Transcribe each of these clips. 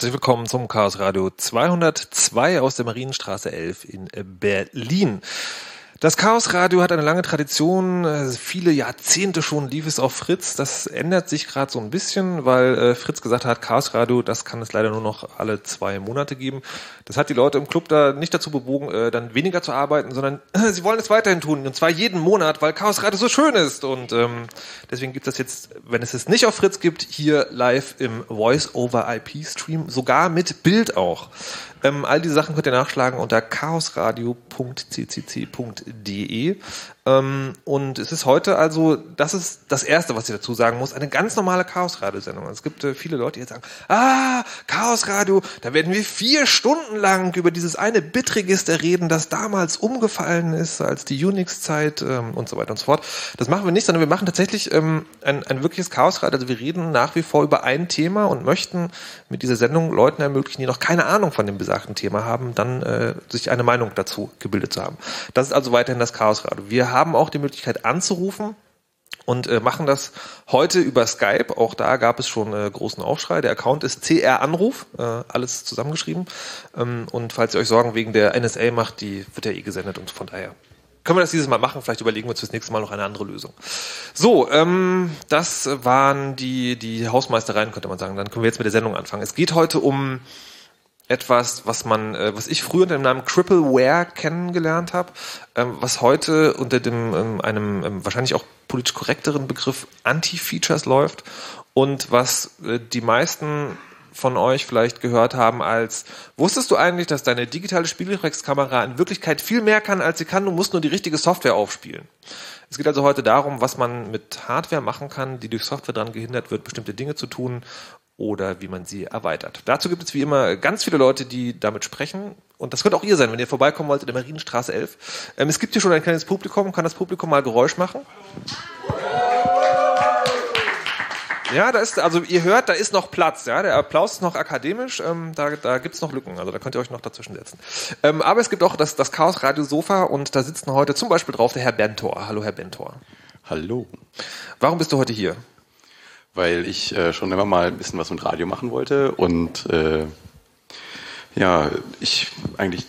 Herzlich willkommen zum Chaos Radio 202 aus der Marienstraße 11 in Berlin. Das Chaos Radio hat eine lange Tradition, äh, viele Jahrzehnte schon lief es auf Fritz. Das ändert sich gerade so ein bisschen, weil äh, Fritz gesagt hat, Chaos Radio, das kann es leider nur noch alle zwei Monate geben. Das hat die Leute im Club da nicht dazu bewogen, äh, dann weniger zu arbeiten, sondern sie wollen es weiterhin tun und zwar jeden Monat, weil Chaos Radio so schön ist und ähm, deswegen gibt es das jetzt, wenn es es nicht auf Fritz gibt, hier live im Voice-over-IP-Stream, sogar mit Bild auch. Ähm, all diese Sachen könnt ihr nachschlagen unter chaosradio.ccc.de. Ähm, und es ist heute also, das ist das Erste, was ich dazu sagen muss, eine ganz normale Chaosradio-Sendung. Es gibt äh, viele Leute, die jetzt sagen, ah, Chaosradio, da werden wir vier Stunden lang über dieses eine Bitregister reden, das damals umgefallen ist, als die Unix-Zeit ähm, und so weiter und so fort. Das machen wir nicht, sondern wir machen tatsächlich ähm, ein, ein wirkliches Chaosradio. Also wir reden nach wie vor über ein Thema und möchten mit dieser Sendung Leuten ermöglichen, die noch keine Ahnung von dem besagten Thema haben, dann äh, sich eine Meinung dazu gebildet zu haben. Das ist also weiterhin das Chaosradio. Wir haben auch die Möglichkeit anzurufen und äh, machen das heute über Skype. Auch da gab es schon äh, großen Aufschrei. Der Account ist CR Anruf, äh, alles zusammengeschrieben. Ähm, und falls ihr euch Sorgen wegen der NSA macht, die wird ja eh gesendet und von daher können wir das dieses Mal machen. Vielleicht überlegen wir uns fürs nächste Mal noch eine andere Lösung. So, ähm, das waren die, die Hausmeistereien, könnte man sagen. Dann können wir jetzt mit der Sendung anfangen. Es geht heute um etwas, was man, äh, was ich früher unter dem Namen Crippleware kennengelernt habe, ähm, was heute unter dem ähm, einem ähm, wahrscheinlich auch politisch korrekteren Begriff Anti-Features läuft und was äh, die meisten von euch vielleicht gehört haben als wusstest du eigentlich, dass deine digitale Spiegelreflexkamera in Wirklichkeit viel mehr kann, als sie kann, du musst nur die richtige Software aufspielen. Es geht also heute darum, was man mit Hardware machen kann, die durch Software daran gehindert wird, bestimmte Dinge zu tun oder wie man sie erweitert. Dazu gibt es wie immer ganz viele Leute, die damit sprechen. Und das könnt auch ihr sein, wenn ihr vorbeikommen wollt in der Marienstraße 11. Ähm, es gibt hier schon ein kleines Publikum. Kann das Publikum mal Geräusch machen? Ja, da ist, also ihr hört, da ist noch Platz. Ja, der Applaus ist noch akademisch. Ähm, da da gibt es noch Lücken. Also da könnt ihr euch noch dazwischen setzen. Ähm, aber es gibt auch das, das Chaos Radio Sofa und da sitzen heute zum Beispiel drauf der Herr Bentor. Hallo, Herr Bentor. Hallo. Warum bist du heute hier? Weil ich äh, schon immer mal ein bisschen was mit Radio machen wollte und äh, ja, ich eigentlich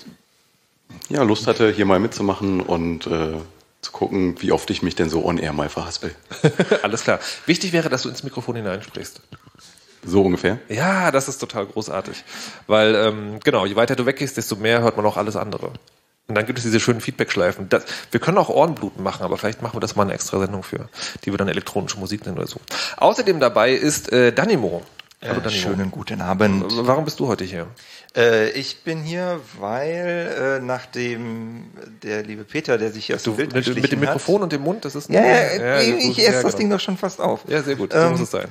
ja, Lust hatte, hier mal mitzumachen und äh, zu gucken, wie oft ich mich denn so on air mal verhaspel. Alles klar. Wichtig wäre, dass du ins Mikrofon hineinsprichst. So ungefähr? Ja, das ist total großartig. Weil, ähm, genau, je weiter du weggehst, desto mehr hört man auch alles andere. Und dann gibt es diese schönen Feedback-Schleifen. wir können auch Ohrenbluten machen, aber vielleicht machen wir das mal eine extra Sendung für, die wir dann elektronische Musik nennen oder so. Außerdem dabei ist äh, Danimo. Hallo, äh, Danimo. Schönen guten Abend. Warum bist du heute hier? Äh, ich bin hier, weil äh, nachdem der liebe Peter, der sich hier aus dem Bild mit, mit dem Mikrofon hat, und dem Mund, das ist ja, ja, ja ich, ich esse das genau. Ding doch schon fast auf. Ja, sehr gut. So ähm, muss es sein.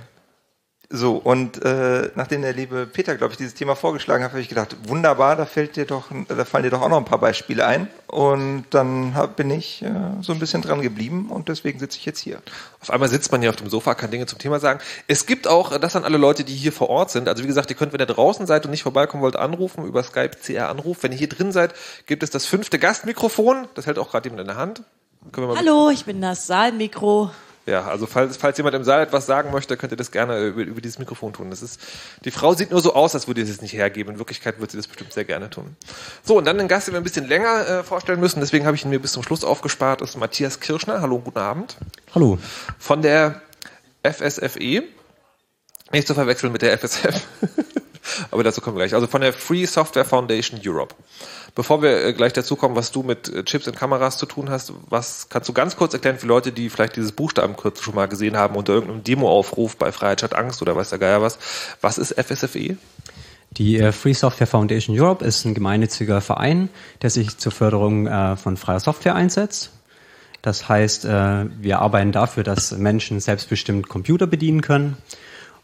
So, und äh, nachdem der liebe Peter, glaube ich, dieses Thema vorgeschlagen hat, habe ich gedacht, wunderbar, da fällt dir doch, da fallen dir doch auch noch ein paar Beispiele ein. Und dann hab, bin ich äh, so ein bisschen dran geblieben und deswegen sitze ich jetzt hier. Auf einmal sitzt man hier auf dem Sofa, kann Dinge zum Thema sagen. Es gibt auch, das an alle Leute, die hier vor Ort sind. Also wie gesagt, ihr könnt, wenn ihr draußen seid und nicht vorbeikommen wollt, anrufen über Skype CR Anruf. Wenn ihr hier drin seid, gibt es das fünfte Gastmikrofon. Das hält auch gerade jemand in der Hand. Hallo, ich bin das Saalmikro. Ja, also falls, falls jemand im Saal etwas sagen möchte, könnt ihr das gerne über, über dieses Mikrofon tun. Das ist, die Frau sieht nur so aus, als würde sie es nicht hergeben. In Wirklichkeit wird sie das bestimmt sehr gerne tun. So, und dann den Gast, den wir ein bisschen länger äh, vorstellen müssen. Deswegen habe ich ihn mir bis zum Schluss aufgespart. Das ist Matthias Kirschner. Hallo, guten Abend. Hallo. Von der FSFE. Nicht zu verwechseln mit der FSF. Aber dazu kommen wir gleich. Also von der Free Software Foundation Europe. Bevor wir äh, gleich dazu kommen, was du mit äh, Chips und Kameras zu tun hast, was kannst du ganz kurz erklären für Leute, die vielleicht dieses Buchstabenkürzel schon mal gesehen haben unter irgendeinem Demoaufruf bei Freiheit statt Angst oder weiß der Geier was? Was ist FSFE? Die äh, Free Software Foundation Europe ist ein gemeinnütziger Verein, der sich zur Förderung von freier Software einsetzt. Das heißt, wir arbeiten dafür, dass Menschen selbstbestimmt Computer bedienen können.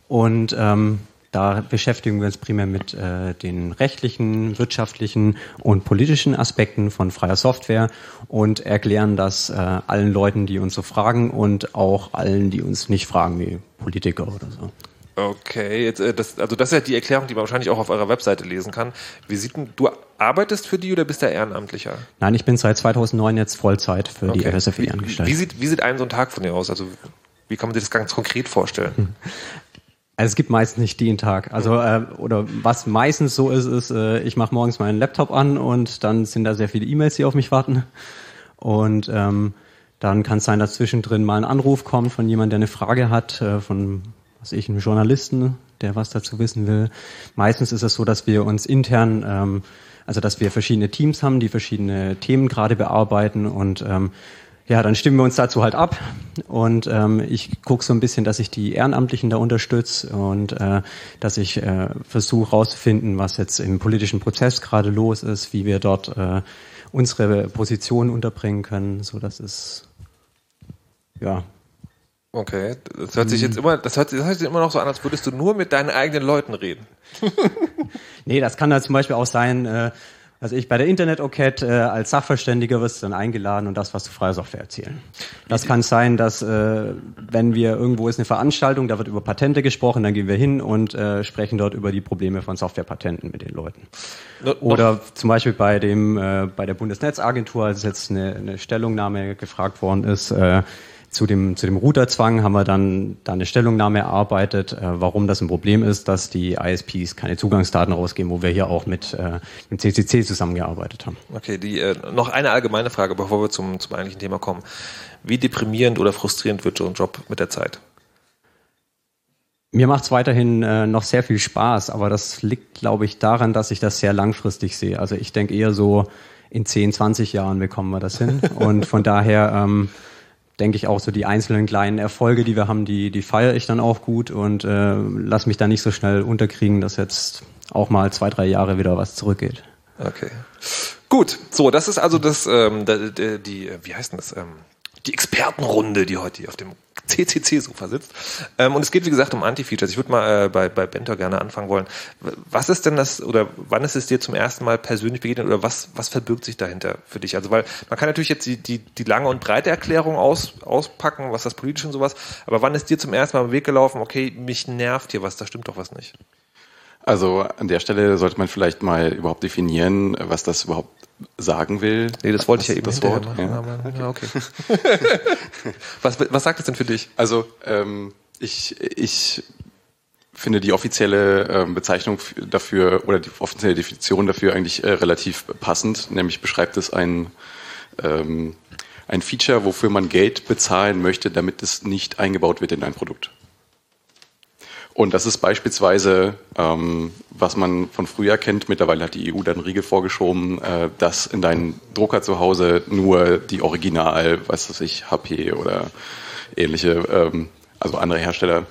Und ähm, da beschäftigen wir uns primär mit äh, den rechtlichen, wirtschaftlichen und politischen Aspekten von freier Software und erklären das äh, allen Leuten, die uns so fragen und auch allen, die uns nicht fragen, wie Politiker oder so. Okay, jetzt, äh, das, also das ist ja die Erklärung, die man wahrscheinlich auch auf eurer Webseite lesen kann. Wie sieht denn, du arbeitest für die oder bist du Ehrenamtlicher? Nein, ich bin seit 2009 jetzt Vollzeit für okay. die RSFE angestellt. Wie sieht, wie sieht ein so ein Tag von dir aus? Also wie kann man sich das ganz konkret vorstellen? Also es gibt meistens nicht den Tag. Also äh, oder was meistens so ist, ist, äh, ich mache morgens meinen Laptop an und dann sind da sehr viele E-Mails, die auf mich warten. Und ähm, dann kann es sein, dass zwischendrin mal ein Anruf kommt von jemand, der eine Frage hat, äh, von was ich, einem Journalisten, der was dazu wissen will. Meistens ist es so, dass wir uns intern, ähm, also dass wir verschiedene Teams haben, die verschiedene Themen gerade bearbeiten und ähm, ja, dann stimmen wir uns dazu halt ab und ähm, ich gucke so ein bisschen, dass ich die Ehrenamtlichen da unterstütze und äh, dass ich äh, versuche herauszufinden, was jetzt im politischen Prozess gerade los ist, wie wir dort äh, unsere Position unterbringen können, so dass es ja. Okay, das hört sich jetzt immer, das hört, das hört sich immer noch so an, als würdest du nur mit deinen eigenen Leuten reden. nee, das kann da zum Beispiel auch sein, äh, also ich bei der Internet OCAT äh, als Sachverständiger wirst du dann eingeladen und das, was zu freie Software erzählen. Das kann sein, dass äh, wenn wir irgendwo ist eine Veranstaltung, da wird über Patente gesprochen, dann gehen wir hin und äh, sprechen dort über die Probleme von Softwarepatenten mit den Leuten. Oder zum Beispiel bei dem äh, bei der Bundesnetzagentur, als jetzt eine, eine Stellungnahme gefragt worden ist. Äh, zu dem, zu dem Routerzwang haben wir dann, dann eine Stellungnahme erarbeitet, äh, warum das ein Problem ist, dass die ISPs keine Zugangsdaten rausgeben, wo wir hier auch mit äh, dem CCC zusammengearbeitet haben. Okay, die, äh, noch eine allgemeine Frage, bevor wir zum, zum eigentlichen Thema kommen. Wie deprimierend oder frustrierend wird so ein Job mit der Zeit? Mir macht es weiterhin äh, noch sehr viel Spaß, aber das liegt, glaube ich, daran, dass ich das sehr langfristig sehe. Also ich denke eher so, in 10, 20 Jahren bekommen wir das hin. Und von daher ähm, denke ich auch so die einzelnen kleinen Erfolge, die wir haben, die, die feiere ich dann auch gut und äh, lass mich da nicht so schnell unterkriegen, dass jetzt auch mal zwei, drei Jahre wieder was zurückgeht. Okay. Gut, so, das ist also das, ähm, die, die, wie heißt denn das? Ähm, die Expertenrunde, die heute hier auf dem CCC-Sofa sitzt. Ähm, und es geht, wie gesagt, um Anti-Features. Ich würde mal äh, bei, bei Bentor gerne anfangen wollen. Was ist denn das, oder wann ist es dir zum ersten Mal persönlich begegnet, oder was, was verbirgt sich dahinter für dich? Also, weil man kann natürlich jetzt die, die, die lange und breite Erklärung aus, auspacken, was das politisch und sowas, aber wann ist dir zum ersten Mal im Weg gelaufen, okay, mich nervt hier was, da stimmt doch was nicht? Also an der Stelle sollte man vielleicht mal überhaupt definieren, was das überhaupt sagen will. Nee, das wollte ich ja eben das Wort. Machen, ja. Aber, ja, okay. was, was sagt es denn für dich? Also ähm, ich, ich finde die offizielle ähm, Bezeichnung dafür oder die offizielle Definition dafür eigentlich äh, relativ passend, nämlich beschreibt es ein, ähm, ein Feature, wofür man Geld bezahlen möchte, damit es nicht eingebaut wird in ein Produkt. Und das ist beispielsweise, ähm, was man von früher kennt, mittlerweile hat die EU dann Riegel vorgeschoben, äh, dass in deinen Drucker zu Hause nur die Original, was weiß ich, HP oder ähnliche, ähm, also andere Hersteller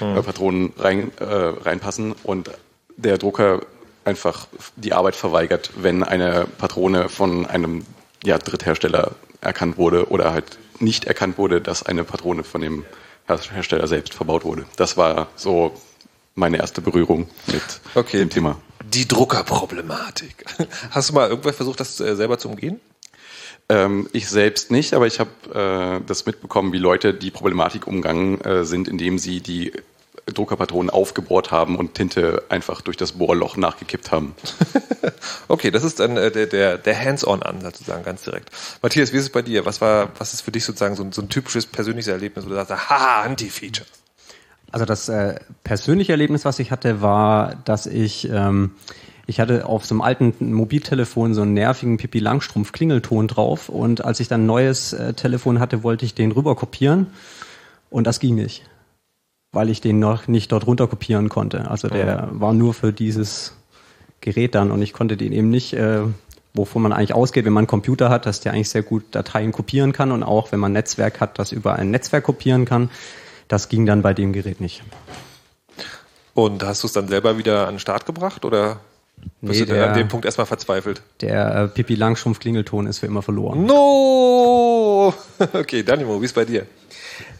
mhm. äh, Patronen rein, äh, reinpassen und der Drucker einfach die Arbeit verweigert, wenn eine Patrone von einem ja, Dritthersteller erkannt wurde oder halt nicht erkannt wurde, dass eine Patrone von dem Hersteller selbst verbaut wurde. Das war so meine erste Berührung mit okay. dem Thema. Die Druckerproblematik. Hast du mal irgendwann versucht, das äh, selber zu umgehen? Ähm, ich selbst nicht, aber ich habe äh, das mitbekommen, wie Leute die Problematik umgangen äh, sind, indem sie die Druckerpatronen aufgebohrt haben und Tinte einfach durch das Bohrloch nachgekippt haben. okay, das ist dann äh, der, der, der Hands-on-Ansatz sozusagen ganz direkt. Matthias, wie ist es bei dir? Was war, was ist für dich sozusagen so ein, so ein typisches persönliches Erlebnis, wo du sagst, haha, Anti-Features? Also das äh, persönliche Erlebnis, was ich hatte, war, dass ich ähm, ich hatte auf so einem alten Mobiltelefon so einen nervigen Pipi Langstrumpf Klingelton drauf und als ich dann ein neues äh, Telefon hatte, wollte ich den rüber kopieren und das ging nicht weil ich den noch nicht dort runter kopieren konnte. Also der war nur für dieses Gerät dann und ich konnte den eben nicht, äh, wovon man eigentlich ausgeht, wenn man einen Computer hat, dass der eigentlich sehr gut Dateien kopieren kann und auch wenn man ein Netzwerk hat, das über ein Netzwerk kopieren kann. Das ging dann bei dem Gerät nicht. Und hast du es dann selber wieder an den Start gebracht oder bist nee, du der, an dem Punkt erstmal verzweifelt? Der äh, Pippi Langstrumpf Klingelton ist für immer verloren. No! Okay, Danimo, wie ist bei dir?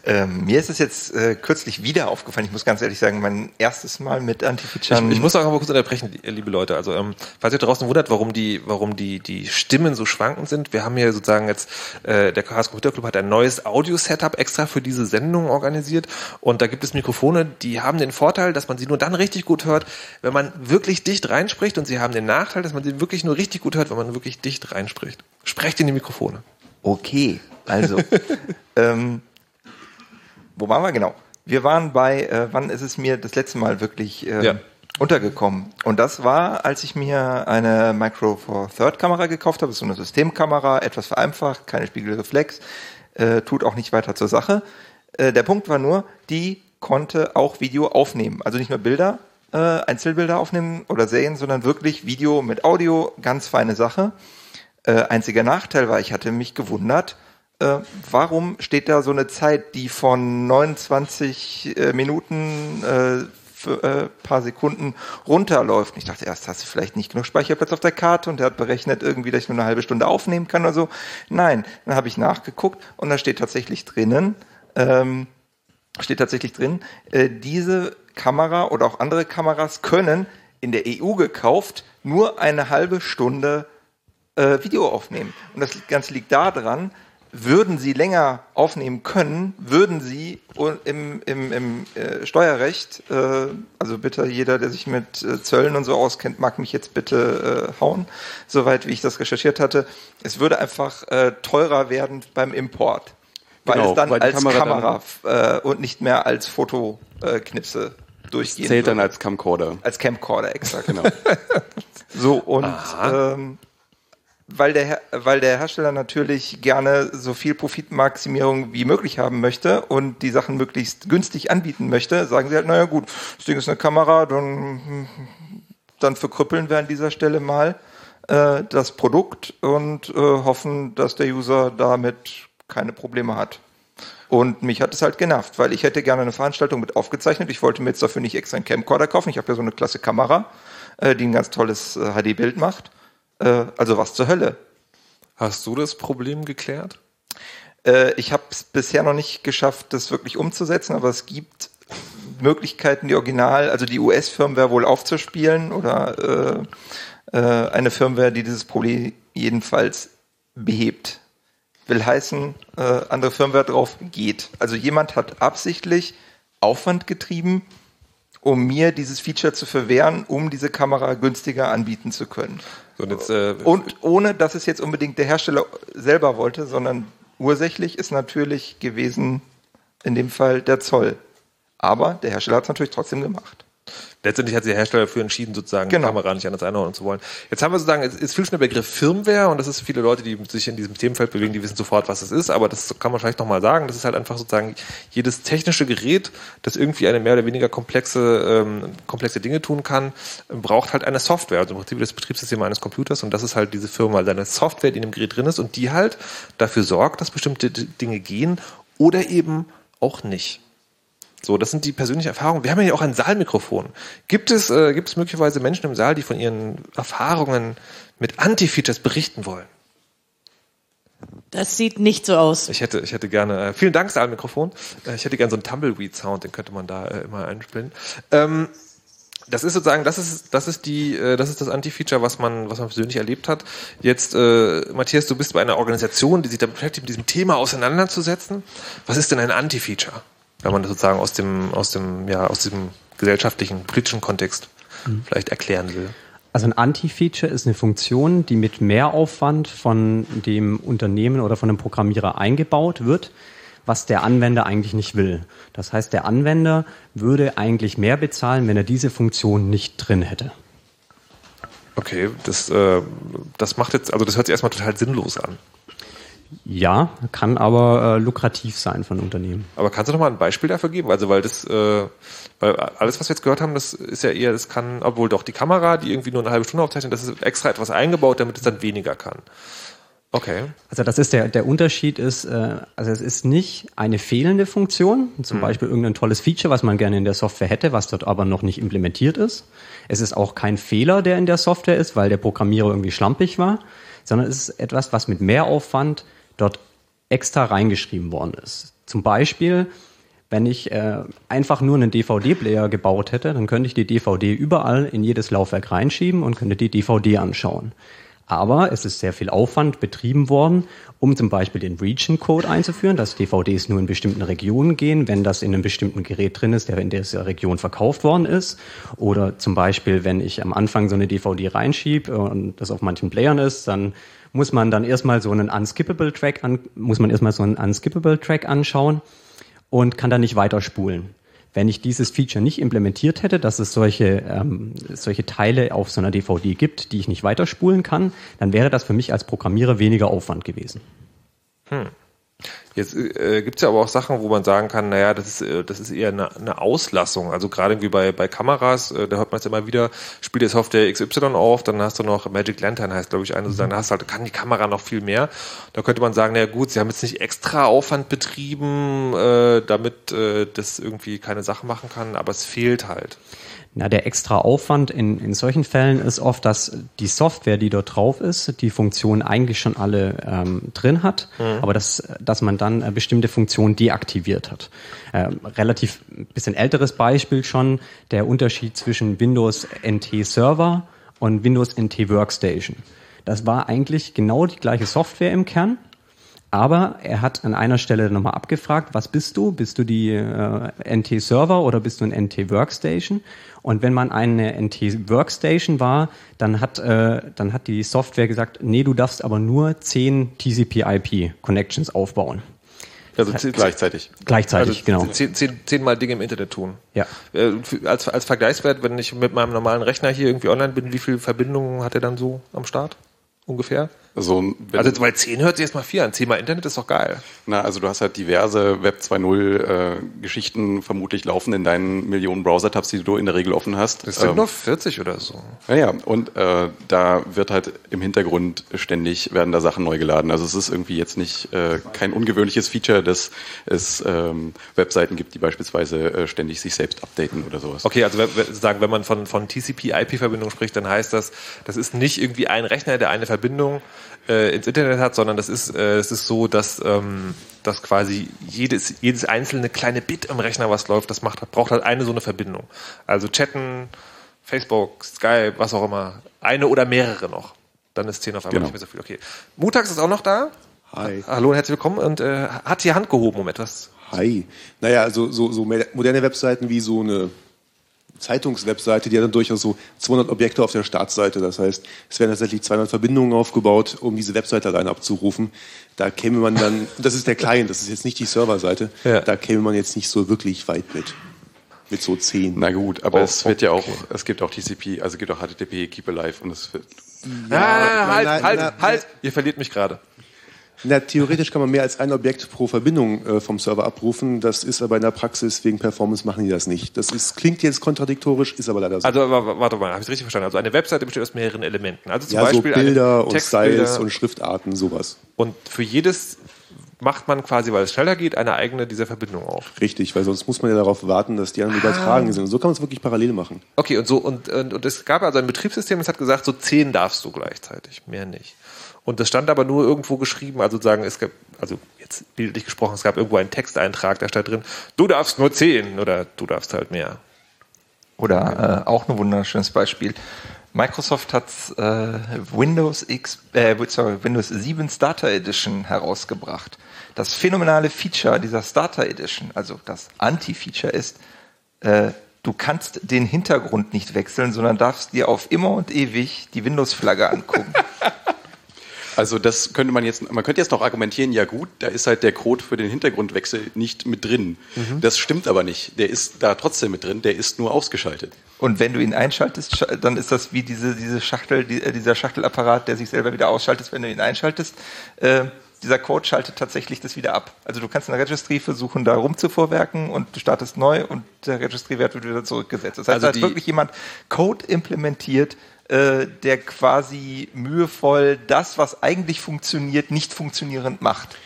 Ähm, mir ist es jetzt äh, kürzlich wieder aufgefallen, ich muss ganz ehrlich sagen, mein erstes Mal mit Anti-Featuren. Ich, ich, muss auch mal kurz unterbrechen, liebe Leute. Also, ähm, falls ihr draußen wundert, warum die, warum die, die Stimmen so schwankend sind, wir haben hier sozusagen jetzt, äh, der Chaos Computer Club hat ein neues Audio-Setup extra für diese Sendung organisiert und da gibt es Mikrofone, die haben den Vorteil, dass man sie nur dann richtig gut hört, wenn man wirklich dicht reinspricht und sie haben den Nachteil, dass man sie wirklich nur richtig gut hört, wenn man wirklich dicht reinspricht. Sprecht in die Mikrofone. Okay, also, ähm, wo waren wir genau? Wir waren bei, äh, wann ist es mir das letzte Mal wirklich äh, Ja. untergekommen? Und das war, als ich mir eine Micro Four Third Kamera gekauft habe, so eine Systemkamera, etwas vereinfacht, keine Spiegelreflex, äh, tut auch nicht weiter zur Sache. Äh, der Punkt war nur, die konnte auch Video aufnehmen. Also nicht nur Bilder, äh, Einzelbilder aufnehmen oder Serien, sondern wirklich Video mit Audio, ganz feine Sache. Äh, einziger Nachteil war, ich hatte mich gewundert, äh, warum steht da so eine Zeit, die von 29 äh, Minuten äh, für äh, paar Sekunden runterläuft? Und ich dachte erst, hast du vielleicht nicht genug Speicherplatz auf der Karte und der hat berechnet irgendwie, dass ich nur eine halbe Stunde aufnehmen kann oder so. Nein, dann habe ich nachgeguckt und da steht tatsächlich drinnen, ähm, steht tatsächlich drin, äh, diese Kamera oder auch andere Kameras können in der EU gekauft nur eine halbe Stunde äh, Video aufnehmen. Und das Ganze liegt daran, würden sie länger aufnehmen können, würden sie im, im, im äh, Steuerrecht, äh, also bitte jeder, der sich mit äh, Zöllen und so auskennt, mag mich jetzt bitte äh, hauen, soweit wie ich das recherchiert hatte, es würde einfach äh, teurer werden beim Import. Weil Genau, es dann weil als Kamera Kamera, äh, und nicht mehr als Fotoknipse durchgehen Zählt dann würde. als Camcorder. als Camcorder, exakt. Genau. So, und ähm, weil, der, weil der Hersteller natürlich gerne so viel Profitmaximierung wie möglich haben möchte und die Sachen möglichst günstig anbieten möchte, sagen sie halt, naja gut, das Ding ist eine Kamera, dann, dann verkrüppeln wir an dieser Stelle mal äh, das Produkt und äh, hoffen, dass der User damit keine Probleme hat. Und mich hat es halt genervt, weil ich hätte gerne eine Veranstaltung mit aufgezeichnet. Ich wollte mir jetzt dafür nicht extra einen Camcorder kaufen. Ich habe ja so eine klasse Kamera, äh, die ein ganz tolles äh, HD-Bild macht. Äh, also was zur Hölle. Hast du das Problem geklärt? Äh, ich habe es bisher noch nicht geschafft, das wirklich umzusetzen, aber es gibt Möglichkeiten, die Original, also die US-Firmware wohl aufzuspielen oder äh, äh, eine Firmware, die dieses Problem jedenfalls behebt. Will heißen, äh, andere Firmware drauf geht. Also jemand hat absichtlich Aufwand getrieben, um mir dieses Feature zu verwehren, um diese Kamera günstiger anbieten zu können. So, und jetzt, äh, Und ohne, dass es jetzt unbedingt der Hersteller selber wollte, sondern ursächlich ist natürlich gewesen in dem Fall der Zoll. Aber der Hersteller hat es natürlich trotzdem gemacht. Letztendlich hat sich der Hersteller dafür entschieden, sozusagen Genau. die Kamera nicht anders einordnen zu wollen. Jetzt haben wir sozusagen, es ist viel schon der Begriff Firmware und das ist viele Leute, die sich in diesem Themenfeld bewegen, die wissen sofort, was es ist, aber das kann man vielleicht nochmal sagen. Das ist halt einfach sozusagen jedes technische Gerät, das irgendwie eine mehr oder weniger komplexe, ähm, komplexe Dinge tun kann, braucht halt eine Software, also im Prinzip das Betriebssystem eines Computers und das ist halt diese Firma, also eine Software, die in dem Gerät drin ist und die halt dafür sorgt, dass bestimmte Dinge gehen oder eben auch nicht. So, das sind die persönlichen Erfahrungen. Wir haben ja auch ein Saalmikrofon. Gibt es, äh, gibt es möglicherweise Menschen im Saal, die von ihren Erfahrungen mit Anti-Features berichten wollen? Das sieht nicht so aus. Ich hätte, ich hätte gerne, äh, vielen Dank, Saalmikrofon. Äh, ich hätte gerne so einen Tumbleweed-Sound, den könnte man da äh, immer einspielen. Ähm, das ist sozusagen, das ist, das ist die, äh, das ist das Anti-Feature, was man, was man persönlich erlebt hat. Jetzt, äh, Matthias, du bist bei einer Organisation, die sich damit beschäftigt, mit diesem Thema auseinanderzusetzen. Was ist denn ein Anti-Feature? Wenn man das sozusagen aus dem, aus dem, ja, aus dem gesellschaftlichen, politischen Kontext vielleicht erklären will. Also ein Anti-Feature ist eine Funktion, die mit Mehraufwand von dem Unternehmen oder von dem Programmierer eingebaut wird, was der Anwender eigentlich nicht will. Das heißt, der Anwender würde eigentlich mehr bezahlen, wenn er diese Funktion nicht drin hätte. Okay, das, äh, das macht jetzt, also das hört sich erstmal total sinnlos an. Ja, kann aber äh, lukrativ sein von Unternehmen. Aber kannst du noch mal ein Beispiel dafür geben? Also, weil das, äh, weil alles, was wir jetzt gehört haben, das ist ja eher, das kann, obwohl doch die Kamera, die irgendwie nur eine halbe Stunde aufzeichnet, das ist extra etwas eingebaut, damit es dann weniger kann. Okay. Also das ist der, der Unterschied ist, äh, also es ist nicht eine fehlende Funktion, zum Beispiel irgendein tolles Feature, was man gerne in der Software hätte, was dort aber noch nicht implementiert ist. Es ist auch kein Fehler, der in der Software ist, weil der Programmierer irgendwie schlampig war, sondern es ist etwas, was mit Mehraufwand dort extra reingeschrieben worden ist. Zum Beispiel, wenn ich äh, einfach nur einen DVD-Player gebaut hätte, dann könnte ich die DVD überall in jedes Laufwerk reinschieben und könnte die DVD anschauen. Aber es ist sehr viel Aufwand betrieben worden, um zum Beispiel den Region-Code einzuführen, dass DVDs nur in bestimmten Regionen gehen, wenn das in einem bestimmten Gerät drin ist, der in dieser Region verkauft worden ist. Oder zum Beispiel, wenn ich am Anfang so eine DVD reinschiebe und das auf manchen Playern ist, dann muss man dann erstmal so einen unskippable Track an, muss man erstmal so einen unskippable Track anschauen. und kann dann nicht weiterspulen. Wenn ich dieses Feature nicht implementiert hätte, dass es solche, ähm, solche Teile auf so einer DVD gibt, die ich nicht weiterspulen kann, dann wäre das für mich als Programmierer weniger Aufwand gewesen. Hm. Jetzt äh, gibt es ja aber auch Sachen, wo man sagen kann, naja, das ist, äh, das ist eher eine, eine Auslassung. Also gerade irgendwie bei, bei Kameras, äh, da hört man es immer wieder, spielt der Software XY auf, dann hast du noch Magic Lantern, heißt glaube ich eine, sozusagen, da hast du halt, kann die Kamera noch viel mehr. Da könnte man sagen, naja gut, sie haben jetzt nicht extra Aufwand betrieben, äh, damit äh, das irgendwie keine Sache machen kann, aber es fehlt halt. Na, der extra Aufwand in, in solchen Fällen ist oft, dass die Software, die dort drauf ist, die Funktion eigentlich schon alle ähm, drin hat, mhm. aber dass, dass man dann äh, bestimmte Funktionen deaktiviert hat. Ähm, relativ bisschen älteres Beispiel schon, der Unterschied zwischen Windows NT Server und Windows NT Workstation. Das war eigentlich genau die gleiche Software im Kern, aber er hat an einer Stelle nochmal abgefragt, was bist du? Bist du die äh, NT-Server oder bist du ein NT-Workstation? Und wenn man eine NT-Workstation war, dann hat, äh, dann hat die Software gesagt, nee, du darfst aber nur 10 TCP-IP-Connections aufbauen. Also heißt, gleichzeitig. Gleichzeitig, also genau. Zehn, zehn, zehnmal Dinge im Internet tun. Ja. Äh, als, als Vergleichswert, wenn ich mit meinem normalen Rechner hier irgendwie online bin, wie viele Verbindungen hat er dann so am Start? Ungefähr? Also, also bei 10 hört sich erstmal viel an. 10 mal Internet ist doch geil. Na, also du hast halt diverse Web 2.0 äh, Geschichten vermutlich laufen in deinen Millionen Browser-Tabs, die du in der Regel offen hast. Das sind ähm, nur 40 oder so. Naja, und äh, da wird halt im Hintergrund ständig, werden da Sachen neu geladen. Also es ist irgendwie jetzt nicht äh, kein ungewöhnliches Feature, dass es ähm, Webseiten gibt, die beispielsweise äh, ständig sich selbst updaten oder sowas. Okay, also sagen, wenn man von, von TCP-IP-Verbindung spricht, dann heißt das, das ist nicht irgendwie ein Rechner, der eine Verbindung äh, ins Internet hat, sondern das ist, äh, es ist so, dass, ähm, dass quasi jedes, jedes einzelne kleine Bit im Rechner, was läuft, das macht, braucht halt eine so eine Verbindung. Also chatten, Facebook, Skype, was auch immer, eine oder mehrere noch. Dann ist 10 auf einmal genau. nicht mehr so viel. Okay. Mutax ist auch noch da. Hi. Hallo und herzlich willkommen und äh, hat die Hand gehoben, um etwas. Hi. Naja, also so, so moderne Webseiten wie so eine Zeitungswebseite, die hat dann durchaus so 200 Objekte auf der Startseite. Das heißt, es werden tatsächlich 200 Verbindungen aufgebaut, um diese Webseite rein abzurufen. Da käme man dann, das ist der Client, das ist jetzt nicht die Serverseite, ja. da käme man jetzt nicht so wirklich weit mit. Mit so 10. Na gut, aber oh, es wird ja auch, es gibt auch TCP, also gibt auch HTTP, Keep Alive und es wird. Ja, ah, halt, halt, halt, halt, ihr verliert mich gerade. Na, theoretisch kann man mehr als ein Objekt pro Verbindung äh, vom Server abrufen. Das ist aber in der Praxis wegen Performance machen die das nicht. Das ist, klingt jetzt kontradiktorisch, ist aber leider so. Also warte mal, habe ich richtig verstanden? Also eine Webseite besteht aus mehreren Elementen. Also zum ja, Beispiel so Bilder und Styles und Schriftarten, sowas. Und für jedes macht man quasi, weil es schneller geht, eine eigene dieser Verbindung auf. Richtig, weil sonst muss man ja darauf warten, dass die anderen ah. übertragen sind. Und so kann man es wirklich parallel machen. Okay, und so und, und, und es gab also ein Betriebssystem, das hat gesagt, so zehn darfst du gleichzeitig, mehr nicht. Und das stand aber nur irgendwo geschrieben, also sagen, es gab, also jetzt bildlich gesprochen, es gab irgendwo einen Texteintrag, da stand drin, du darfst nur zehn oder du darfst halt mehr. Oder äh, auch ein wunderschönes Beispiel. Microsoft hat äh, Windows X, äh, sorry, Windows 7 Starter Edition herausgebracht. Das phänomenale Feature dieser Starter Edition, also das Anti-Feature ist, äh, du kannst den Hintergrund nicht wechseln, sondern darfst dir auf immer und ewig die Windows-Flagge angucken. Also das könnte man jetzt, man könnte jetzt noch argumentieren, ja gut, da ist halt der Code für den Hintergrundwechsel nicht mit drin. Mhm. Das stimmt aber nicht. Der ist da trotzdem mit drin, der ist nur ausgeschaltet. Und wenn du ihn einschaltest, dann ist das wie diese, diese Schachtel, äh, dieser Schachtelapparat, der sich selber wieder ausschaltet, wenn du ihn einschaltest. Äh, dieser Code schaltet tatsächlich das wieder ab. Also du kannst in der Registry versuchen, da rumzuvorwerken und du startest neu und der Registry-Wert wird wieder zurückgesetzt. Das heißt, also da hat wirklich jemand Code implementiert, äh, der quasi mühevoll das, was eigentlich funktioniert, nicht funktionierend macht.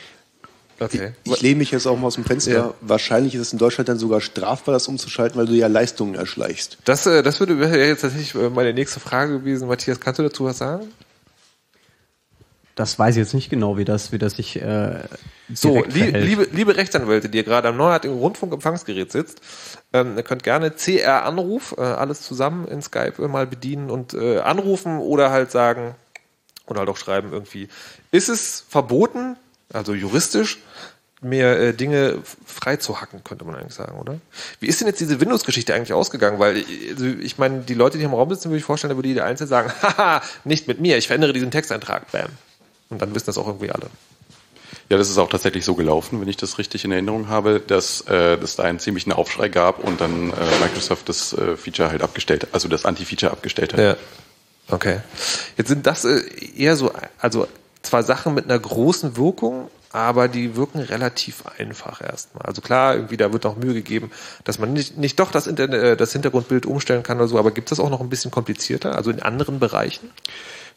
Okay. Ich, ich lehne mich jetzt auch mal aus dem Fenster. Ja. Wahrscheinlich ist es in Deutschland dann sogar strafbar, das umzuschalten, weil du ja Leistungen erschleichst. Das, äh, das würde jetzt tatsächlich äh, meine nächste Frage gewesen. Matthias, kannst du dazu was sagen? Das weiß ich jetzt nicht genau, wie das, wie das sich äh, so, li liebe, liebe Rechtsanwälte, die ihr gerade am neuartigen Rundfunkempfangsgerät sitzt, ähm, ihr könnt gerne CR-Anruf, äh, alles zusammen in Skype äh, mal bedienen und äh, anrufen oder halt sagen oder halt auch schreiben irgendwie, ist es verboten, also juristisch, mehr äh, Dinge frei zu hacken, könnte man eigentlich sagen, oder? Wie ist denn jetzt diese Windows-Geschichte eigentlich ausgegangen? Weil, also, ich meine, die Leute, die im Raum sitzen, würde ich vorstellen, da würde jeder Einzelne sagen, haha, nicht mit mir, ich verändere diesen Texteintrag, bam. Und dann wissen das auch irgendwie alle. Ja, das ist auch tatsächlich so gelaufen, wenn ich das richtig in Erinnerung habe, dass äh, es da einen ziemlichen Aufschrei gab und dann äh, Microsoft das äh, Feature halt abgestellt, also das Anti-Feature abgestellt hat. Ja. Okay. Jetzt sind das äh, eher so, also zwar Sachen mit einer großen Wirkung, aber die wirken relativ einfach erstmal. Also klar, irgendwie da wird noch Mühe gegeben, dass man nicht, nicht doch das, Internet, äh, das Hintergrundbild umstellen kann oder so, aber gibt es das auch noch ein bisschen komplizierter, also in anderen Bereichen?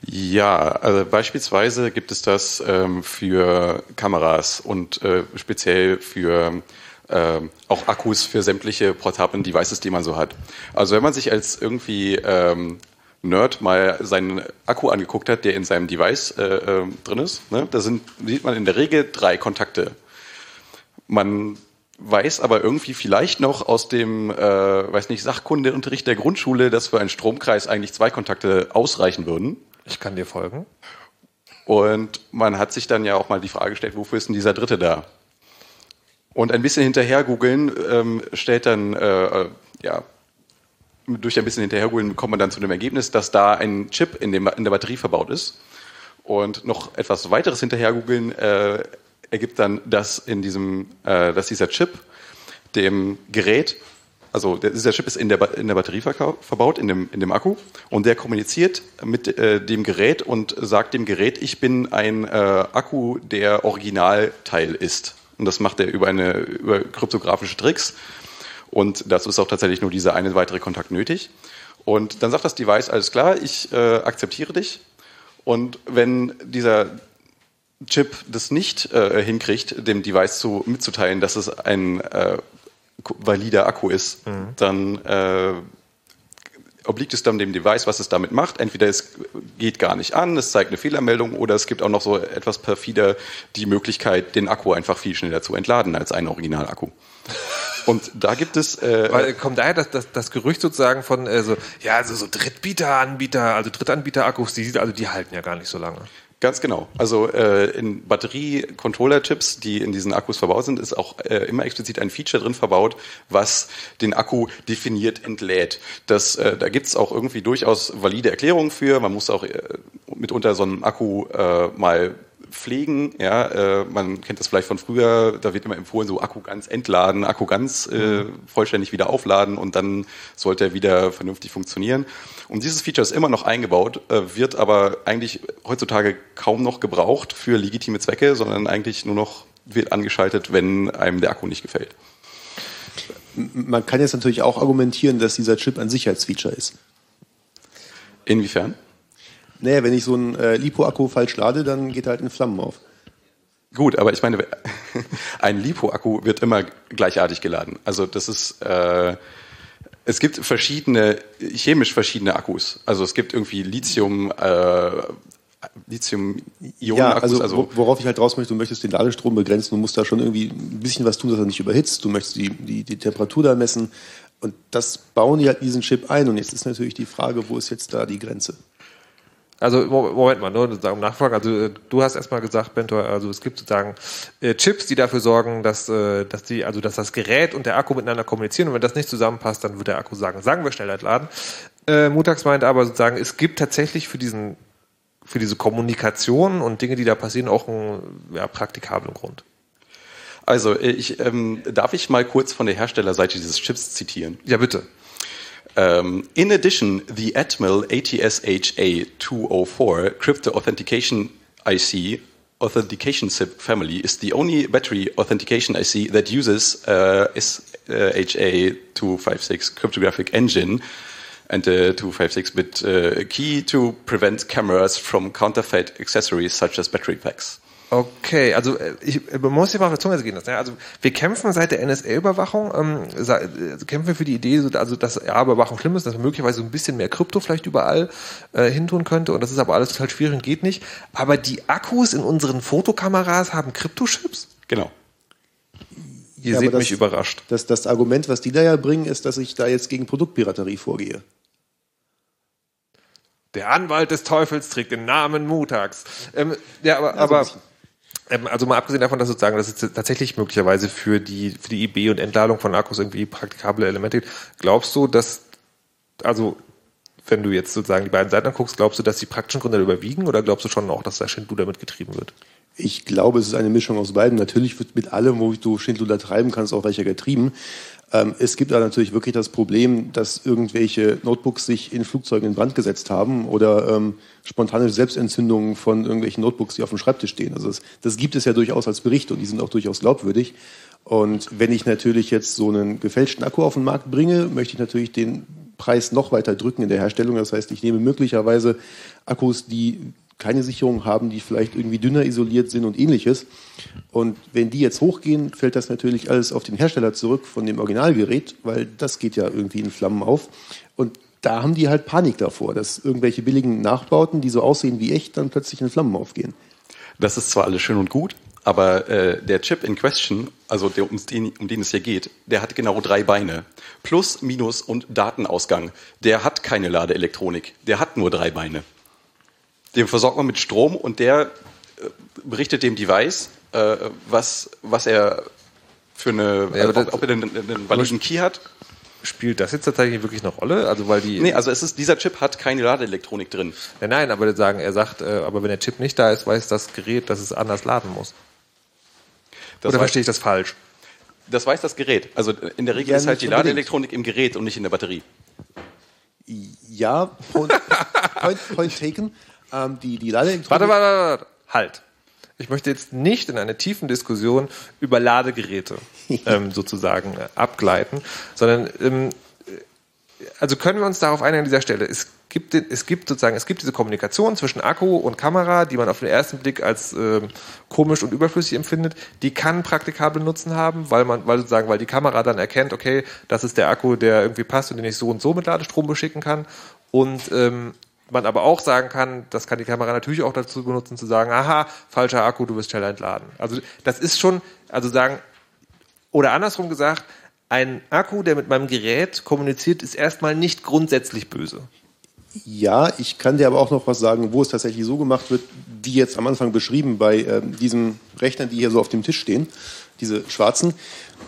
Ja, also beispielsweise gibt es das ähm, für Kameras und äh, speziell für äh, auch Akkus für sämtliche portablen Devices, die man so hat. Also wenn man sich als irgendwie ähm, Nerd mal seinen Akku angeguckt hat, der in seinem Device äh, äh, drin ist, ne, da sind, sieht man in der Regel drei Kontakte. Man weiß aber irgendwie vielleicht noch aus dem, äh, weiß nicht, Sachkundeunterricht der Grundschule, dass für einen Stromkreis eigentlich zwei Kontakte ausreichen würden. Ich kann dir folgen. Und man hat sich dann ja auch mal die Frage gestellt, wofür ist denn dieser Dritte da? Und ein bisschen hinterher googeln ähm, stellt dann, äh, äh, ja, durch ein bisschen hinterher googeln kommt man dann zu dem Ergebnis, dass da ein Chip in, dem, in der Batterie verbaut ist. Und noch etwas weiteres hinterher googeln äh, ergibt dann, dass in diesem, äh, dass dieser Chip dem Gerät also der, dieser Chip ist in der, in der Batterie verbaut, in dem, in dem Akku, und der kommuniziert mit äh, dem Gerät und sagt dem Gerät, ich bin ein äh, Akku, der Originalteil ist. Und das macht er über, eine, über kryptografische Tricks. Und dazu ist auch tatsächlich nur dieser eine weitere Kontakt nötig. Und dann sagt das Device, alles klar, ich äh, akzeptiere dich. Und wenn dieser Chip das nicht äh, hinkriegt, dem Device zu, mitzuteilen, dass es ein äh, valider Akku ist, mhm. dann äh, obliegt es dann dem Device, was es damit macht. Entweder es geht gar nicht an, es zeigt eine Fehlermeldung oder es gibt auch noch so etwas perfider die Möglichkeit, den Akku einfach viel schneller zu entladen als ein Originalakku. Und da gibt es. Äh, Weil, kommt daher das, das, das Gerücht sozusagen von äh, so, ja, also so Drittbieter-Anbieter, also Drittanbieter-Akkus, die, also die halten ja gar nicht so lange. Ganz genau. Also äh, in Batterie-Controller-Chips, die in diesen Akkus verbaut sind, ist auch äh, immer explizit ein Feature drin verbaut, was den Akku definiert entlädt. Das, äh, da gibt's auch irgendwie durchaus valide Erklärungen für. Man muss auch äh, mitunter so einen Akku äh, mal pflegen. Ja, äh, man kennt das vielleicht von früher, da wird immer empfohlen, so Akku ganz entladen, Akku ganz äh, vollständig wieder aufladen und dann sollte er wieder vernünftig funktionieren. Und dieses Feature ist immer noch eingebaut, äh, wird aber eigentlich heutzutage kaum noch gebraucht für legitime Zwecke, sondern eigentlich nur noch wird angeschaltet, wenn einem der Akku nicht gefällt. Man kann jetzt natürlich auch argumentieren, dass dieser Chip ein Sicherheitsfeature ist. Inwiefern? Naja, wenn ich so einen äh, LiPo-Akku falsch lade, dann geht er halt in Flammen auf. Gut, aber ich meine, ein LiPo-Akku wird immer gleichartig geladen. Also das ist, äh, es gibt verschiedene, chemisch verschiedene Akkus. Also es gibt irgendwie Lithium, äh, Lithium-Ionen-Akkus. Ja, also, also worauf ich halt raus möchte, du möchtest den Ladestrom begrenzen, du musst da schon irgendwie ein bisschen was tun, dass er nicht überhitzt, du möchtest die, die, die Temperatur da messen und das bauen die halt diesen Chip ein und jetzt ist natürlich die Frage, wo ist jetzt da die Grenze? Also Moment mal, nur um nachfragen. Also äh, du hast erstmal gesagt, Bentor, also es gibt sozusagen äh, Chips, die dafür sorgen, dass, äh, dass die, also dass das Gerät und der Akku miteinander kommunizieren und wenn das nicht zusammenpasst, dann wird der Akku sagen, sagen wir schnell entladen. Äh, Mutax meint aber sozusagen, es gibt tatsächlich für diesen, für diese Kommunikation und Dinge, die da passieren, auch einen ja, praktikablen Grund. Also ich ähm, darf ich mal kurz von der Herstellerseite dieses Chips zitieren. Ja, bitte. Um, in addition, the Atmel ATSHA 204 crypto authentication IC authentication SIP family is the only battery authentication IC that uses uh, SHA 256 cryptographic engine and a 256-bit uh, key to prevent cameras from counterfeit accessories such as battery packs. Okay, also äh, ich, man muss sich mal auf der Zunge gehen lassen. Ja? Also wir kämpfen seit der NSA-Überwachung, ähm, äh, kämpfen für die Idee, also dass ja, Überwachung schlimm ist, dass man möglicherweise so ein bisschen mehr Krypto vielleicht überall äh, hintun könnte und das ist aber alles total schwierig und geht nicht. Aber die Akkus in unseren Fotokameras haben Kryptochips? Genau. Ihr ja, seht das, mich überrascht. Das, das Argument, was die da ja bringen, ist, dass ich da jetzt gegen Produktpiraterie vorgehe. Der Anwalt des Teufels trägt den Namen Mutax. Ähm, ja, aber, ja, so aber also mal abgesehen davon, dass sozusagen das jetzt tatsächlich möglicherweise für die für die IB und Entladung von Akkus irgendwie praktikable Elemente gibt, glaubst du, dass also wenn du jetzt sozusagen die beiden Seiten anguckst, glaubst du, dass die praktischen Gründe überwiegen oder glaubst du schon auch, dass der Schindluder damit getrieben wird? Ich glaube, es ist eine Mischung aus beiden. Natürlich wird mit allem, wo du Schindluder treiben kannst, auch welcher getrieben. Ähm, es gibt da natürlich wirklich das Problem, dass irgendwelche Notebooks sich in Flugzeugen in Brand gesetzt haben oder ähm, spontane Selbstentzündungen von irgendwelchen Notebooks, die auf dem Schreibtisch stehen. Also das, das gibt es ja durchaus als Bericht und die sind auch durchaus glaubwürdig. Und wenn ich natürlich jetzt so einen gefälschten Akku auf den Markt bringe, möchte ich natürlich den Preis noch weiter drücken in der Herstellung. Das heißt, ich nehme möglicherweise Akkus, die keine Sicherung haben, die vielleicht irgendwie dünner isoliert sind und ähnliches. Und wenn die jetzt hochgehen, fällt das natürlich alles auf den Hersteller zurück von dem Originalgerät, weil das geht ja irgendwie in Flammen auf. Und da haben die halt Panik davor, dass irgendwelche billigen Nachbauten, die so aussehen wie echt, dann plötzlich in Flammen aufgehen. Das ist zwar alles schön und gut, aber äh, der Chip in Question, also der, um, den, um den es hier geht, der hat genau drei Beine. Plus, Minus und Datenausgang. Der hat keine Ladeelektronik. Der hat nur drei Beine. Den versorgt man mit Strom und der äh, berichtet dem Device, äh, was, was er für eine, Ja, aber ob, ob er einen, einen validen Key hat. Spielt das jetzt tatsächlich wirklich eine Rolle? Also weil die. Nee, also es ist, dieser Chip hat keine Ladeelektronik drin. Ja, nein, aber sagen, er sagt, äh, aber wenn der Chip nicht da ist, weiß das Gerät, dass es anders laden muss. Das Oder weiß, verstehe ich das falsch? das weiß das Gerät. Also in der Regel Ja, ist halt die unbedingt. Ladeelektronik im Gerät und nicht in der Batterie. Ja, point, point, point taken. Ähm, die, die Ladeelektronik... Warte, warte, warte, warte. Halt. Ich möchte jetzt nicht in eine tiefen Diskussion über Ladegeräte ähm, sozusagen äh, abgleiten, sondern ähm, äh, also können wir uns darauf einigen an dieser Stelle. Es gibt, es gibt sozusagen, es gibt diese Kommunikation zwischen Akku und Kamera, die man auf den ersten Blick als ähm, komisch und überflüssig empfindet. Die kann praktikable Nutzen haben, weil man, weil sozusagen, weil die Kamera dann erkennt, okay, das ist der Akku, der irgendwie passt und den ich so und so mit Ladestrom beschicken kann. Und ähm, man aber auch sagen kann, das kann die Kamera natürlich auch dazu benutzen, zu sagen, aha, falscher Akku, du wirst schneller entladen. Also das ist schon, also sagen, oder andersrum gesagt, ein Akku, der mit meinem Gerät kommuniziert, ist erstmal nicht grundsätzlich böse. Ja, ich kann dir aber auch noch was sagen, wo es tatsächlich so gemacht wird, wie jetzt am Anfang beschrieben bei ähm, diesen Rechnern, die hier so auf dem Tisch stehen, diese schwarzen,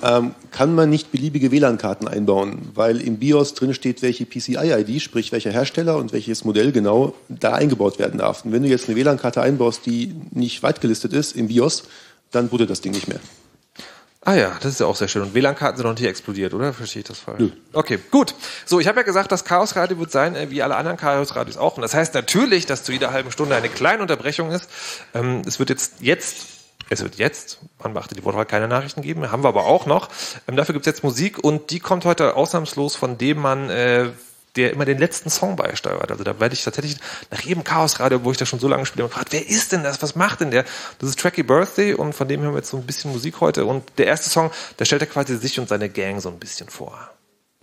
ähm, kann man nicht beliebige WLAN-Karten einbauen, weil im BIOS drin steht, welche PCI-ID, sprich welcher Hersteller und welches Modell genau da eingebaut werden darf. Und wenn du jetzt eine WLAN-Karte einbaust, die nicht weit gelistet ist im BIOS, dann bootet das Ding nicht mehr. Ah ja, das ist ja auch sehr schön. Und WLAN-Karten sind noch nicht explodiert, oder? Verstehe ich das falsch? Okay, gut. So, ich habe ja gesagt, das Chaos-Radio wird sein, äh, wie alle anderen Chaos-Radios auch. Und das heißt natürlich, dass zu jeder halben Stunde eine kleine Unterbrechung ist. Ähm, es wird jetzt, jetzt, es wird jetzt, man beachte die Wortwahl, keine Nachrichten geben, haben wir aber auch noch. Ähm, dafür gibt's jetzt Musik und die kommt heute ausnahmslos von dem Mann, äh, der immer den letzten Song beisteuert. Also da werde ich tatsächlich nach jedem Chaos-Radio, wo ich das schon so lange spiele, gefragt, wer ist denn das? Was macht denn der? Das ist Tracky Birthday und von dem hören wir jetzt so ein bisschen Musik heute. Und der erste Song, da stellt er quasi sich und seine Gang so ein bisschen vor.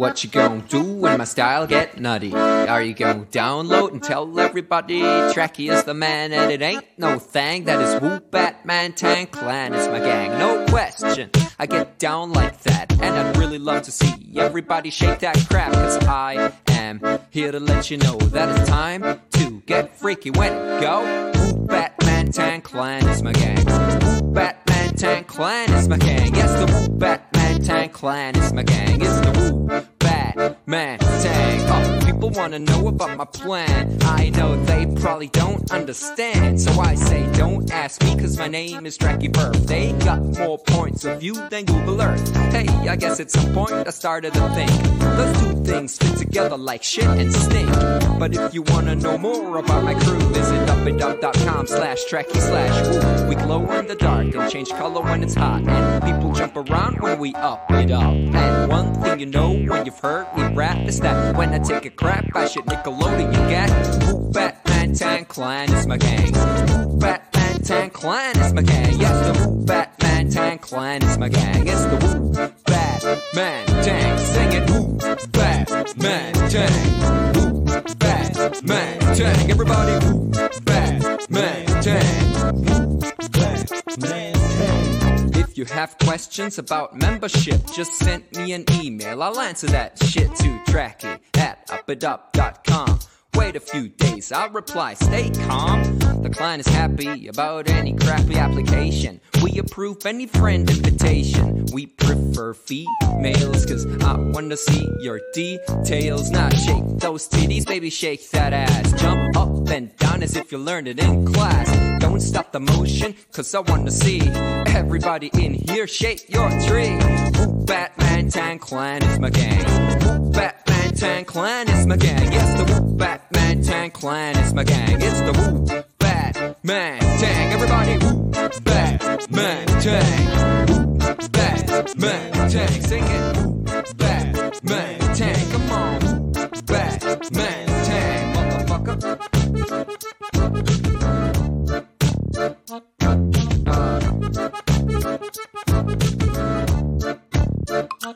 What you gonna do when my style get nutty? Are you gonna download and tell everybody Tracky is the man and it ain't no thing that is Whoop Batman Tank Clan is my gang, no question. I get down like that and I'd really love to see everybody shake that crap cause I am here to let you know that it's time to get freaky when it go. Whoop Batman Tank Clan is my gang. Whoop Batman Tank Clan is my gang. Yes, the Whoop Batman Wu Tang Clan, it's my gang, it's the Wu Bang. Batman Tank. Oh, people wanna know about my plan. I know they probably don't understand. So I say, don't ask me, cause my name is Tracky Burf. They got more points of view than Google Earth. Hey, I guess at some point I started to think those two things fit together like shit and stink. But if you wanna know more about my crew, visit upandup.com slash tracky slash. We glow in the dark and change color when it's hot. And people jump around when we up it up. And one thing you know when you've heard dirty rap. It's that when I take a crap, I should Nickelodeon gat. Who fat man tan clan is my gang. Who fat man tan clan is my gang. Yes, the who fat man tan clan is my gang. It's the who fat man tan. Sing it, who fat man tan. Who fat man tan. Everybody, who fat man tan. Who fat man you have questions about membership, just send me an email. I'll answer that shit to Tracky at upadup.com. wait a few days. I'll reply, stay calm. The client is happy about any crappy application. We approve any friend invitation. We prefer females, cause I wanna see your details. Not shake those titties, baby, shake that ass. Jump up and down as if you learned it in class. Don't stop the motion, cause I wanna see everybody in here shake your tree. Woo, Batman Tan Clan is my gang. Batman Tan Clan is my gang. Yes, the Woo Batman Tan Clan is my gang. It's the Woo Batman Tang. Everybody, Woo Batman Tang. Batman Tang. Sing it. Batman Tang. Come on. Batman Tang. Motherfucker. Uh. All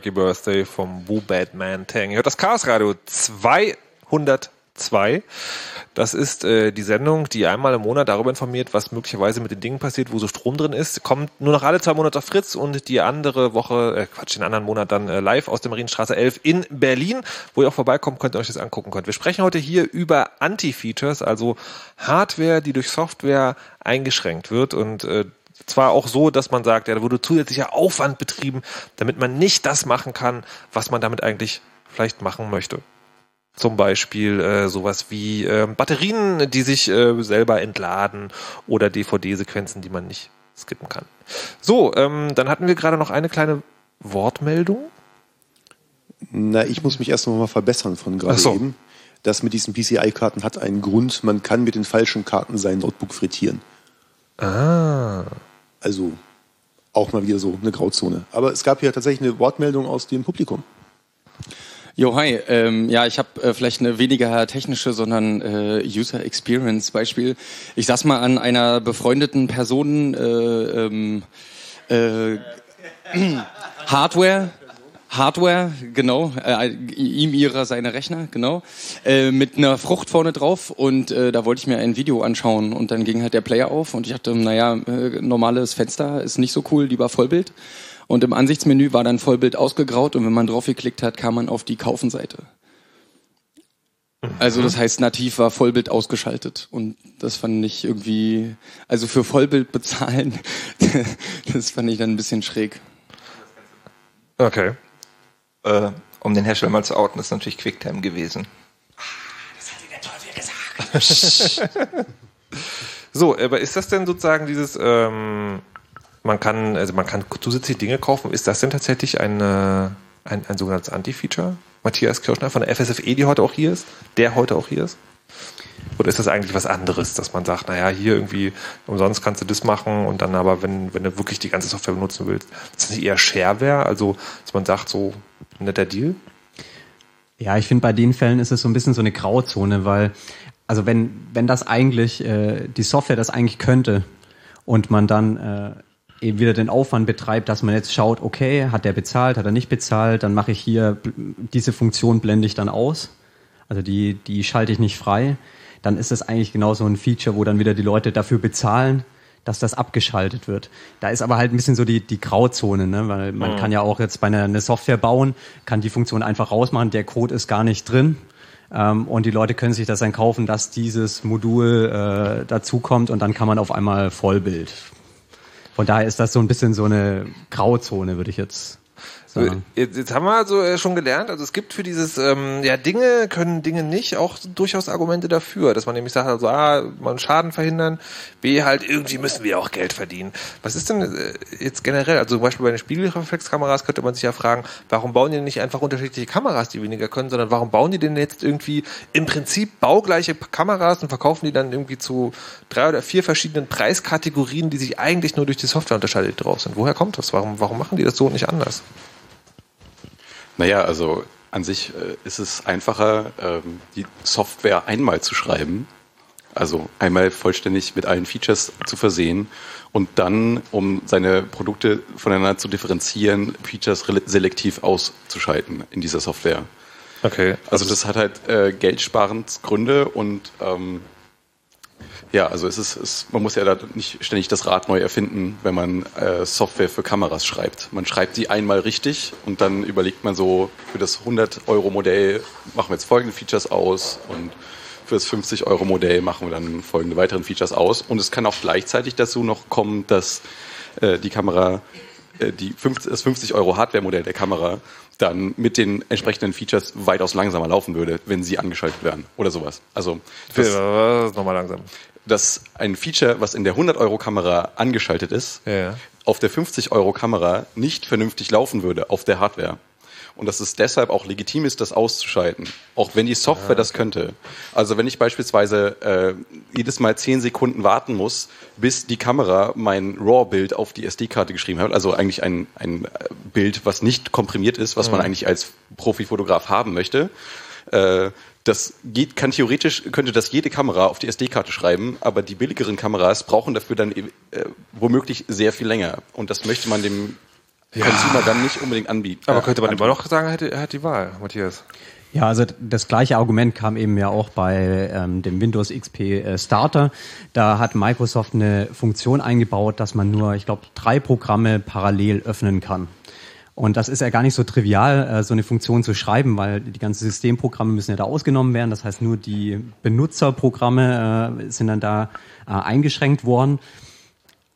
Tracky Birthday vom Woo Batman Tang. Ihr hört das Chaos Radio 202. Das ist äh, die Sendung, die einmal im Monat darüber informiert, was möglicherweise mit den Dingen passiert, wo so Strom drin ist. Kommt nur noch alle zwei Monate auf Fritz und die andere Woche, äh, Quatsch, den anderen Monat dann äh, live aus der Marienstraße 11 in Berlin, wo ihr auch vorbeikommen könnt und euch das angucken könnt. Wir sprechen heute hier über Anti-Features, also Hardware, die durch Software eingeschränkt wird und äh, zwar auch so, dass man sagt, ja, da wurde zusätzlicher Aufwand betrieben, damit man nicht das machen kann, was man damit eigentlich vielleicht machen möchte. Zum Beispiel äh, sowas wie äh, Batterien, die sich äh, selber entladen oder DVD-Sequenzen, die man nicht skippen kann. So, ähm, dann hatten wir gerade noch eine kleine Wortmeldung. Na, ich muss mich erst noch mal verbessern von gerade so. eben. Das mit diesen PCI-Karten hat einen Grund. Man kann mit den falschen Karten sein Notebook frittieren. Ah. Also auch mal wieder so eine Grauzone. Aber es gab hier tatsächlich eine Wortmeldung aus dem Publikum. Jo, hi. Ähm, ja, ich habe äh, vielleicht eine weniger technische, sondern äh, User Experience Beispiel. Ich saß mal an einer befreundeten Person äh, ähm, äh, Hardware. Hardware, genau, äh, ihm ihrer seine Rechner, genau, äh, mit einer Frucht vorne drauf und äh, da wollte ich mir ein Video anschauen und dann ging halt der Player auf und ich dachte, naja, äh, normales Fenster ist nicht so cool, lieber Vollbild. Und im Ansichtsmenü war dann Vollbild ausgegraut und wenn man drauf geklickt hat, kam man auf die Kaufen-Seite. Also das heißt, nativ war Vollbild ausgeschaltet und das fand ich irgendwie, also für Vollbild bezahlen, das fand ich dann ein bisschen schräg. Okay. Äh, um den Hersteller mal zu outen, ist natürlich QuickTime gewesen. So, aber ist das denn sozusagen dieses, ähm, man kann, also man kann zusätzliche Dinge kaufen, ist das denn tatsächlich eine, ein, ein sogenanntes Anti-Feature? Matthias Kirschner von der FSFE, die heute auch hier ist, der heute auch hier ist? Oder ist das eigentlich was anderes, dass man sagt, naja, hier irgendwie umsonst kannst du das machen und dann aber, wenn, wenn du wirklich die ganze Software benutzen willst, ist das nicht eher Shareware? Also, dass man sagt, so netter Deal? Ja, ich finde, bei den Fällen ist es so ein bisschen so eine Grauzone, weil, also wenn, wenn das eigentlich, äh, die Software das eigentlich könnte und man dann äh, eben wieder den Aufwand betreibt, dass man jetzt schaut, okay, hat der bezahlt, hat er nicht bezahlt, dann mache ich hier, diese Funktion blende ich dann aus. Also die, die schalte ich nicht frei. Dann ist das eigentlich genau so ein Feature, wo dann wieder die Leute dafür bezahlen, dass das abgeschaltet wird. Da ist aber halt ein bisschen so die, die Grauzone, ne? weil man Mhm. kann ja auch jetzt bei einer eine Software bauen, kann die Funktion einfach rausmachen, der Code ist gar nicht drin. Ähm, und die Leute können sich das dann kaufen, dass dieses Modul äh, dazukommt und dann kann man auf einmal Vollbild. Von daher ist das so ein bisschen so eine Grauzone, würde ich jetzt sagen. Jetzt, jetzt haben wir also äh, schon gelernt, also es gibt für dieses, ähm, ja, Dinge können Dinge nicht, auch durchaus Argumente dafür, dass man nämlich sagt, also A, man Schaden verhindern, B, halt irgendwie müssen wir auch Geld verdienen. Was ist denn äh, jetzt generell, also zum Beispiel bei den Spiegelreflexkameras könnte man sich ja fragen, warum bauen die denn nicht einfach unterschiedliche Kameras, die weniger können, sondern warum bauen die denn jetzt irgendwie im Prinzip baugleiche Kameras und verkaufen die dann irgendwie zu drei oder vier verschiedenen Preiskategorien, die sich eigentlich nur durch die Software unterscheidet drauf sind. Woher kommt das? Warum, warum machen die das so und nicht anders? Naja, also an sich äh, ist es einfacher, ähm, die Software einmal zu schreiben, also einmal vollständig mit allen Features zu versehen und dann, um seine Produkte voneinander zu differenzieren, Features selektiv auszuschalten in dieser Software. Okay. Also das hat halt äh, Geldsparensgründe und ähm, ja, also es ist, es, man muss ja da nicht ständig das Rad neu erfinden, wenn man äh, Software für Kameras schreibt. Man schreibt die einmal richtig und dann überlegt man so, für das 100-Euro-Modell machen wir jetzt folgende Features aus und für das 50-Euro-Modell machen wir dann folgende weiteren Features aus. Und es kann auch gleichzeitig dazu noch kommen, dass äh, die Kamera, äh, die 50, das 50-Euro-Hardware-Modell der Kamera dann mit den entsprechenden Features weitaus langsamer laufen würde, wenn sie angeschaltet werden oder sowas. Also das, Für, nochmal langsam. dass ein Feature, was in der 100-Euro-Kamera angeschaltet ist, ja. auf der 50-Euro-Kamera nicht vernünftig laufen würde, auf der Hardware. Und dass es deshalb auch legitim ist, das auszuschalten, auch wenn die Software das könnte. Also wenn ich beispielsweise äh, jedes Mal 10 Sekunden warten muss, bis die Kamera mein RAW-Bild auf die SD-Karte geschrieben hat, also eigentlich ein, ein äh, Bild, was nicht komprimiert ist, was man Mhm. eigentlich als Profifotograf haben möchte, äh, das geht, kann theoretisch, könnte das jede Kamera auf die SD-Karte schreiben, aber die billigeren Kameras brauchen dafür dann äh, womöglich sehr viel länger. Und das möchte man dem Consumer dann nicht unbedingt anbieten. Aber könnte man äh, immer noch sagen, er hat, er hat die Wahl, Matthias. Ja, also das gleiche Argument kam eben ja auch bei ähm, dem Windows XP äh, Starter. Da hat Microsoft eine Funktion eingebaut, dass man nur, ich glaube, drei Programme parallel öffnen kann. Und das ist ja gar nicht so trivial, äh, so eine Funktion zu schreiben, weil die ganzen Systemprogramme müssen ja da ausgenommen werden. Das heißt, nur die Benutzerprogramme äh, sind dann da äh, eingeschränkt worden.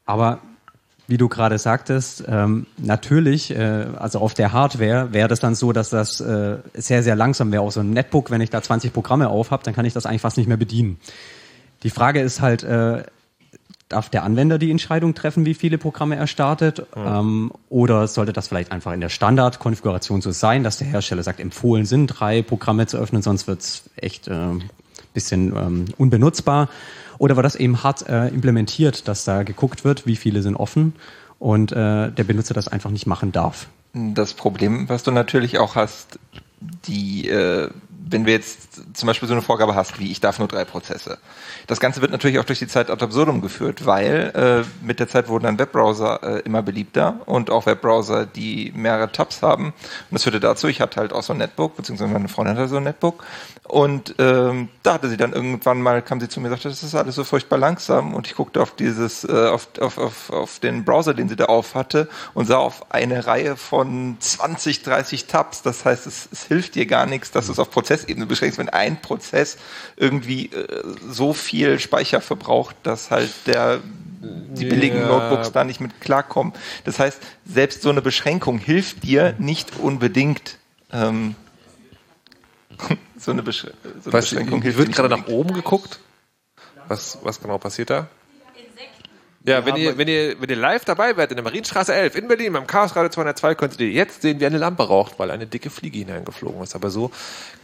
Aber wie du gerade sagtest, ähm, natürlich, äh, also auf der Hardware wäre das dann so, dass das äh, sehr, sehr langsam wäre. Auf so einem Netbook, wenn ich da 20 Programme auf habe, dann kann ich das eigentlich fast nicht mehr bedienen. Die Frage ist halt, äh, darf der Anwender die Entscheidung treffen, wie viele Programme er startet? Ähm, oder sollte das vielleicht einfach in der Standardkonfiguration so sein, dass der Hersteller sagt, empfohlen sind, drei Programme zu öffnen, sonst wird's echt äh, bisschen ähm, unbenutzbar. Oder war das eben hart äh, implementiert, dass da geguckt wird, wie viele sind offen und äh, der Benutzer das einfach nicht machen darf? Das Problem, was du natürlich auch hast, die, äh, wenn wir jetzt zum Beispiel so eine Vorgabe hast, wie ich darf nur drei Prozesse. Das Ganze wird natürlich auch durch die Zeit ad absurdum geführt, weil äh, mit der Zeit wurden dann Webbrowser äh, immer beliebter und auch Webbrowser, die mehrere Tabs haben. Und das führte dazu, ich hatte halt auch so ein Netbook, beziehungsweise meine Freundin hatte so ein Netbook. Und ähm, da hatte sie dann irgendwann mal, kam sie zu mir und sagte, das ist alles so furchtbar langsam. Und ich guckte auf dieses, äh, auf, auf, auf, auf den Browser, den sie da auf hatte und sah auf eine Reihe von 20, 30 Tabs. Das heißt, es, es hilft dir gar nichts, dass du es auf Prozessebene beschränkst, wenn ein Prozess irgendwie äh, so viel Speicher verbraucht, dass halt der die billigen Ja. Notebooks da nicht mit klarkommen. Das heißt, selbst so eine Beschränkung hilft dir nicht unbedingt. Ähm, so eine, Besch so eine Weißt Beschränkung hilft wird gerade nach oben geguckt. Was, was genau passiert da? Ja, wenn ihr, wenn, ihr, wenn ihr live dabei werdet in der Marienstraße 11 in Berlin beim Chaos Radio 202, könntet ihr jetzt sehen, wie eine Lampe raucht, weil eine dicke Fliege hineingeflogen ist. Aber so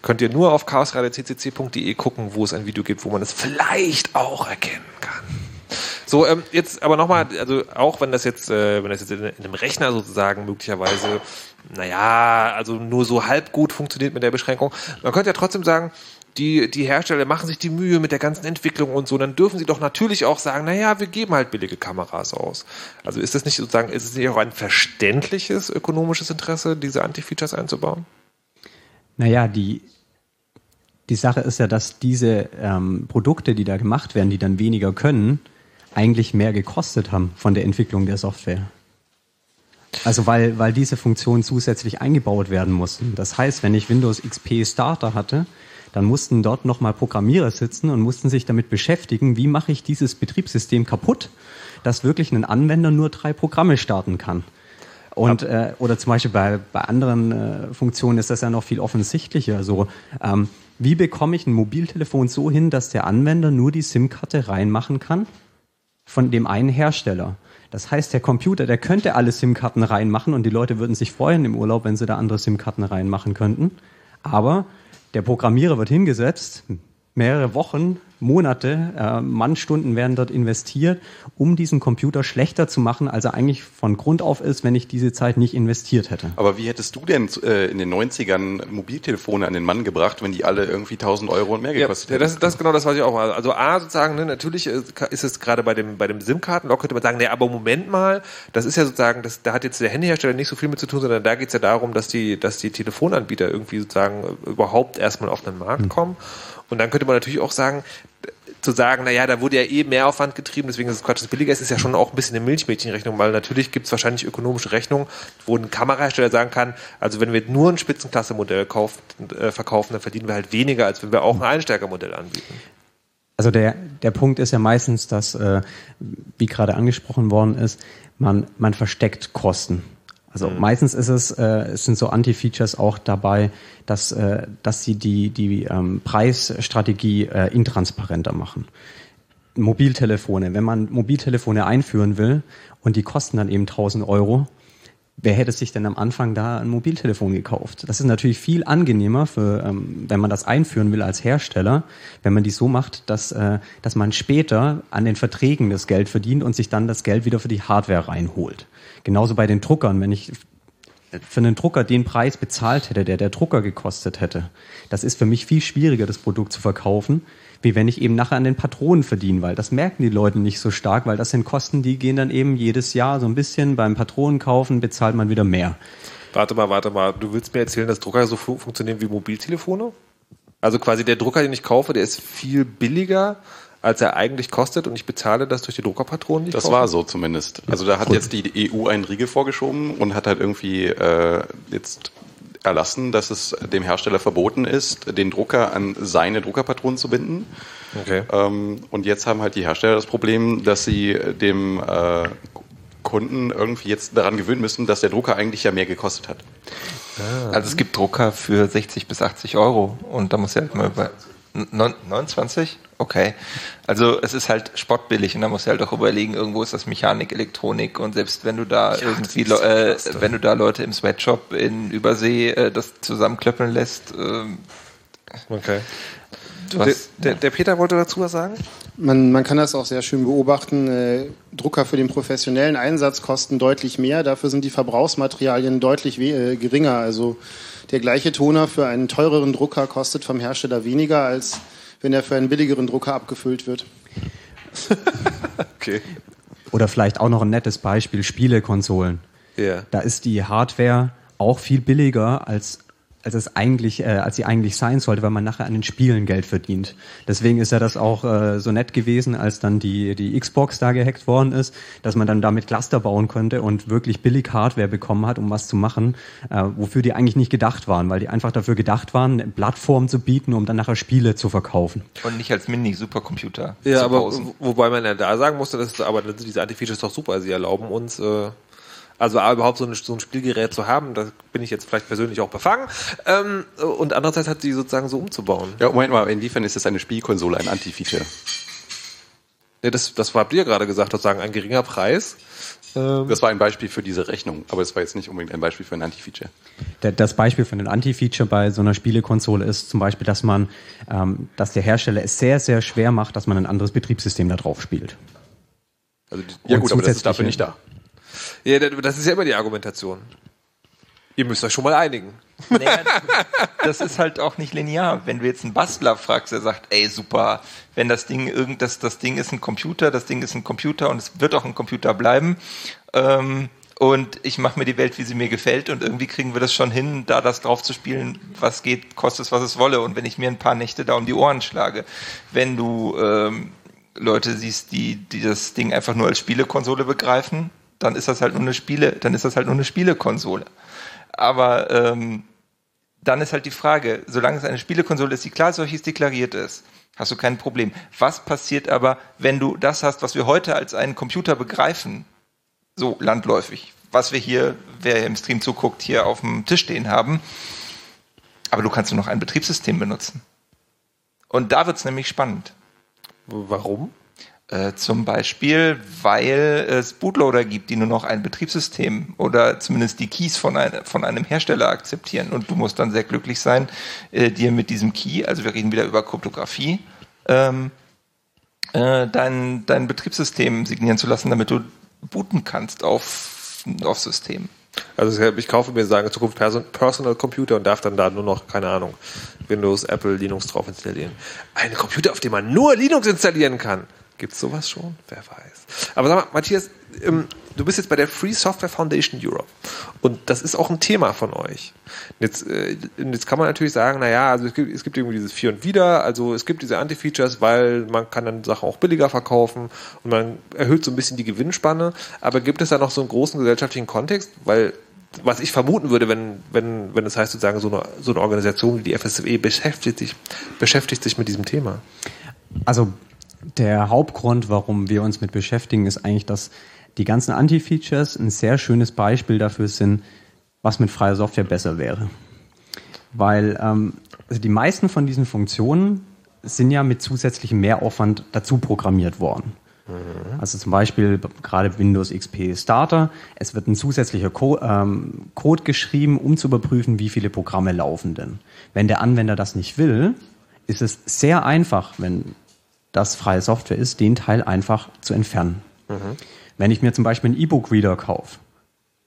könnt ihr nur auf chaosradio.ccc.de gucken, wo es ein Video gibt, wo man es vielleicht auch erkennen kann. So, ähm, jetzt aber nochmal, also auch wenn das jetzt, äh, wenn das jetzt in, in einem Rechner sozusagen möglicherweise, naja, also nur so halb gut funktioniert mit der Beschränkung, man könnte ja trotzdem sagen, die, die Hersteller machen sich die Mühe mit der ganzen Entwicklung und so, dann dürfen sie doch natürlich auch sagen, naja, wir geben halt billige Kameras aus. Also ist das nicht sozusagen, ist es nicht auch ein verständliches ökonomisches Interesse, diese Anti-Features einzubauen? Naja, die, die Sache ist ja, dass diese ähm, Produkte, die da gemacht werden, die dann weniger können, eigentlich mehr gekostet haben von der Entwicklung der Software. Also weil, weil diese Funktionen zusätzlich eingebaut werden mussten. Das heißt, wenn ich Windows XP Starter hatte, dann mussten dort nochmal Programmierer sitzen und mussten sich damit beschäftigen, wie mache ich dieses Betriebssystem kaputt, dass wirklich ein Anwender nur drei Programme starten kann. Und äh, oder zum Beispiel bei, bei anderen äh, Funktionen ist das ja noch viel offensichtlicher. So, ähm, wie bekomme ich ein Mobiltelefon so hin, dass der Anwender nur die SIM-Karte reinmachen kann von dem einen Hersteller? Das heißt, der Computer, der könnte alle SIM-Karten reinmachen und die Leute würden sich freuen im Urlaub, wenn sie da andere SIM-Karten reinmachen könnten. Aber der Programmierer wird hingesetzt, mehrere Wochen, Monate, äh, Mannstunden werden dort investiert, um diesen Computer schlechter zu machen, als er eigentlich von Grund auf ist, wenn ich diese Zeit nicht investiert hätte. Aber wie hättest du denn äh, in den 90ern Mobiltelefone an den Mann gebracht, wenn die alle irgendwie 1000 Euro und mehr gekostet ja, hätten? Das, das ist genau das, was ich auch mal. Also A, sozusagen, ne, natürlich ist es gerade bei dem, bei dem SIM-Kartenlock, könnte man sagen, nee, aber Moment mal, das ist ja sozusagen, das, da hat jetzt der Handyhersteller nicht so viel mit zu tun, sondern da geht es ja darum, dass die, dass die Telefonanbieter irgendwie sozusagen überhaupt erstmal auf den Markt kommen. Und dann könnte man natürlich auch sagen, zu sagen, naja, da wurde ja eh Mehraufwand getrieben, deswegen ist es Quatsch, dass es billiger ist, ist ja schon auch ein bisschen eine Milchmädchenrechnung, weil natürlich gibt es wahrscheinlich ökonomische Rechnungen, wo ein Kamerahersteller sagen kann, also wenn wir nur ein Spitzenklasse-Modell äh, verkaufen, dann verdienen wir halt weniger, als wenn wir auch ein Einsteigermodell anbieten. Also der, der Punkt ist ja meistens, dass, äh, wie gerade angesprochen worden ist, man, man versteckt Kosten. Also mhm. meistens ist es, äh, es sind so Anti-Features auch dabei, dass, äh, dass sie die, die ähm, Preisstrategie äh, intransparenter machen. Mobiltelefone, wenn man Mobiltelefone einführen will und die kosten dann eben 1000 Euro, wer hätte sich denn am Anfang da ein Mobiltelefon gekauft? Das ist natürlich viel angenehmer, für, ähm, wenn man das einführen will als Hersteller, wenn man die so macht, dass, äh, dass man später an den Verträgen das Geld verdient und sich dann das Geld wieder für die Hardware reinholt. Genauso bei den Druckern, wenn ich für einen Drucker den Preis bezahlt hätte, der der Drucker gekostet hätte. Das ist für mich viel schwieriger, das Produkt zu verkaufen, wie wenn ich eben nachher an den Patronen verdiene, weil das merken die Leute nicht so stark, weil das sind Kosten, die gehen dann eben jedes Jahr so ein bisschen beim Patronenkaufen bezahlt man wieder mehr. Warte mal, warte mal, du willst mir erzählen, dass Drucker so fu funktionieren wie Mobiltelefone? Also quasi der Drucker, den ich kaufe, der ist viel billiger als er eigentlich kostet und ich bezahle das durch die Druckerpatronen. Die das kaufe? war so zumindest. Also da hat Gut. jetzt die EU einen Riegel vorgeschoben und hat halt irgendwie äh, jetzt erlassen, dass es dem Hersteller verboten ist, den Drucker an seine Druckerpatronen zu binden. Okay. Ähm, und jetzt haben halt die Hersteller das Problem, dass sie dem äh, Kunden irgendwie jetzt daran gewöhnen müssen, dass der Drucker eigentlich ja mehr gekostet hat. Ah. Also es gibt Drucker für 60 bis 80 Euro und da muss ja halt mal bei 29? Okay. Also es ist halt spottbillig und da musst du halt auch überlegen, irgendwo ist das Mechanik, Elektronik und selbst wenn du da ja, irgendwie, äh, wenn du da Leute im Sweatshop in Übersee äh, das zusammenklöppeln lässt. Ähm, okay. Hast, der, der, Peter wollte dazu was sagen? Man, man kann das auch sehr schön beobachten. Äh, Drucker für den professionellen Einsatz kosten deutlich mehr, dafür sind die Verbrauchsmaterialien deutlich äh, geringer. Also der gleiche Toner für einen teureren Drucker kostet vom Hersteller weniger, als wenn er für einen billigeren Drucker abgefüllt wird. okay. Oder vielleicht auch noch ein nettes Beispiel, Spielekonsolen. Yeah. Da ist die Hardware auch viel billiger als als es eigentlich, äh, als sie eigentlich sein sollte, weil man nachher an den Spielen Geld verdient. Deswegen ist ja das auch äh, so nett gewesen, als dann die die Xbox da gehackt worden ist, dass man dann damit Cluster bauen konnte und wirklich billig Hardware bekommen hat, um was zu machen, äh, wofür die eigentlich nicht gedacht waren, weil die einfach dafür gedacht waren, eine Plattform zu bieten, um dann nachher Spiele zu verkaufen. Und nicht als Mini-Supercomputer. Ja, aber wobei man ja da sagen musste, dass aber diese Anti-Features doch super, sie erlauben uns äh also überhaupt so ein, so ein Spielgerät zu haben, da bin ich jetzt vielleicht persönlich auch befangen. Ähm, und andererseits hat sie sozusagen so umzubauen. Ja, Moment mal, inwiefern ist das eine Spielkonsole ein Anti-Feature? Ja, das, das habt ihr gerade gesagt, sozusagen ein geringer Preis. Ähm, Das war ein Beispiel für diese Rechnung, aber es war jetzt nicht unbedingt ein Beispiel für ein Anti-Feature. Das Beispiel für ein Anti-Feature bei so einer Spielekonsole ist zum Beispiel, dass man, ähm, dass der Hersteller es sehr, sehr schwer macht, dass man ein anderes Betriebssystem da drauf spielt. Also Ja Und gut, aber das ist dafür nicht da. Ja, das ist ja immer die Argumentation. Ihr müsst euch schon mal einigen. Naja, das ist halt auch nicht linear. Wenn du jetzt einen Bastler fragst, der sagt, ey, super, wenn das Ding irgend, das, das Ding ist ein Computer, das Ding ist ein Computer und es wird auch ein Computer bleiben. Ähm, und ich mache mir die Welt, wie sie mir gefällt und irgendwie kriegen wir das schon hin, da das drauf zu spielen, was geht, kostet es, was es wolle. Und wenn ich mir ein paar Nächte da um die Ohren schlage, wenn du ähm, Leute siehst, die, die das Ding einfach nur als Spielekonsole begreifen, dann ist das halt nur eine Spiele, dann ist das halt nur eine Spielekonsole. Aber ähm, dann ist halt die Frage, solange es eine Spielekonsole ist, die klar solches deklariert ist, hast du kein Problem. Was passiert aber, wenn du das hast, was wir heute als einen Computer begreifen, so landläufig, was wir hier, wer im Stream zuguckt, hier auf dem Tisch stehen haben, aber du kannst nur noch ein Betriebssystem benutzen. Und da wird es nämlich spannend. Warum? Äh, zum Beispiel, weil es Bootloader gibt, die nur noch ein Betriebssystem oder zumindest die Keys von, ein, von einem Hersteller akzeptieren. Und du musst dann sehr glücklich sein, äh, dir mit diesem Key, also wir reden wieder über Kryptographie, ähm, äh, dein, dein Betriebssystem signieren zu lassen, damit du booten kannst auf, auf System. Also ich kaufe mir sagen in Zukunft Person Personal Computer und darf dann da nur noch, keine Ahnung, Windows, Apple, Linux drauf installieren. Ein Computer, auf dem man nur Linux installieren kann. Gibt's sowas schon? Wer weiß. Aber sag mal, Matthias, ähm, du bist jetzt bei der Free Software Foundation Europe. Und das ist auch ein Thema von euch. Jetzt, äh, jetzt kann man natürlich sagen, naja, also es gibt, es gibt irgendwie dieses Für und Wider, also es gibt diese Anti-Features, weil man kann dann Sachen auch billiger verkaufen und man erhöht so ein bisschen die Gewinnspanne. Aber gibt es da noch so einen großen gesellschaftlichen Kontext? Weil was ich vermuten würde, wenn, wenn, wenn es heißt sozusagen, so eine, so eine Organisation wie die FSFE beschäftigt sich, beschäftigt sich mit diesem Thema. Also der Hauptgrund, warum wir uns mit beschäftigen, ist eigentlich, dass die ganzen Anti-Features ein sehr schönes Beispiel dafür sind, was mit freier Software besser wäre. Weil ähm, also die meisten von diesen Funktionen sind ja mit zusätzlichem Mehraufwand dazu programmiert worden. Also zum Beispiel gerade Windows XP Starter. Es wird ein zusätzlicher Co ähm, Code geschrieben, um zu überprüfen, wie viele Programme laufen denn. Wenn der Anwender das nicht will, ist es sehr einfach, wenn das freie Software ist, den Teil einfach zu entfernen. Wenn ich mir zum Beispiel einen E-Book-Reader kaufe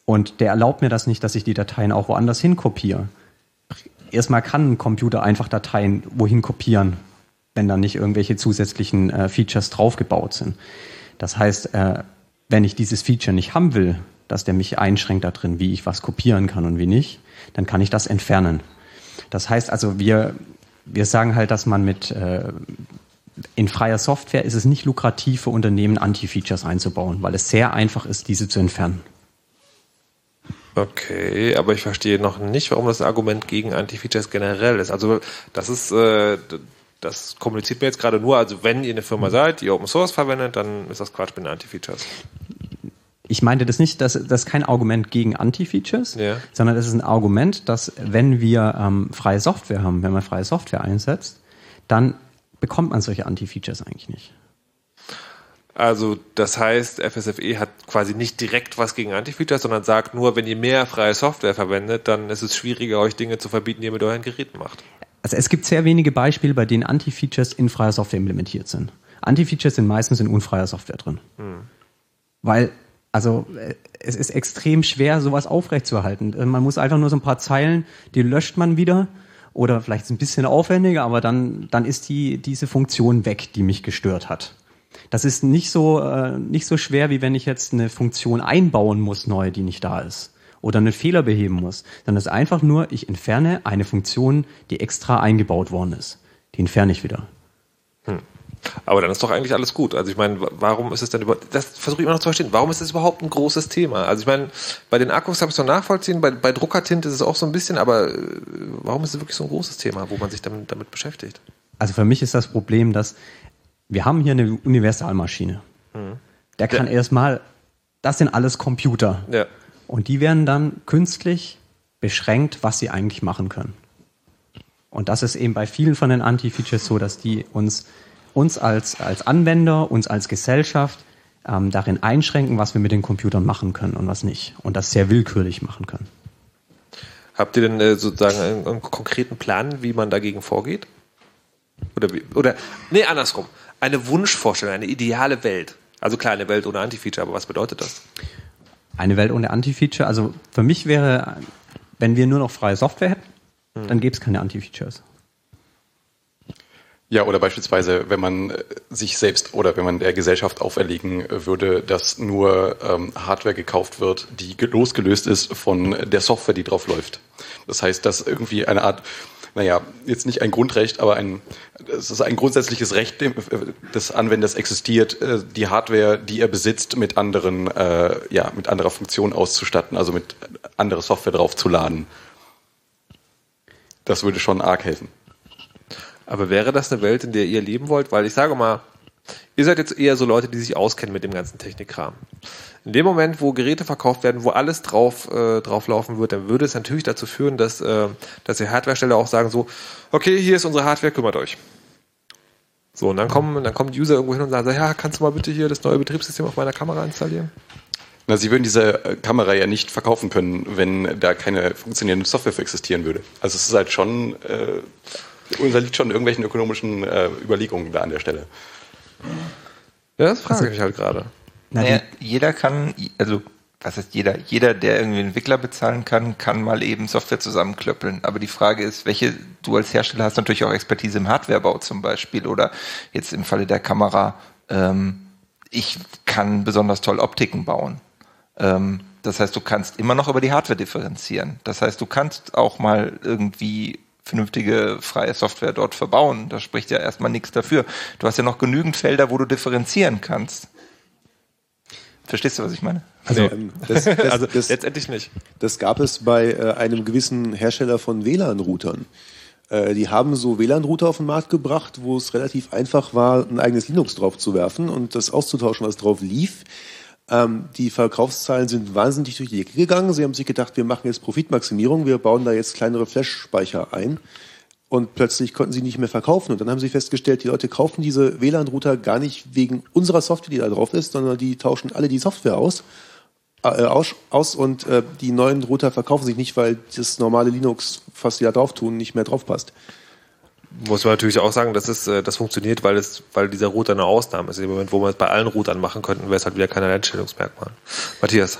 und der erlaubt mir das nicht, dass ich die Dateien auch woanders hin kopiere. Erstmal kann ein Computer einfach Dateien wohin kopieren, wenn da nicht irgendwelche zusätzlichen äh, Features draufgebaut sind. Das heißt, äh, wenn ich dieses Feature nicht haben will, dass der mich einschränkt da drin, wie ich was kopieren kann und wie nicht, dann kann ich das entfernen. Das heißt also, wir, wir sagen halt, dass man mit äh, in freier Software ist es nicht lukrativ für Unternehmen, Anti-Features einzubauen, weil es sehr einfach ist, diese zu entfernen. Okay, aber ich verstehe noch nicht, warum das Argument gegen Anti-Features generell ist. Also das ist, äh, das kommuniziert mir jetzt gerade nur, also wenn ihr eine Firma seid, die Open Source verwendet, dann ist das Quatsch mit Anti-Features. Ich meinte das nicht, dass das ist kein Argument gegen Anti-Features, Ja. sondern es ist ein Argument, dass wenn wir ähm, freie Software haben, wenn man freie Software einsetzt, dann bekommt man solche Anti-Features eigentlich nicht. Also das heißt, FSFE hat quasi nicht direkt was gegen Anti-Features, sondern sagt nur, wenn ihr mehr freie Software verwendet, dann ist es schwieriger, euch Dinge zu verbieten, die ihr mit euren Geräten macht. Also es gibt sehr wenige Beispiele, bei denen Anti-Features in freier Software implementiert sind. Anti-Features sind meistens in unfreier Software drin. Weil, also äh, es ist extrem schwer, sowas aufrechtzuerhalten. Äh, Man muss einfach nur so ein paar Zeilen, die löscht man wieder. Oder vielleicht ein bisschen aufwendiger, aber dann, dann ist die, diese Funktion weg, die mich gestört hat. Das ist nicht so, äh, nicht so schwer, wie wenn ich jetzt eine Funktion einbauen muss, neu, die nicht da ist. Oder einen Fehler beheben muss. Dann ist einfach nur, ich entferne eine Funktion, die extra eingebaut worden ist. Die entferne ich wieder. Aber dann ist doch eigentlich alles gut. Also ich meine, wa- warum ist es denn überhaupt, das versuche ich immer noch zu verstehen, warum ist das überhaupt ein großes Thema? Also ich meine, bei den Akkus habe ich so nachvollziehen, bei, bei Druckertinte ist es auch so ein bisschen, aber äh, warum ist es wirklich so ein großes Thema, wo man sich damit, damit beschäftigt? Also für mich ist das Problem, dass wir haben hier eine Universalmaschine. Der kann erstmal, das sind alles Computer. Ja. Und die werden dann künstlich beschränkt, was sie eigentlich machen können. Und das ist eben bei vielen von den Anti-Features so, dass die uns uns als, als Anwender, uns als Gesellschaft ähm, darin einschränken, was wir mit den Computern machen können und was nicht. Und das sehr willkürlich machen können. Habt ihr denn äh, sozusagen einen, einen konkreten Plan, wie man dagegen vorgeht? Oder, oder nee, andersrum. Eine Wunschvorstellung, eine ideale Welt. Also klar, eine Welt ohne Anti-Feature, aber was bedeutet das? Eine Welt ohne Anti-Feature, also für mich wäre, wenn wir nur noch freie Software hätten, Hm. dann gäbe es keine Anti-Features. Ja, oder beispielsweise, wenn man äh, sich selbst oder wenn man der Gesellschaft auferlegen äh, würde, dass nur ähm, Hardware gekauft wird, die ge- losgelöst ist von der Software, die drauf läuft. Das heißt, dass irgendwie eine Art, naja, jetzt nicht ein Grundrecht, aber ein, es ist ein grundsätzliches Recht äh, des Anwenders existiert, die Hardware, die er besitzt, mit anderen, äh, ja, mit anderer Funktion auszustatten, also mit anderer Software draufzuladen. Das würde schon arg helfen. Aber wäre das eine Welt, in der ihr leben wollt? Weil ich sage mal, ihr seid jetzt eher so Leute, die sich auskennen mit dem ganzen Technikkram. In dem Moment, wo Geräte verkauft werden, wo alles drauf, äh, drauflaufen wird, dann würde es natürlich dazu führen, dass, äh, dass die Hardwarehersteller auch sagen so, okay, hier ist unsere Hardware, kümmert euch. So, und dann kommen, dann kommen die User irgendwo hin und sagen, ja, kannst du mal bitte hier das neue Betriebssystem auf meiner Kamera installieren? Na, Sie würden diese äh, Kamera ja nicht verkaufen können, wenn da keine funktionierende Software für existieren würde. Also es ist halt schon, äh, unterliegt schon irgendwelchen ökonomischen äh, Überlegungen da an der Stelle. Ja, das frage ich halt gerade. Naja, jeder kann, also was heißt jeder? Jeder, der irgendwie einen Entwickler bezahlen kann, kann mal eben Software zusammenklöppeln. Aber die Frage ist, welche, du als Hersteller hast natürlich auch Expertise im Hardwarebau zum Beispiel oder jetzt im Falle der Kamera, ähm, ich kann besonders toll Optiken bauen. Ähm, das heißt, du kannst immer noch über die Hardware differenzieren. Das heißt, du kannst auch mal irgendwie vernünftige freie Software dort verbauen. Da spricht ja erstmal nichts dafür. Du hast ja noch genügend Felder, wo du differenzieren kannst. Verstehst du, was ich meine? Also, ähm, das, das, Also das, letztendlich nicht. Das gab es bei äh, einem gewissen Hersteller von WLAN-Routern. Äh, die haben so WLAN-Router auf den Markt gebracht, wo es relativ einfach war, ein eigenes Linux drauf zu werfen und das auszutauschen, was drauf lief. Ähm, die Verkaufszahlen sind wahnsinnig durch die Decke gegangen. Sie haben sich gedacht, wir machen jetzt Profitmaximierung, wir bauen da jetzt kleinere Flash-Speicher ein. Und plötzlich konnten sie nicht mehr verkaufen. Und dann haben sie festgestellt, die Leute kaufen diese WLAN-Router gar nicht wegen unserer Software, die da drauf ist, sondern die tauschen alle die Software aus. Äh, aus, aus und äh, die neuen Router verkaufen sich nicht, weil das normale Linux, was sie da drauf tun, nicht mehr drauf passt. Muss man natürlich auch sagen, das ist, äh, das funktioniert, weil es, weil dieser Router eine Ausnahme ist. Im Moment, wo wir es bei allen Routern machen könnten, wäre es halt wieder kein Alleinstellungsmerkmal. Matthias.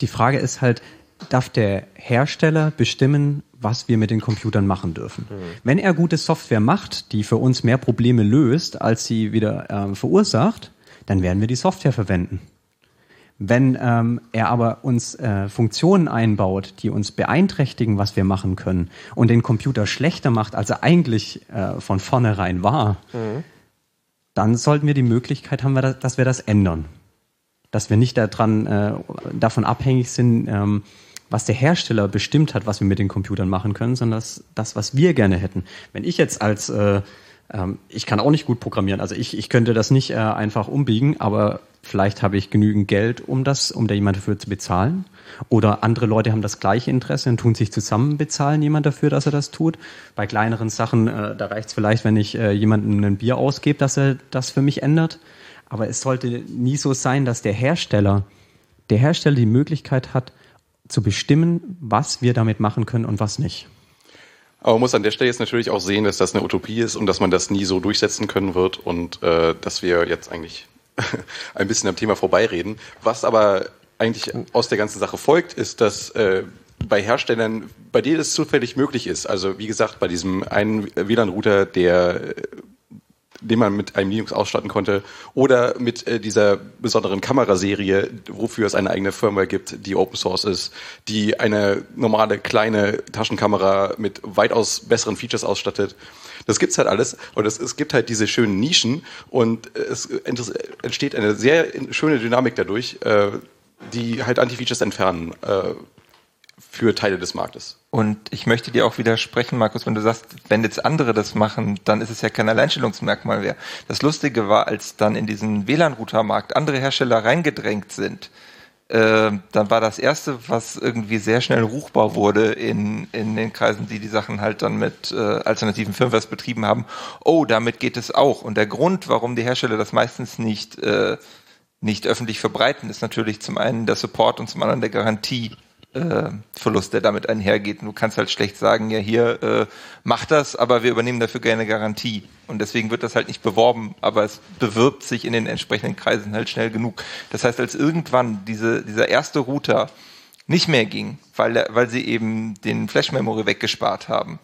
Die Frage ist halt, darf der Hersteller bestimmen, was wir mit den Computern machen dürfen? Wenn er gute Software macht, die für uns mehr Probleme löst, als sie wieder ähm, verursacht, dann werden wir die Software verwenden. Wenn ähm, er aber uns äh, Funktionen einbaut, die uns beeinträchtigen, was wir machen können, und den Computer schlechter macht, als er eigentlich äh, von vornherein war, dann sollten wir die Möglichkeit haben, dass wir das ändern. Dass wir nicht daran, äh, davon abhängig sind, ähm, was der Hersteller bestimmt hat, was wir mit den Computern machen können, sondern das, das was wir gerne hätten. Wenn ich jetzt als, äh, ähm, ich kann auch nicht gut programmieren, also ich, ich könnte das nicht äh, einfach umbiegen, aber vielleicht habe ich genügend Geld, um das, um da jemand dafür zu bezahlen. Oder andere Leute haben das gleiche Interesse und tun sich zusammen bezahlen jemand dafür, dass er das tut. Bei kleineren Sachen, äh, da reicht es vielleicht, wenn ich äh, jemandem ein Bier ausgebe, dass er das für mich ändert. Aber es sollte nie so sein, dass der Hersteller, der Hersteller die Möglichkeit hat, zu bestimmen, was wir damit machen können und was nicht. Aber man muss an der Stelle jetzt natürlich auch sehen, dass das eine Utopie ist und dass man das nie so durchsetzen können wird und äh, dass wir jetzt eigentlich ein bisschen am Thema vorbeireden. Was aber eigentlich aus der ganzen Sache folgt, ist, dass äh, bei Herstellern, bei denen es zufällig möglich ist, also wie gesagt, bei diesem einen WLAN-Router, der den man mit einem Linux ausstatten konnte, oder mit äh, dieser besonderen Kameraserie, wofür es eine eigene Firmware gibt, die Open Source ist, die eine normale kleine Taschenkamera mit weitaus besseren Features ausstattet. Das gibt's halt alles und es, es gibt halt diese schönen Nischen und es entsteht eine sehr schöne Dynamik dadurch, äh, die halt Anti-Features entfernen äh, für Teile des Marktes. Und ich möchte dir auch widersprechen, Markus, wenn du sagst, wenn jetzt andere das machen, dann ist es ja kein Alleinstellungsmerkmal mehr. Das Lustige war, als dann in diesen WLAN-Router-Markt andere Hersteller reingedrängt sind, äh, dann war das erste, was irgendwie sehr schnell ruchbar wurde in, in den Kreisen, die die Sachen halt dann mit äh, alternativen Firmwares betrieben haben. Oh, damit geht es auch. Und der Grund, warum die Hersteller das meistens nicht äh, nicht öffentlich verbreiten, ist natürlich zum einen der Support und zum anderen der Garantie. Äh, Verlust, der damit einhergeht. Du kannst halt schlecht sagen, ja hier, äh, mach das, aber wir übernehmen dafür gerne Garantie. Und deswegen wird das halt nicht beworben, aber es bewirbt sich in den entsprechenden Kreisen halt schnell genug. Das heißt, als irgendwann diese, dieser erste Router nicht mehr ging, weil, weil sie eben den Flash-Memory weggespart haben,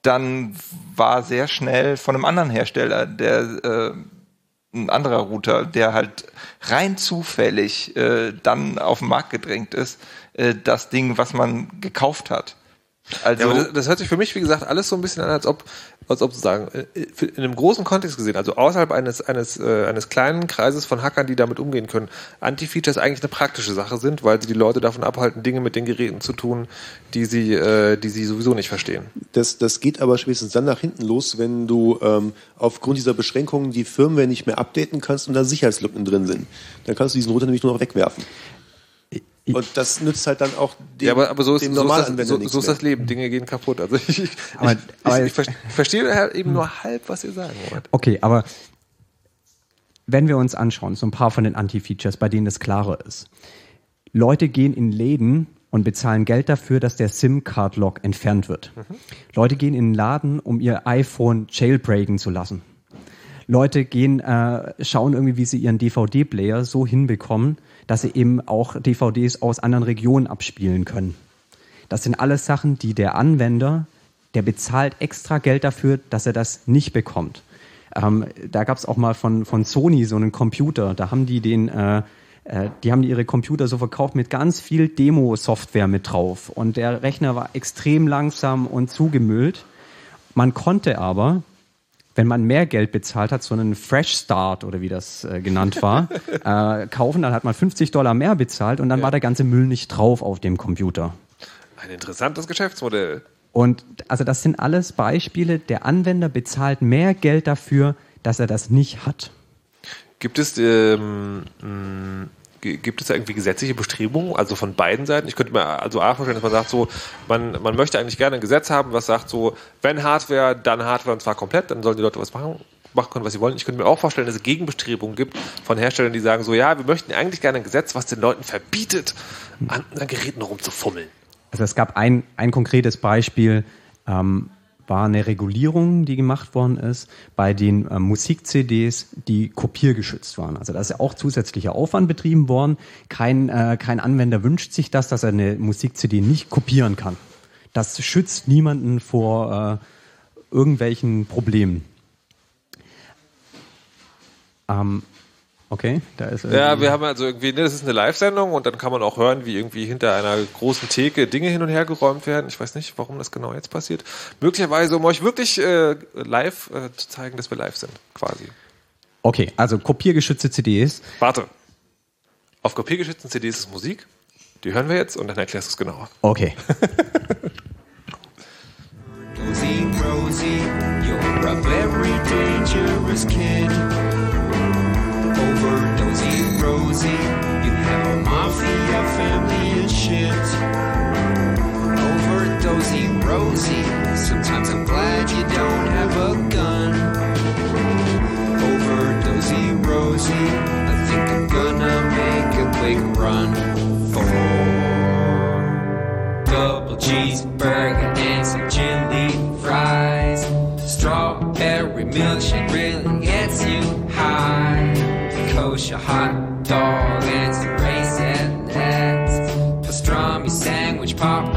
dann war sehr schnell von einem anderen Hersteller, der äh, ein anderer Router, der halt rein zufällig äh, dann auf den Markt gedrängt ist, äh, das Ding, was man gekauft hat. Also Ja, das, das hört sich für mich, wie gesagt, alles so ein bisschen an, als ob, als ob sozusagen äh, in einem großen Kontext gesehen, also außerhalb eines, eines, äh, eines kleinen Kreises von Hackern, die damit umgehen können, Anti-Features eigentlich eine praktische Sache sind, weil sie die Leute davon abhalten, Dinge mit den Geräten zu tun, die sie, äh, die sie sowieso nicht verstehen. Das, das geht aber spätestens dann nach hinten los, wenn du ähm, aufgrund dieser Beschränkungen die Firmware nicht mehr updaten kannst und da Sicherheitslücken drin sind. Dann kannst du diesen Router nämlich nur noch wegwerfen. Und das nützt halt dann auch dem, ja, aber, aber so ist, dem so ist, Normalanwender das, so, nichts so ist das Leben. Dinge gehen kaputt. Also ich, ich, Aber- ich, aber- ich, ich, ver- verstehe halt eben nur halb, was ihr sagen wollt. Okay, aber wenn wir uns anschauen, so ein paar von den Anti-Features, bei denen es klarer ist. Leute gehen in Läden und bezahlen Geld dafür, dass der SIM-Card-Lock entfernt wird. Leute gehen in den Laden, um ihr iPhone jailbreaken zu lassen. Leute gehen, äh, schauen irgendwie, wie sie ihren DVD-Player so hinbekommen, dass sie eben auch DVDs aus anderen Regionen abspielen können. Das sind alles Sachen, die der Anwender, der bezahlt extra Geld dafür, dass er das nicht bekommt. Ähm, da gab es auch mal von, von Sony so einen Computer, da haben die den, äh, äh, die haben ihre Computer so verkauft mit ganz viel Demo-Software mit drauf. Und der Rechner war extrem langsam und zugemüllt. Man konnte aber, wenn man mehr Geld bezahlt hat, so einen Fresh Start oder wie das äh, genannt war, äh, kaufen, dann hat man 50 Dollar mehr bezahlt und dann war der ganze Müll nicht drauf auf dem Computer. Ein interessantes Geschäftsmodell. Und also das sind alles Beispiele, der Anwender bezahlt mehr Geld dafür, dass er das nicht hat. Gibt es, ähm, gibt es da irgendwie gesetzliche Bestrebungen, also von beiden Seiten? Ich könnte mir also A vorstellen, dass man sagt so, man, man möchte eigentlich gerne ein Gesetz haben, was sagt so, wenn Hardware, dann Hardware und zwar komplett, dann sollen die Leute was machen, machen können, was sie wollen. Ich könnte mir auch vorstellen, dass es Gegenbestrebungen gibt von Herstellern, die sagen so, ja, wir möchten eigentlich gerne ein Gesetz, was den Leuten verbietet, an, an Geräten rumzufummeln. Also es gab ein, ein konkretes Beispiel, ähm, war eine Regulierung, die gemacht worden ist bei den äh, Musik-CDs, die kopiergeschützt waren. Also da ist ja auch zusätzlicher Aufwand betrieben worden. Kein, äh, kein Anwender wünscht sich das, dass er eine Musik-CD nicht kopieren kann. Das schützt niemanden vor äh, irgendwelchen Problemen. Ähm, okay, da ist Ja, wir haben also irgendwie, ne, das ist eine Live-Sendung und dann kann man auch hören, wie irgendwie hinter einer großen Theke Dinge hin und her geräumt werden. Ich weiß nicht, warum das genau jetzt passiert. Möglicherweise, um euch wirklich äh, live äh, zu zeigen, dass wir live sind, quasi. Okay, also kopiergeschützte CDs. Warte. Auf kopiergeschützten CDs ist Musik. Die hören wir jetzt und dann erklärst du es genauer. Okay. Rosie, Rosie, you're a very dangerous kid. Rosie, you have a mafia family and shit. Overdosing, Rosie, sometimes I'm glad you don't have a gun. Overdosing, Rosie, I think I'm gonna make a quick run for double cheeseburger and some chili fries. Strawberry milkshake really gets you high. Kosher hot Dog it's a racing net. Pastrami sandwich, pop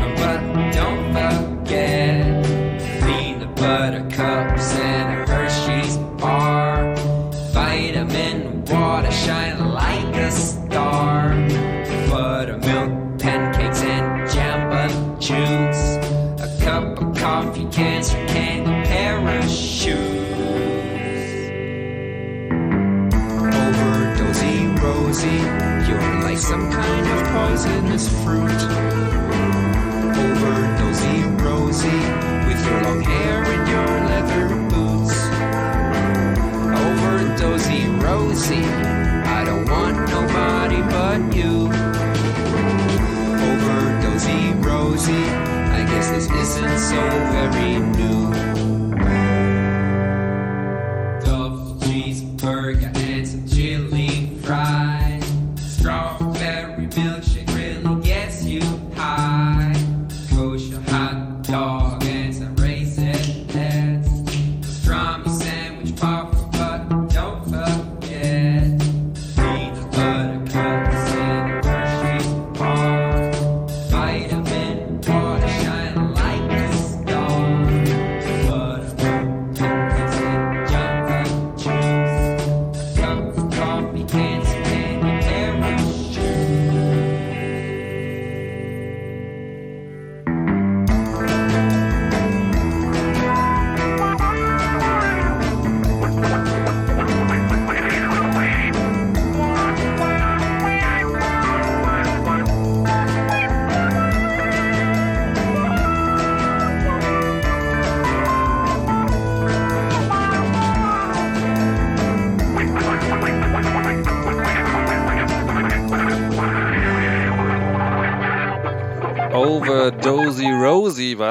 some kind of poisonous fruit. Overdosey nosy Rosie, with your long hair and your leather boots. Overdosey dozy Rosie, I don't want nobody but you. Overdosey dozy Rosie, I guess this isn't so very new. Dove, cheeseburger.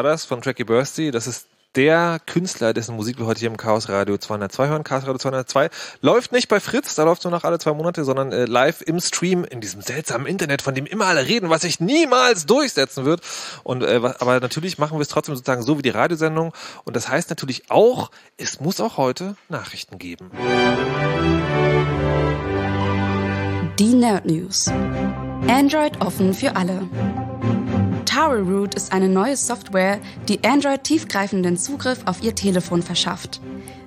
Das von Tracky Bursty. Das ist der Künstler, dessen Musik wir heute hier im Chaos Radio 202 hören. Chaos Radio 202 läuft nicht bei Fritz, da läuft nur noch alle zwei Monate, sondern äh, live im Stream in diesem seltsamen Internet, von dem immer alle reden, was sich niemals durchsetzen wird. Und äh, aber natürlich machen wir es trotzdem sozusagen so wie die Radiosendung. Und das heißt natürlich auch, es muss auch heute Nachrichten geben. Die Nerd News. Android offen für alle. Tower Root ist eine neue Software, die Android tiefgreifenden Zugriff auf ihr Telefon verschafft.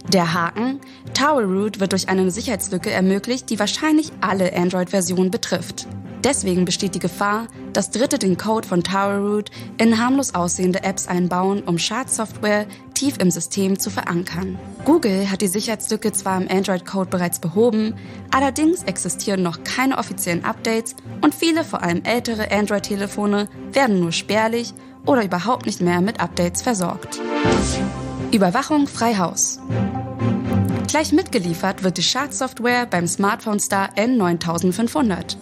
Der Haken, Tower Root wird durch eine Sicherheitslücke ermöglicht, die wahrscheinlich alle Android-Versionen betrifft. Deswegen besteht die Gefahr, dass Dritte den Code von Tower Root in harmlos aussehende Apps einbauen, um Schadsoftware tief im System zu verankern. Google hat die Sicherheitslücke zwar im Android-Code bereits behoben, allerdings existieren noch keine offiziellen Updates und viele, vor allem ältere Android-Telefone, werden nur spärlich oder überhaupt nicht mehr mit Updates versorgt. Überwachung frei Haus. Gleich mitgeliefert wird die Schadsoftware beim Smartphone Star N9500.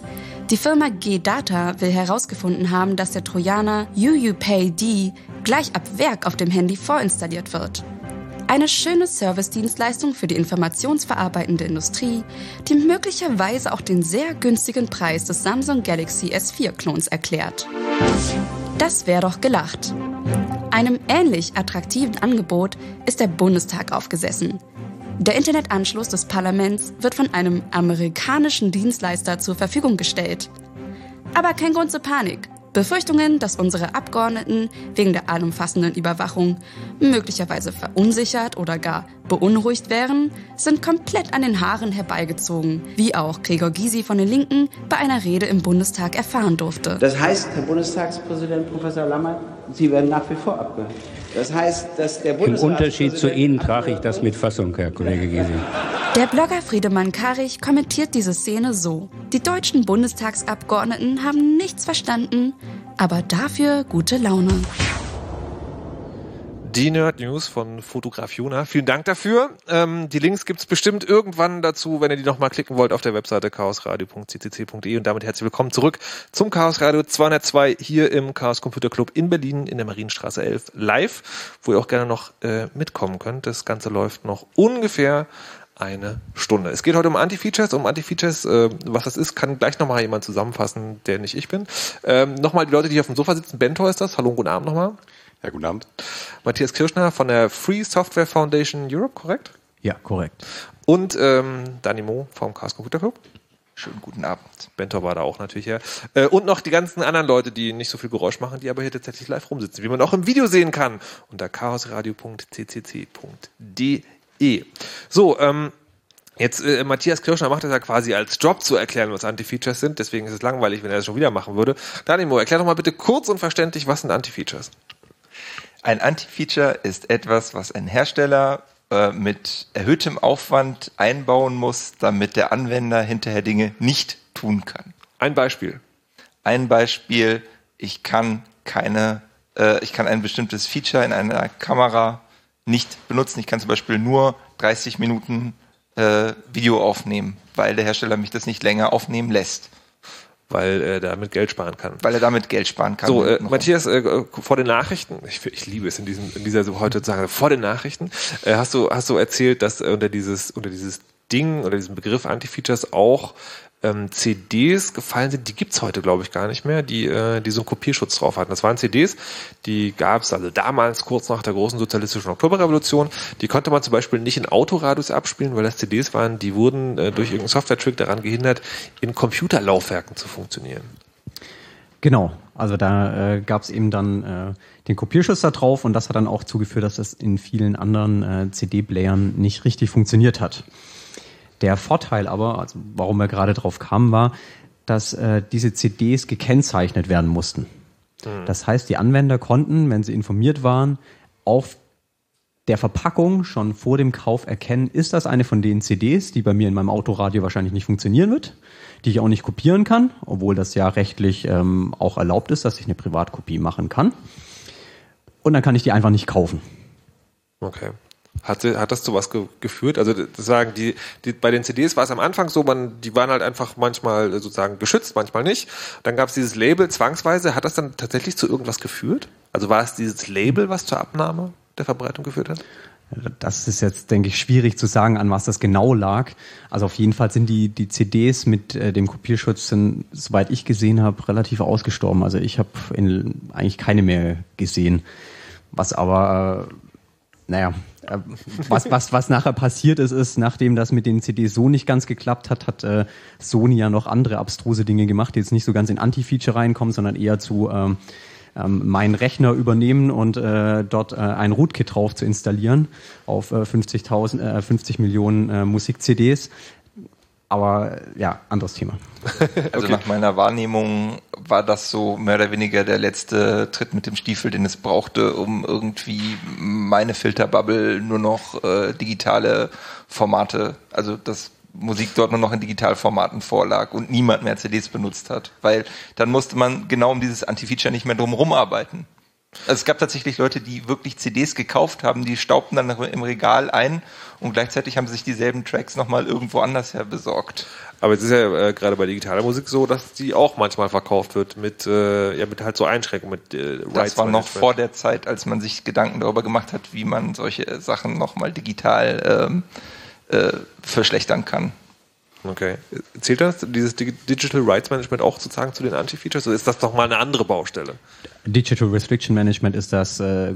Die Firma G-Data will herausgefunden haben, dass der Trojaner UUPay-D gleich ab Werk auf dem Handy vorinstalliert wird. Eine schöne Service-Dienstleistung für die informationsverarbeitende Industrie, die möglicherweise auch den sehr günstigen Preis des Samsung Galaxy S4-Klons erklärt. Das wäre doch gelacht. Einem ähnlich attraktiven Angebot ist der Bundestag aufgesessen. Der Internetanschluss des Parlaments wird von einem amerikanischen Dienstleister zur Verfügung gestellt. Aber kein Grund zur Panik. Befürchtungen, dass unsere Abgeordneten wegen der allumfassenden Überwachung möglicherweise verunsichert oder gar beunruhigt wären, sind komplett an den Haaren herbeigezogen, wie auch Gregor Gysi von den Linken bei einer Rede im Bundestag erfahren durfte. Das heißt, Herr Bundestagspräsident Professor Lammert, Sie werden nach wie vor abgehört. Das heißt, dass der Im Unterschied zu Ihnen trage ich das mit Fassung, Herr Kollege Gysi. Der Blogger Friedemann Karich kommentiert diese Szene so. Die deutschen Bundestagsabgeordneten haben nichts verstanden, aber dafür gute Laune. Die Nerd News von Fotograf Juna. Vielen Dank dafür. Ähm, die Links gibt's bestimmt irgendwann dazu, wenn ihr die nochmal klicken wollt auf der Webseite chaosradio.ccc.de und damit herzlich willkommen zurück zum Chaos Radio 202 hier im Chaos Computer Club in Berlin in der Marienstraße 11 live, wo ihr auch gerne noch äh, mitkommen könnt. Das Ganze läuft noch ungefähr eine Stunde. Es geht heute um Anti-Features. Um Anti-Features, äh, was das ist, kann gleich nochmal jemand zusammenfassen, der nicht ich bin. Ähm, nochmal die Leute, die hier auf dem Sofa sitzen. Bento ist das. Hallo und guten Abend nochmal. Ja, guten Abend. Matthias Kirschner von der Free Software Foundation Europe, korrekt? Ja, korrekt. Und ähm, Dani Mo vom Chaos Computer Club. Schönen guten Abend. Bentor war da auch natürlich her. Äh, und noch die ganzen anderen Leute, die nicht so viel Geräusch machen, die aber hier tatsächlich live rumsitzen, wie man auch im Video sehen kann, unter chaosradio.ccc.de. So, ähm, Jetzt, äh, Matthias Kirschner macht das ja quasi als Job zu erklären, was Anti-Features sind. Deswegen ist es langweilig, wenn er das schon wieder machen würde. Danimo, erklär doch mal bitte kurz und verständlich, was sind Anti-Features? Ein Anti-Feature ist etwas, was ein Hersteller äh, mit erhöhtem Aufwand einbauen muss, damit der Anwender hinterher Dinge nicht tun kann. Ein Beispiel. Ein Beispiel, ich kann keine, äh, ich kann ein bestimmtes Feature in einer Kamera nicht benutzen. Ich kann zum Beispiel nur 30 Minuten äh, Video aufnehmen, weil der Hersteller mich das nicht länger aufnehmen lässt. Weil er damit Geld sparen kann. Weil er damit Geld sparen kann. So, äh, Matthias, äh, vor den Nachrichten, ich, ich liebe es in, diesem, in dieser so heute zu sagen, vor den Nachrichten, äh, hast du hast du erzählt, dass äh, unter dieses unter dieses Ding oder diesen Begriff Anti-Features auch ähm, CDs gefallen sind, die gibt's heute, glaube ich, gar nicht mehr, die, äh, die so einen Kopierschutz drauf hatten. Das waren CDs, die gab's also damals, kurz nach der großen sozialistischen Oktoberrevolution. Die konnte man zum Beispiel nicht in Autoradios abspielen, weil das CDs waren, die wurden äh, durch irgendeinen Software-Trick daran gehindert, in Computerlaufwerken zu funktionieren. Genau, also da äh, gab es eben dann äh, den Kopierschutz da drauf und das hat dann auch zugeführt, dass das in vielen anderen äh, CD-Playern nicht richtig funktioniert hat. Der Vorteil aber, also warum wir gerade drauf kamen, war, dass äh, diese CDs gekennzeichnet werden mussten. Mhm. Das heißt, die Anwender konnten, wenn sie informiert waren, auf der Verpackung schon vor dem Kauf erkennen, ist das eine von den CDs, die bei mir in meinem Autoradio wahrscheinlich nicht funktionieren wird, die ich auch nicht kopieren kann, obwohl das ja rechtlich ähm, auch erlaubt ist, dass ich eine Privatkopie machen kann. Und dann kann ich die einfach nicht kaufen. Okay. Hat, hat das zu was ge geführt? Also sagen die, die bei den CDs war es am Anfang so, man, die waren halt einfach manchmal sozusagen geschützt, manchmal nicht. Dann gab es dieses Label zwangsweise. Hat das dann tatsächlich zu irgendwas geführt? Also war es dieses Label, was zur Abnahme der Verbreitung geführt hat? Das ist jetzt, denke ich, schwierig zu sagen, an was das genau lag. Also auf jeden Fall sind die, die CDs mit äh, dem Kopierschutz, sind, soweit ich gesehen habe, relativ ausgestorben. Also ich habe eigentlich keine mehr gesehen. Was aber, äh, naja, äh, was, was, was nachher passiert ist, ist, nachdem das mit den CDs so nicht ganz geklappt hat, hat äh, Sony ja noch andere abstruse Dinge gemacht, die jetzt nicht so ganz in Anti-Feature reinkommen, sondern eher zu ähm, ähm, meinen Rechner übernehmen und äh, dort äh, ein Rootkit drauf zu installieren auf äh, 50.000, äh, 50 Millionen äh, Musik-CDs. Aber ja, anderes Thema. Also nach meiner Wahrnehmung war das so mehr oder weniger der letzte Tritt mit dem Stiefel, den es brauchte, um irgendwie meine Filterbubble nur noch äh, digitale Formate, also dass Musik dort nur noch in Digitalformaten vorlag und niemand mehr CDs benutzt hat. Weil dann musste man genau um dieses Anti-Feature nicht mehr drum rumarbeiten. Also es gab tatsächlich Leute, die wirklich CDs gekauft haben, die staubten dann im Regal ein und gleichzeitig haben sie sich dieselben Tracks nochmal irgendwo anders her besorgt. Aber es ist ja äh, gerade bei digitaler Musik so, dass die auch manchmal verkauft wird mit, äh, ja, mit halt so Einschränkungen, mit äh, Das war noch vor der Zeit, als man sich Gedanken darüber gemacht hat, wie man solche Sachen nochmal digital ähm, äh, verschlechtern kann. Okay. Zählt das, dieses Dig- Digital Rights Management auch sozusagen zu den Anti-Features oder ist das doch mal eine andere Baustelle? Digital Restriction Management ist das äh,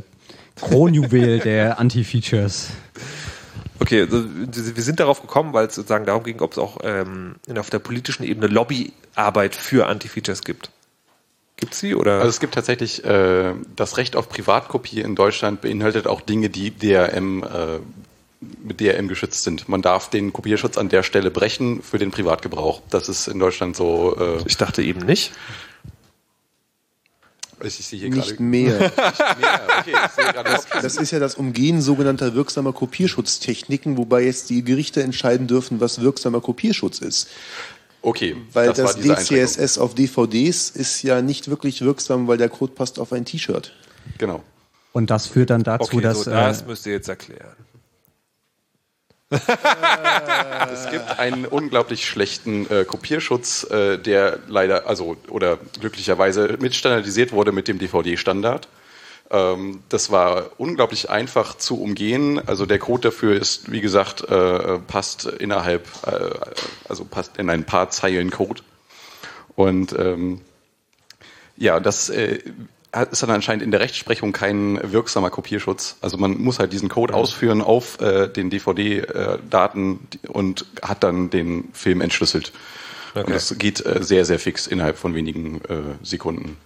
Kronjuwel der Anti-Features. Okay, also wir sind darauf gekommen, weil es sozusagen darum ging, ob es auch ähm, auf der politischen Ebene Lobbyarbeit für Anti-Features gibt. Gibt sie oder? Also es gibt tatsächlich äh, das Recht auf Privatkopie in Deutschland beinhaltet auch Dinge, die DRM äh, mit DRM geschützt sind. Man darf den Kopierschutz an der Stelle brechen für den Privatgebrauch. Das ist in Deutschland so. Äh, ich dachte eben nicht. Ich sehe hier Nicht gerade- mehr. Nicht mehr. Okay, ich sehe Das, das ist ja das Umgehen sogenannter wirksamer Kopierschutztechniken, wobei jetzt die Gerichte entscheiden dürfen, was wirksamer Kopierschutz ist. Okay, Weil das war das. DCSS auf DVDs ist ja nicht wirklich wirksam, weil der Code passt auf ein T-Shirt. Genau. Und das führt dann dazu, okay, dass so, das äh, müsst ihr jetzt erklären. Es gibt einen unglaublich schlechten äh, Kopierschutz, äh, der leider, also oder glücklicherweise mitstandardisiert wurde mit dem DVD-Standard. Ähm, das war unglaublich einfach zu umgehen. Also der Code dafür ist, wie gesagt, äh, passt innerhalb, äh, also passt in ein paar Zeilen Code. Und ähm, ja, das äh, ist dann anscheinend in der Rechtsprechung kein wirksamer Kopierschutz. Also man muss halt diesen Code ausführen auf äh, den DVD-Daten und hat dann den Film entschlüsselt. Und das geht äh, sehr, sehr fix innerhalb von wenigen äh, Sekunden.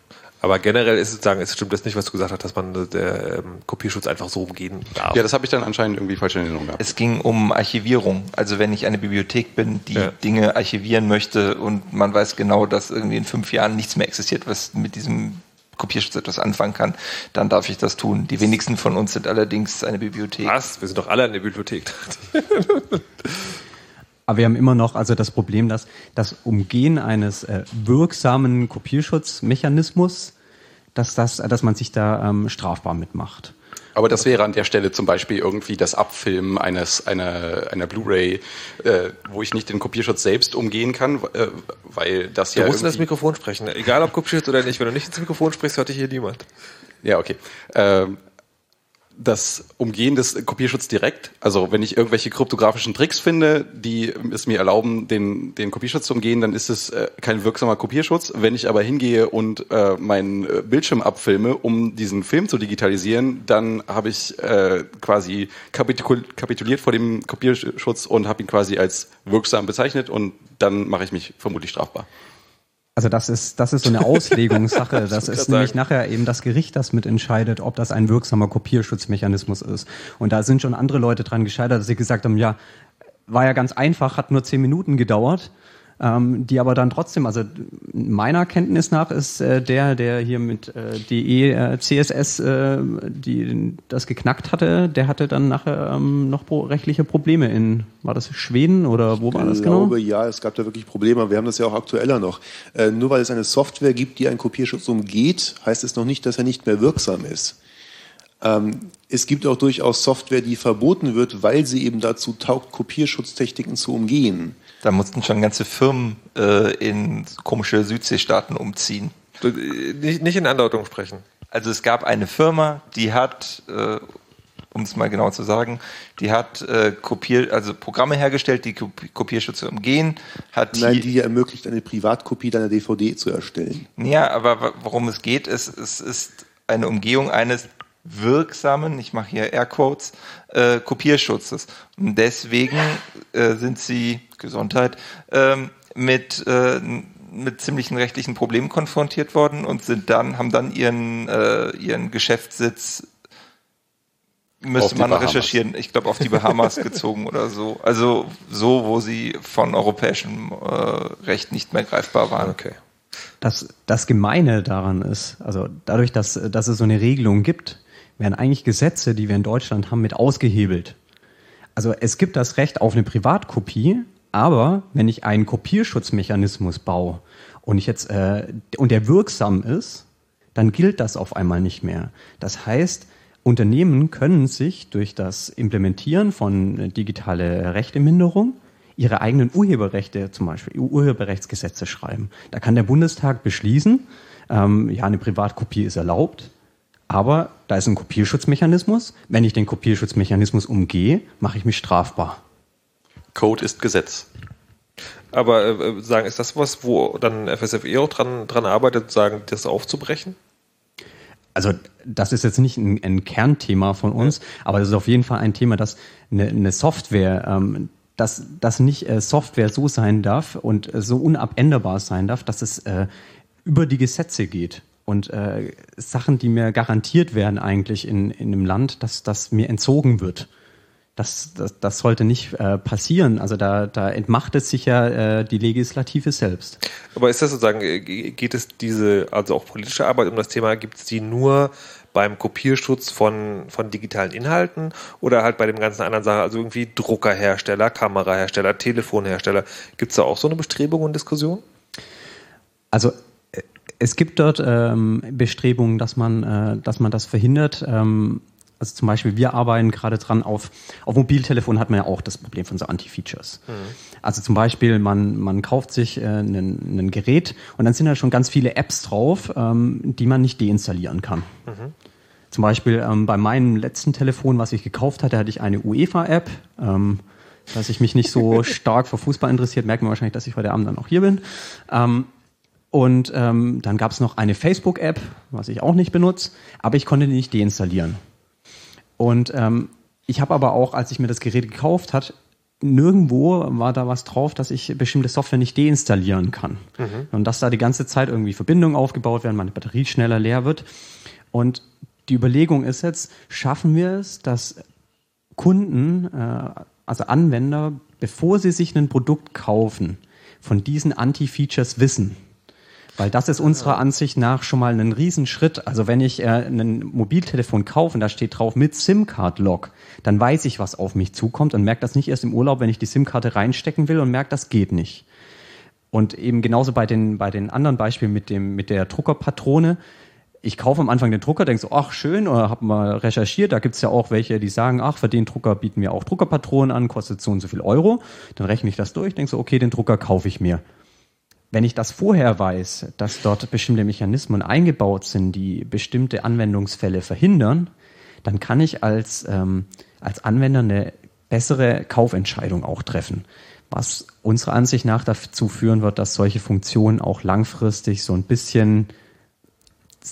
Aber generell ist es sagen, es stimmt das nicht, was du gesagt hast, dass man äh, der ähm, Kopierschutz einfach so umgehen darf. Ja, das habe ich dann anscheinend irgendwie falsch in Erinnerung gehabt. Es ging um Archivierung. Also wenn ich eine Bibliothek bin, die Dinge archivieren möchte und man weiß genau, dass irgendwie in fünf Jahren nichts mehr existiert, was mit diesem Kopierschutz etwas anfangen kann, dann darf ich das tun. Die wenigsten von uns sind allerdings eine Bibliothek. Was? Wir sind doch alle in der Bibliothek. Aber wir haben immer noch also das Problem, dass das Umgehen eines äh, wirksamen Kopierschutzmechanismus, dass, das, dass man sich da ähm, strafbar mitmacht. Aber das wäre an der Stelle zum Beispiel irgendwie das Abfilmen eines einer einer Blu-ray, äh, wo ich nicht den Kopierschutz selbst umgehen kann, äh, weil das Du ja musst in das Mikrofon sprechen. Egal ob Kopierschutz oder nicht. Wenn du nicht ins Mikrofon sprichst, hört dich hier niemand. Ja, okay. Ähm, das Umgehen des Kopierschutzes direkt, also wenn ich irgendwelche kryptografischen Tricks finde, die es mir erlauben, den, den Kopierschutz zu umgehen, dann ist es äh, kein wirksamer Kopierschutz. Wenn ich aber hingehe und äh, meinen äh, Bildschirm abfilme, um diesen Film zu digitalisieren, dann habe ich äh, quasi kapitul kapituliert vor dem Kopierschutz und habe ihn quasi als wirksam bezeichnet und dann mache ich mich vermutlich strafbar. Also das ist, das ist so eine Auslegungssache. Das ist nämlich sagen. nachher eben das Gericht, das mitentscheidet, ob das ein wirksamer Kopierschutzmechanismus ist. Und da sind schon andere Leute dran gescheitert, dass sie gesagt haben, ja, war ja ganz einfach, hat nur zehn Minuten gedauert. Ähm, die aber dann trotzdem, also meiner Kenntnis nach ist äh, der, der hier mit äh, DE äh, CSS äh, die, das geknackt hatte, der hatte dann nachher ähm, noch pro rechtliche Probleme in, war das Schweden oder wo war das ich genau? glaube, ja, es gab da wirklich Probleme. Wir haben das ja auch aktueller noch. Äh, nur weil es eine Software gibt, die einen Kopierschutz umgeht, heißt es noch nicht, dass er nicht mehr wirksam ist. Ähm, es gibt auch durchaus Software, die verboten wird, weil sie eben dazu taugt, Kopierschutztechniken zu umgehen. Da mussten schon ganze Firmen äh, in komische Südseestaaten umziehen. Nicht, nicht in Andeutung sprechen. Also es gab eine Firma, die hat, äh, um es mal genau zu sagen, die hat äh, Kopier, also Programme hergestellt, die Kopi- Kopierschütze umgehen, hat Nein, die, die dir ermöglicht, eine Privatkopie deiner DVD zu erstellen. Ja, aber worum es geht, ist, es ist eine Umgehung eines wirksamen, ich mache hier Airquotes, äh, Kopierschutzes. Und deswegen äh, sind sie, Gesundheit, ähm, mit, äh, mit ziemlichen rechtlichen Problemen konfrontiert worden und sind dann, haben dann ihren, äh, ihren Geschäftssitz müsste man Bahamas. recherchieren, ich glaube auf die Bahamas gezogen oder so. Also so, wo sie von europäischem äh, Recht nicht mehr greifbar waren. Okay. Das, das Gemeine daran ist, also dadurch, dass, dass es so eine Regelung gibt, werden eigentlich Gesetze, die wir in Deutschland haben, mit ausgehebelt. Also es gibt das Recht auf eine Privatkopie, aber wenn ich einen Kopierschutzmechanismus baue und ich jetzt äh, und der wirksam ist, dann gilt das auf einmal nicht mehr. Das heißt, Unternehmen können sich durch das Implementieren von äh, digitale Rechteminderung ihre eigenen Urheberrechte, zum Beispiel Urheberrechtsgesetze schreiben. Da kann der Bundestag beschließen, ähm, ja, eine Privatkopie ist erlaubt, aber da ist ein Kopierschutzmechanismus. Wenn ich den Kopierschutzmechanismus umgehe, mache ich mich strafbar. Code ist Gesetz. Aber äh, sagen, ist das was, wo dann FSFE auch dran, dran arbeitet, sagen, das aufzubrechen? Also das ist jetzt nicht ein, ein Kernthema von uns, aber das ist auf jeden Fall ein Thema, dass eine, eine Software, ähm, dass, dass nicht äh, Software so sein darf und äh, so unabänderbar sein darf, dass es äh, über die Gesetze geht. Und äh, Sachen, die mir garantiert werden eigentlich in, in einem Land, dass das mir entzogen wird. Das, das, das sollte nicht äh, passieren. Also da, da entmachtet sich ja äh, die Legislative selbst. Aber ist das sozusagen, äh, geht es diese, also auch politische Arbeit um das Thema, gibt es die nur beim Kopierschutz von, von digitalen Inhalten oder halt bei dem ganzen anderen Sachen, also irgendwie Druckerhersteller, Kamerahersteller, Telefonhersteller, gibt es da auch so eine Bestrebung und Diskussion? Also äh, es gibt dort ähm, Bestrebungen, dass man, äh, dass man das verhindert. Ähm, also zum Beispiel, wir arbeiten gerade dran auf, auf Mobiltelefon hat man ja auch das Problem von so Anti-Features. Also zum Beispiel, man, man kauft sich äh, ein, Gerät und dann sind da schon ganz viele Apps drauf, ähm, die man nicht deinstallieren kann. Zum Beispiel ähm, bei meinem letzten Telefon, was ich gekauft hatte, hatte ich eine UEFA-App. Ähm, dass ich mich nicht so stark für Fußball interessiert, merkt man wahrscheinlich, dass ich heute Abend dann auch hier bin. Ähm, und ähm, dann gab es noch eine Facebook-App, was ich auch nicht benutze, aber ich konnte die nicht deinstallieren. Und ähm, ich habe aber auch, als ich mir das Gerät gekauft hat, nirgendwo war da was drauf, dass ich bestimmte Software nicht deinstallieren kann. Mhm. Und dass da die ganze Zeit irgendwie Verbindungen aufgebaut werden, meine Batterie schneller leer wird. Und die Überlegung ist jetzt, schaffen wir es, dass Kunden, äh, also Anwender, bevor sie sich ein Produkt kaufen, von diesen Anti-Features wissen. Weil das ist unserer Ansicht nach schon mal ein Riesenschritt. Also wenn ich äh, ein Mobiltelefon kaufe und da steht drauf mit SIM-Card-Log, dann weiß ich, was auf mich zukommt und merke das nicht erst im Urlaub, wenn ich die SIM-Karte reinstecken will und merke, das geht nicht. Und eben genauso bei den, bei den anderen Beispielen mit, dem, mit der Druckerpatrone. ich kaufe am Anfang den Drucker, denke so, ach schön, oder habe mal recherchiert, da gibt's ja auch welche, die sagen, ach, für den Drucker bieten wir auch Druckerpatronen an, kostet so und so viel Euro. Dann rechne ich das durch, denke so, okay, den Drucker kaufe ich mir. Wenn ich das vorher weiß, dass dort bestimmte Mechanismen eingebaut sind, die bestimmte Anwendungsfälle verhindern, dann kann ich als, ähm, als Anwender eine bessere Kaufentscheidung auch treffen. Was unserer Ansicht nach dazu führen wird, dass solche Funktionen auch langfristig so ein bisschen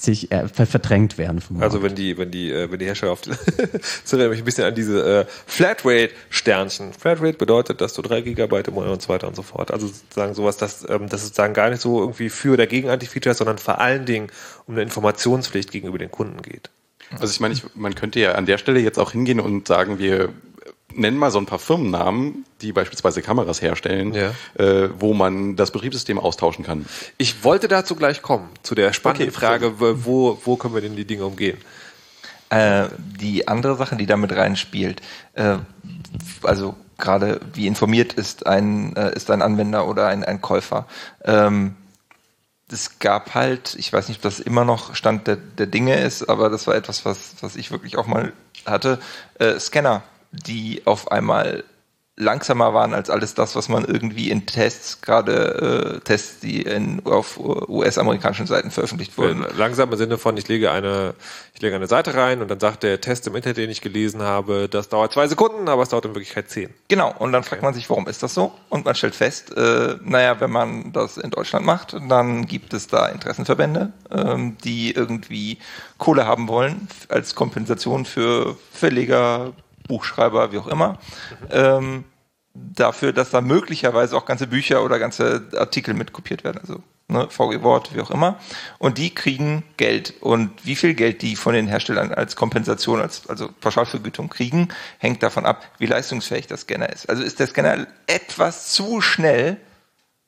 sich äh, ver- verdrängt werden vom Also wenn die, wenn die, äh, wenn die Hersteller auf das erinnert mich ein bisschen an diese äh, Flatrate-Sternchen. Flatrate bedeutet, dass du drei Gigabyte im Monat und so weiter und so fort. Also sozusagen sowas, dass ähm, das sozusagen gar nicht so irgendwie für oder gegen Anti-Feature, sondern vor allen Dingen um eine Informationspflicht gegenüber den Kunden geht. Also ich meine, ich, man könnte ja an der Stelle jetzt auch hingehen und sagen, wir nennen mal so ein paar Firmennamen, die beispielsweise Kameras herstellen, äh, wo man das Betriebssystem austauschen kann. Ich wollte dazu gleich kommen, zu der spannenden Okay, Frage, wo- wo, wo können wir denn die Dinge umgehen? Äh, die andere Sache, die damit reinspielt, äh, also gerade wie informiert ist ein, äh, ist ein Anwender oder ein, ein Käufer. Ähm, es gab halt, ich weiß nicht, ob das immer noch Stand der, der Dinge ist, aber das war etwas, was, was ich wirklich auch mal hatte, äh, Scanner, die auf einmal langsamer waren als alles das, was man irgendwie in Tests, gerade äh, Tests, die in, auf US-amerikanischen Seiten veröffentlicht wurden. Langsam im Sinne von, ich lege eine, ich lege eine Seite rein und dann sagt der Test im Internet, den ich gelesen habe, das dauert zwei Sekunden, aber es dauert in Wirklichkeit zehn. Genau, und dann fragt man sich, warum ist das so? Und man stellt fest, äh, naja, wenn man das in Deutschland macht, dann gibt es da Interessenverbände, ähm, die irgendwie Kohle haben wollen als Kompensation für Verleger, Buchschreiber, wie auch immer. Ähm, dafür, dass da möglicherweise auch ganze Bücher oder ganze Artikel mit kopiert werden, also ne, VG Wort, wie auch immer. Und die kriegen Geld. Und wie viel Geld die von den Herstellern als Kompensation, als also Pauschalvergütung kriegen, hängt davon ab, wie leistungsfähig der Scanner ist. Also ist der Scanner etwas zu schnell,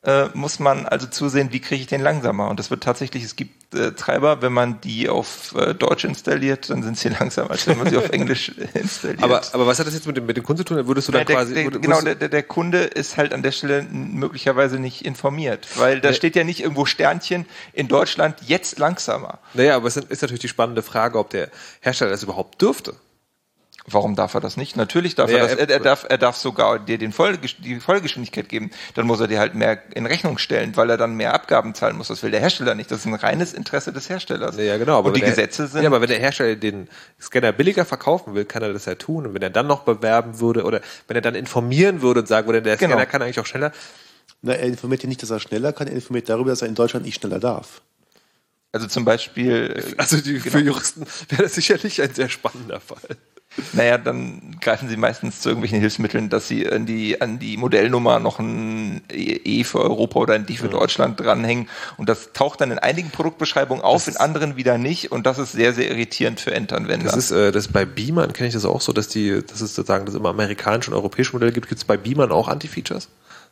äh, muss man also zusehen, wie kriege ich den langsamer. Und das wird tatsächlich, es gibt äh, Treiber, wenn man die auf äh, Deutsch installiert, dann sind sie langsamer, als wenn man sie auf Englisch installiert. Aber, aber was hat das jetzt mit dem, mit dem Kunden zu tun? Würdest du dann Ja, der, quasi, der, würdest- genau, der, der- Kunde ist halt an der Stelle möglicherweise nicht informiert, weil da Nee. steht ja nicht irgendwo Sternchen in Deutschland jetzt langsamer. Naja, aber es ist natürlich die spannende Frage, ob der Hersteller das überhaupt dürfte. Warum darf er das nicht? Natürlich darf er das. Er, er, darf, er darf sogar dir den Voll, die Vollgeschwindigkeit geben. Dann muss er dir halt mehr in Rechnung stellen, weil er dann mehr Abgaben zahlen muss. Das will der Hersteller nicht. Das ist ein reines Interesse des Herstellers. Ja, genau. Und die der- Gesetze sind. Ja, aber wenn der Hersteller den Scanner billiger verkaufen will, kann er das ja tun. Und wenn er dann noch bewerben würde oder wenn er dann informieren würde und sagen würde, der Genau. Scanner kann eigentlich auch schneller. Na, er informiert ja nicht, dass er schneller kann, er informiert darüber, dass er in Deutschland nicht schneller darf. Also zum Beispiel. Also die, für Juristen wäre das sicherlich ein sehr spannender Fall. Naja, dann greifen sie meistens zu irgendwelchen Hilfsmitteln, dass sie an die, an die Modellnummer noch ein E für Europa oder ein D für Deutschland dranhängen. Und das taucht dann in einigen Produktbeschreibungen auf, in anderen wieder nicht. Und das ist sehr, sehr irritierend für Endanwender. Das ist, äh, das bei Beamern kenne ich das auch so, dass die, dass es sozusagen, dass es immer amerikanische und europäische Modelle gibt. Gibt es bei Beamern auch Anti-Features?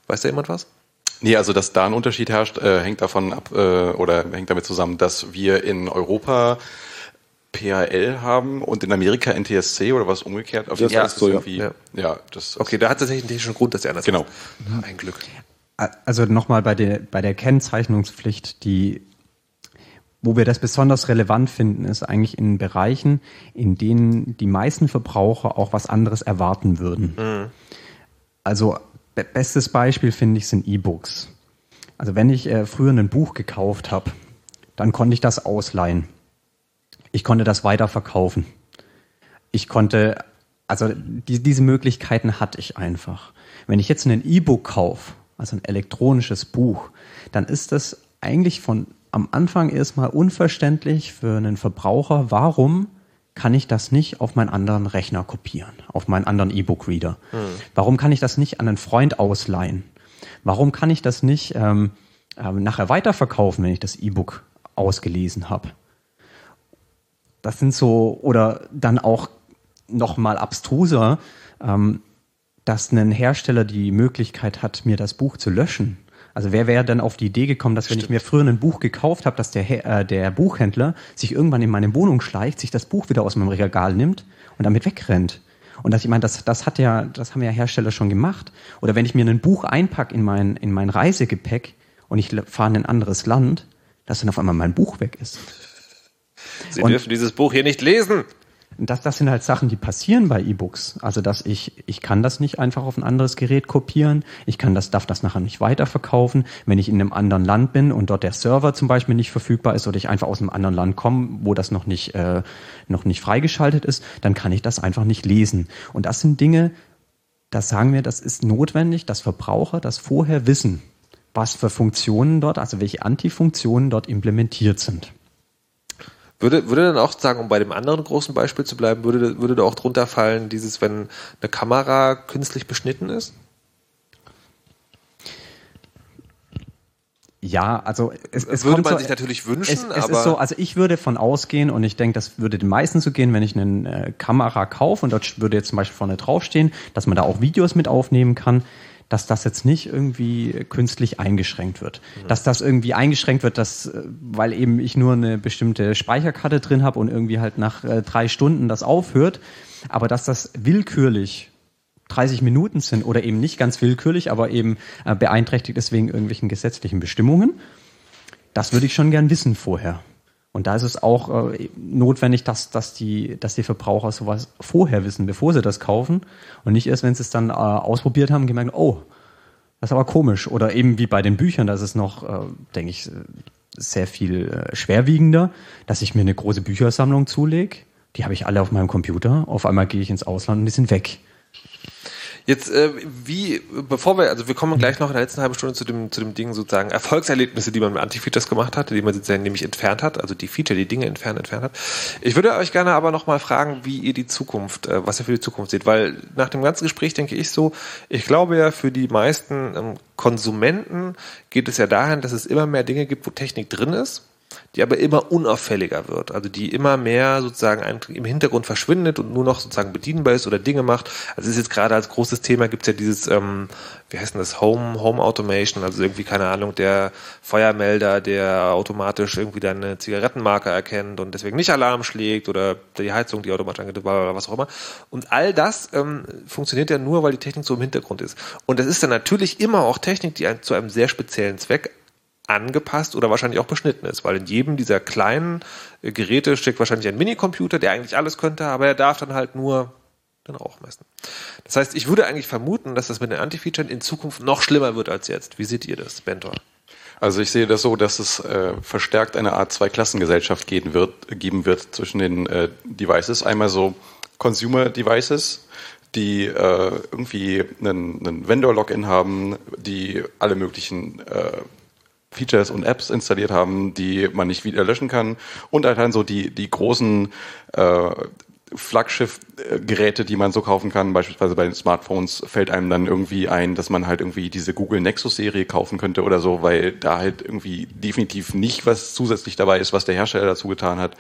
Weiß da jemand was? Nee, also dass da ein Unterschied herrscht, äh, hängt davon ab äh, oder hängt damit zusammen, dass wir in Europa PAL haben und in Amerika NTSC oder was umgekehrt. Auf Ja, jeden Fall das ist so, irgendwie, Ja. ja. das Okay, da hat es tatsächlich einen technischen Grund, dass er anders Genau. macht. Ein Glück. Also nochmal bei der, bei der Kennzeichnungspflicht, die, wo wir das besonders relevant finden, ist eigentlich in Bereichen, in denen die meisten Verbraucher auch was anderes erwarten würden. Also be bestes Beispiel finde ich sind E-Books. Also wenn ich äh, früher ein Buch gekauft habe, dann konnte ich das ausleihen. Ich konnte das weiterverkaufen. Ich konnte, also die, diese Möglichkeiten hatte ich einfach. Wenn ich jetzt ein E-Book kaufe, also ein elektronisches Buch, dann ist das eigentlich von am Anfang erstmal unverständlich für einen Verbraucher. Warum kann ich das nicht auf meinen anderen Rechner kopieren, auf meinen anderen E-Book-Reader? Warum kann ich das nicht an einen Freund ausleihen? Warum kann ich das nicht ähm, ähm, nachher weiterverkaufen, wenn ich das E-Book ausgelesen habe? Das sind so, oder dann auch noch mal abstruser, ähm, dass ein Hersteller die Möglichkeit hat, mir das Buch zu löschen. Also wer wäre denn auf die Idee gekommen, dass wenn ich mir früher ein Buch gekauft habe, dass der, äh, der Buchhändler sich irgendwann in meine Wohnung schleicht, sich das Buch wieder aus meinem Regal nimmt und damit wegrennt? Und das, ich meine, das, das hat ja, das haben ja Hersteller schon gemacht. Oder wenn ich mir ein Buch einpack in mein, in mein Reisegepäck und ich fahre in ein anderes Land, dass dann auf einmal mein Buch weg ist. Sie Und- dürfen dieses Buch hier nicht lesen. Das, das sind halt Sachen, die passieren bei E-Books. Also, dass ich, ich kann das nicht einfach auf ein anderes Gerät kopieren. Ich kann das, darf das nachher nicht weiterverkaufen. Wenn ich in einem anderen Land bin und dort der Server zum Beispiel nicht verfügbar ist oder ich einfach aus einem anderen Land komme, wo das noch nicht, äh, noch nicht freigeschaltet ist, dann kann ich das einfach nicht lesen. Und das sind Dinge, das sagen wir, das ist notwendig, dass Verbraucher das vorher wissen, was für Funktionen dort, also welche Antifunktionen dort implementiert sind. Würde, würde dann auch sagen, um bei dem anderen großen Beispiel zu bleiben, würde, würde da auch drunter fallen, dieses, wenn eine Kamera künstlich beschnitten ist? Ja, also es, es Würde man so, sich natürlich wünschen, es, es ist so, also ich würde von ausgehen und ich denke, das würde den meisten so gehen, wenn ich eine äh, Kamera kaufe und dort würde jetzt zum Beispiel vorne draufstehen, dass man da auch Videos mit aufnehmen kann, dass das jetzt nicht irgendwie künstlich eingeschränkt wird. Mhm. Dass das irgendwie eingeschränkt wird, dass, äh, weil eben ich nur eine bestimmte Speicherkarte drin habe und irgendwie halt nach äh, drei Stunden das aufhört, aber dass das willkürlich 30 Minuten sind oder eben nicht ganz willkürlich, aber eben äh, beeinträchtigt ist wegen irgendwelchen gesetzlichen Bestimmungen. Das würde ich schon gern wissen vorher. Und da ist es auch äh, notwendig, dass, dass, die, dass die Verbraucher sowas vorher wissen, bevor sie das kaufen und nicht erst, wenn sie es dann äh, ausprobiert haben, gemerkt, oh, das ist aber komisch. Oder eben wie bei den Büchern, da ist noch, äh, denke ich, sehr viel äh, schwerwiegender, dass ich mir eine große Büchersammlung zulege. Die habe ich alle auf meinem Computer. Auf einmal gehe ich ins Ausland und die sind weg. Jetzt, äh, wie, bevor wir, also wir kommen gleich noch in der letzten halben Stunde zu dem, zu dem Ding sozusagen Erfolgserlebnisse, die man mit Anti-Features gemacht hat, die man sozusagen nämlich entfernt hat, also die Feature, die Dinge entfernt, entfernt hat. Ich würde euch gerne aber nochmal fragen, wie ihr die Zukunft, äh, was ihr für die Zukunft seht, weil nach dem ganzen Gespräch denke ich so, ich glaube ja, für die meisten ähm, Konsumenten geht es ja dahin, dass es immer mehr Dinge gibt, wo Technik drin ist die aber immer unauffälliger wird, also die immer mehr sozusagen im Hintergrund verschwindet und nur noch sozusagen bedienbar ist oder Dinge macht. Also es ist jetzt gerade als großes Thema gibt es ja dieses, ähm, wie heißt denn das, Home, Home Automation, also irgendwie, keine Ahnung, der Feuermelder, der automatisch irgendwie deine Zigarettenmarke erkennt und deswegen nicht Alarm schlägt oder die Heizung, die automatisch angeht, oder was auch immer. Und all das ähm, funktioniert ja nur, weil die Technik so im Hintergrund ist. Und das ist dann natürlich immer auch Technik, die zu einem sehr speziellen Zweck angepasst oder wahrscheinlich auch beschnitten ist, weil in jedem dieser kleinen äh, Geräte steckt wahrscheinlich ein Minicomputer, der eigentlich alles könnte, aber er darf dann halt nur den Rauch messen. Das heißt, ich würde eigentlich vermuten, dass das mit den Anti-Featuren in Zukunft noch schlimmer wird als jetzt. Wie seht ihr das, Bentor? Also ich sehe das so, dass es äh, verstärkt eine Art Zweiklassengesellschaft geben wird, geben wird zwischen den äh, Devices. Einmal so Consumer Devices, die äh, irgendwie einen, einen Vendor-Login haben, die alle möglichen äh, Features und Apps installiert haben, die man nicht wieder löschen kann. Und halt dann so die, die großen äh, Flaggschiff-Geräte, die man so kaufen kann, beispielsweise bei den Smartphones, fällt einem dann irgendwie ein, dass man halt irgendwie diese Google Nexus-Serie kaufen könnte oder so, weil da halt irgendwie definitiv nicht was zusätzlich dabei ist, was der Hersteller dazu getan hat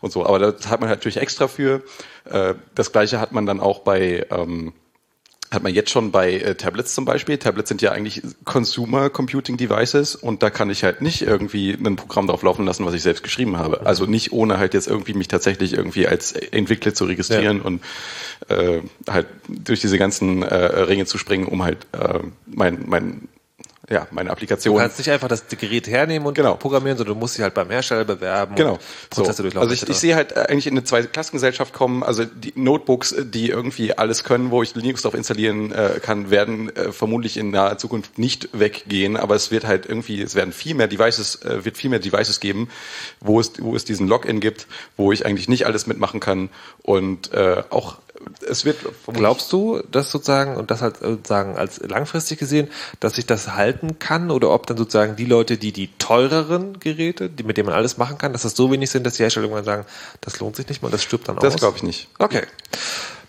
und so. Aber das hat man natürlich extra für. Äh, Das gleiche hat man dann auch bei ähm, hat man jetzt schon bei äh, Tablets zum Beispiel. Tablets sind ja eigentlich Consumer Computing Devices und da kann ich halt nicht irgendwie ein Programm drauf laufen lassen, was ich selbst geschrieben habe. Also nicht ohne halt jetzt irgendwie mich tatsächlich irgendwie als Entwickler zu registrieren und äh, halt durch diese ganzen äh, Ringe zu springen, um halt äh, mein, mein ja, meine Du Applikation kannst nicht einfach das Gerät hernehmen und programmieren, sondern du musst dich halt beim Hersteller bewerben Genau. und Prozesse so. durchlaufen. Also ich, ich sehe halt äh, eigentlich in eine Zweiklassengesellschaft kommen. Also die Notebooks, äh, die irgendwie alles können, wo ich Linux drauf installieren äh, kann, werden äh, vermutlich in naher Zukunft nicht weggehen. Aber es wird halt irgendwie, es werden viel mehr Devices, äh, wird viel mehr Devices geben, wo es, wo es diesen Login gibt, wo ich eigentlich nicht alles mitmachen kann und äh, auch es wird Glaubst du, dass sozusagen, und das halt sozusagen als langfristig gesehen, dass sich das halten kann oder ob dann sozusagen die Leute, die die teureren Geräte, die, mit denen man alles machen kann, dass das so wenig sind, dass die Hersteller irgendwann sagen, das lohnt sich nicht mal, das stirbt dann aus? Das glaube ich nicht. Okay.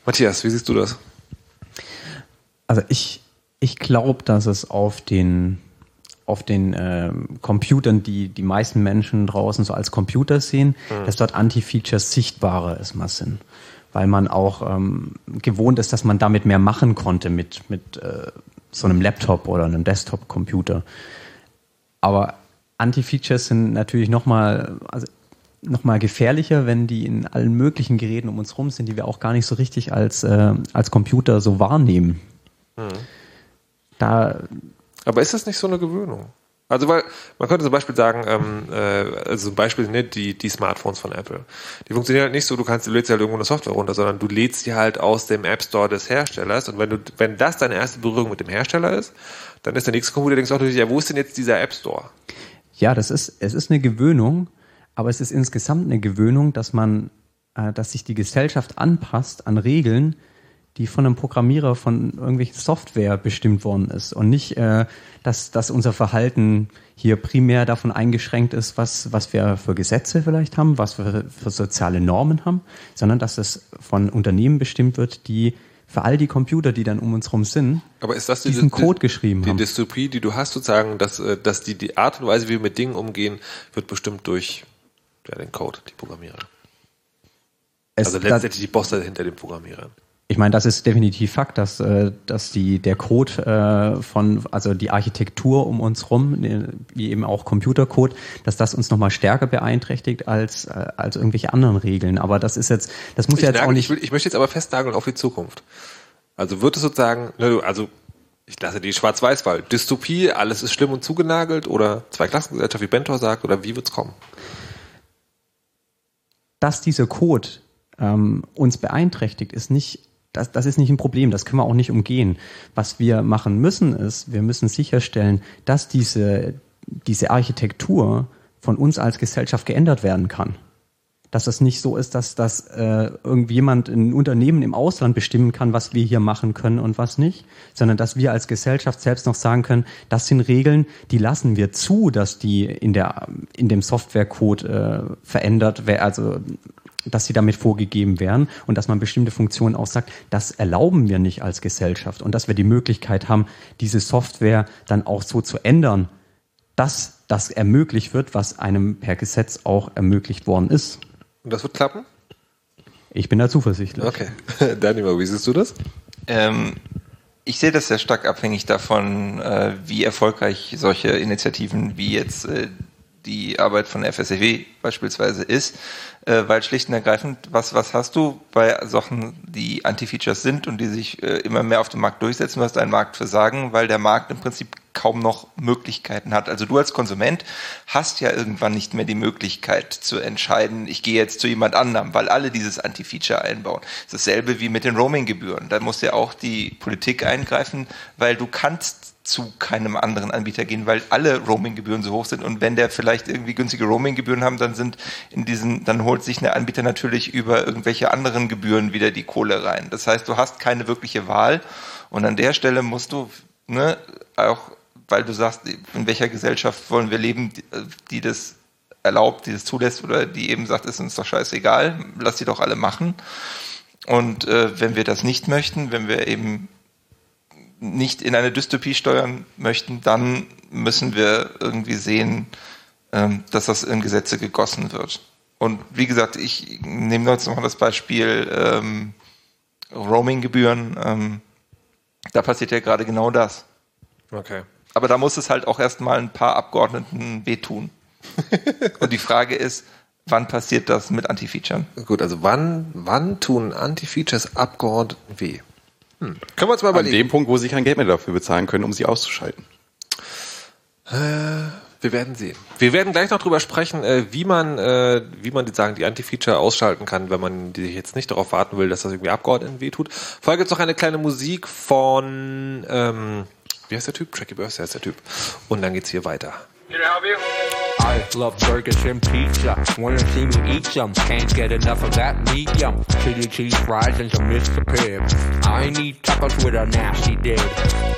Matthias, wie siehst du das? Also ich, ich glaube, dass es auf den auf den ähm, Computern, die die meisten Menschen draußen so als Computer sehen, Mhm. dass dort Anti-Features sichtbarer erstmal sind. Weil man auch ähm, gewohnt ist, dass man damit mehr machen konnte mit, mit äh, so einem Laptop oder einem Desktop-Computer. Aber Anti-Features sind natürlich nochmal also noch mal gefährlicher, wenn die in allen möglichen Geräten um uns rum sind, die wir auch gar nicht so richtig als, äh, als Computer so wahrnehmen. Da Aber ist das nicht so eine Gewöhnung? Also weil man könnte zum Beispiel sagen, ähm, äh, also zum Beispiel ne, die, die Smartphones von Apple. Die funktionieren halt nicht so, du kannst, du lädst halt irgendwo eine Software runter, sondern du lädst die halt aus dem App Store des Herstellers und wenn du, wenn das deine erste Berührung mit dem Hersteller ist, dann ist der nächste Computer, denkst auch natürlich, ja, wo ist denn jetzt dieser App Store? Ja, das ist, es ist eine Gewöhnung, aber es ist insgesamt eine Gewöhnung, dass man, äh, dass sich die Gesellschaft anpasst an Regeln, die von einem Programmierer von irgendwelchen Software bestimmt worden ist und nicht, äh, dass, dass unser Verhalten hier primär davon eingeschränkt ist, was, was wir für Gesetze vielleicht haben, was wir für soziale Normen haben, sondern dass es von Unternehmen bestimmt wird, die für all die Computer, die dann um uns herum sind, Aber ist das die, diesen die, Code geschrieben die haben. Dystopie, die du hast, sozusagen, dass, äh, dass die, die Art und Weise, wie wir mit Dingen umgehen, wird bestimmt durch ja, den Code, die Programmierer. Es- also letztendlich die Bosse hinter den Programmierern. Ich meine, das ist definitiv Fakt, dass, äh, dass die, der Code äh, von, also die Architektur um uns rum, äh, wie eben auch Computercode, dass das uns nochmal stärker beeinträchtigt als, als irgendwelche anderen Regeln. Aber das ist jetzt, das muss ich, ja jetzt nagel- auch ich, nicht. will, ich möchte jetzt aber festnageln auf die Zukunft. Also wird es sozusagen, also ich lasse die Schwarz-Weiß-Wahl. Dystopie, alles ist schlimm und zugenagelt oder Zweiklassengesellschaft, wie Bentor sagt, oder wie wird's kommen? dass dieser Code ähm, uns beeinträchtigt, ist nicht, das, das ist nicht ein Problem, das können wir auch nicht umgehen. Was wir machen müssen, ist, wir müssen sicherstellen, dass diese, diese Architektur von uns als Gesellschaft geändert werden kann. Dass es nicht so ist, dass, dass äh, irgendjemand, ein Unternehmen im Ausland bestimmen kann, was wir hier machen können und was nicht, sondern dass wir als Gesellschaft selbst noch sagen können, das sind Regeln, die lassen wir zu, dass die in, der, in dem Softwarecode äh, verändert werden, also dass sie damit vorgegeben werden und dass man bestimmte Funktionen auch sagt, das erlauben wir nicht als Gesellschaft und dass wir die Möglichkeit haben, diese Software dann auch so zu ändern, dass das ermöglicht wird, was einem per Gesetz auch ermöglicht worden ist. Und das wird klappen? Ich bin da zuversichtlich. Okay. Daniel, wie siehst du das? Ähm, ich sehe das sehr stark abhängig davon, äh, wie erfolgreich solche Initiativen wie jetzt äh, die Arbeit von der FSFW beispielsweise ist, äh, weil schlicht und ergreifend, was, was hast du bei Sachen, die Anti-Features sind und die sich äh, immer mehr auf dem Markt durchsetzen? Du hast einen Marktversagen, weil der Markt im Prinzip kaum noch Möglichkeiten hat. Also du als Konsument hast ja irgendwann nicht mehr die Möglichkeit zu entscheiden, ich gehe jetzt zu jemand anderem, weil alle dieses Anti-Feature einbauen. Das ist dasselbe wie mit den Roaming-Gebühren. Da muss ja auch die Politik eingreifen, weil du kannst zu keinem anderen Anbieter gehen, weil alle Roaming-Gebühren so hoch sind. Und wenn der vielleicht irgendwie günstige Roaming-Gebühren haben, dann sind in diesen, dann holt sich ein Anbieter natürlich über irgendwelche anderen Gebühren wieder die Kohle rein. Das heißt, du hast keine wirkliche Wahl. Und an der Stelle musst du, ne, auch, weil du sagst, in welcher Gesellschaft wollen wir leben, die, die das erlaubt, die das zulässt oder die eben sagt, ist uns doch scheißegal, lass die doch alle machen. Und äh, wenn wir das nicht möchten, wenn wir eben nicht in eine Dystopie steuern möchten, dann müssen wir irgendwie sehen, ähm, dass das in Gesetze gegossen wird. Und wie gesagt, ich nehme jetzt noch mal das Beispiel ähm, Roaming-Gebühren. Ähm, da passiert ja gerade genau das. Okay. Aber da muss es halt auch erstmal ein paar Abgeordneten wehtun. Und die Frage ist, wann passiert das mit Anti-Featuren? Gut, also wann, wann tun Anti-Features Abgeordneten weh? Hm. Können wir uns mal An überlegen. dem Punkt, wo sie kein Geld mehr dafür bezahlen können, um sie auszuschalten. Äh, wir werden sehen. Wir werden gleich noch drüber sprechen, äh, wie man, äh, wie man die sagen, die Anti-Feature ausschalten kann, wenn man die jetzt nicht darauf warten will, dass das irgendwie Abgeordneten wehtut. Vorher gibt's noch eine kleine Musik von, ähm, wie heißt der Typ? Tracky Burst heißt der Typ. Und dann geht's hier weiter. I love burgers and pizza. Wanna see me eat some? Can't get enough of that medium. Chili cheese fries and some Mr. Pibb. I need tacos with a nasty dip.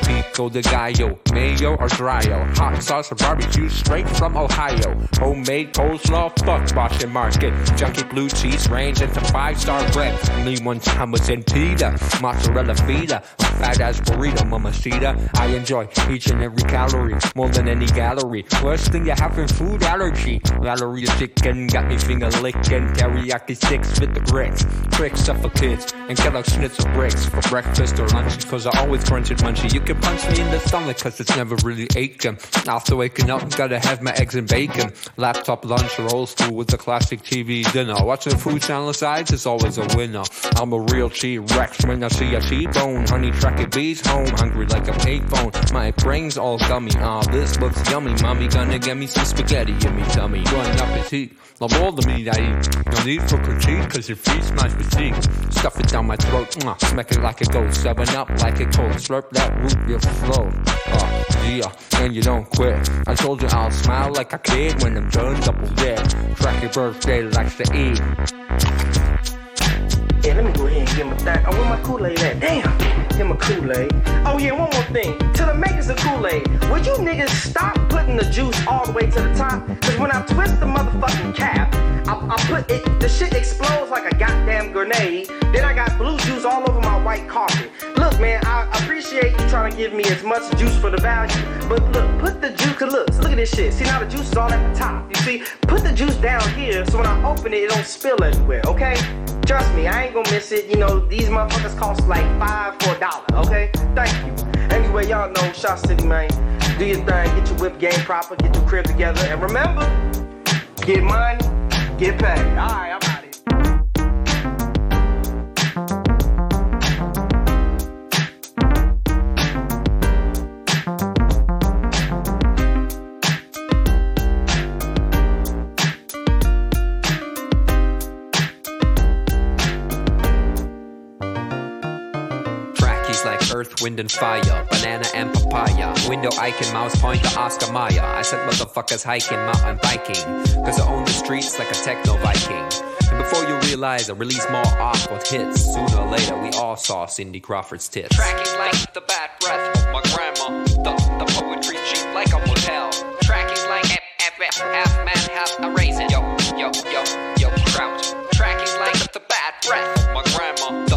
Pico de gallo, mayo or dryo. Hot sauce or barbecue straight from Ohio. Homemade coleslaw, fuck Boston Market. Junky blue cheese range into five star bread. One time was in pita. Mozzarella feta. Fat ass burrito, mamacita. I enjoy each and every calorie more than any gallery. Worst thing you have in food allergy. Valeria chicken got me finger licking. Teriyaki sticks with the grits. Tricks up for kids. and Kellogg's schnitzel bricks for breakfast or lunch. Cause I always crunch it munchy. You can punch me in the stomach cause it's never really aching. After waking up, gotta have my eggs and bacon. Laptop lunch old school with the classic TV dinner. Watching the food channel sides is always a winner. I'm a real T-Rex when I see a T-bone. Honey track bees home, hungry like a payphone. My brain's all gummy. Ah, this looks yummy. Mommy gonna get me some spaghetti in me tummy. Bon appetit. Love all the meat I eat. No need for critique, cause it feeds my physique. Stuff it down my throat, mwah, smack it like it goes. Seven up like a cold. Slurp that root, you flow. Uh, yeah, and you don't quit. I told you I'll smile like a kid when I'm done double dip. Track your birthday likes to eat. Yeah, let me go ahead and him a that. I want my Kool-Aid at. Damn. Him a Kool-Aid. Oh yeah, one more thing. To the makers of Kool-Aid, would you niggas stop putting the juice all the way to the top? Cause when I twist the motherfucking cap, I, I put it, the shit explodes like a goddamn grenade. Then I got blue juice all over my white carpet. Look, man, I appreciate you trying to give me as much juice for the value. But look, put the juice, cause look, look at this shit. See now the juice is all at the top. You see, put the juice down here so when I open it, it don't spill everywhere, okay? Trust me, I ain't gonna miss it. You know, these motherfuckers cost like five dollar, okay? Thank you. Anyway, y'all know, Shot City, man. Do your thing, get your whip game proper, get your crib together, and remember, get money, get paid. Alright, I'm Earth, Wind, and Fire, Banana and Papaya, Window icon, mouse pointer, Oscar Mayer. I said motherfuckers hiking, mountain biking, cause I own the streets like a techno Viking. And before you realize I release more awkward hits, sooner or later we all saw Cindy Crawford's tits. Tracking like the bad breath of my grandma, the, the poetry cheap like a motel. Tracking like F, F, F, half man, half a raisin. Yo, yo, yo, yo, crouch. Trackies like the bad breath of my grandma,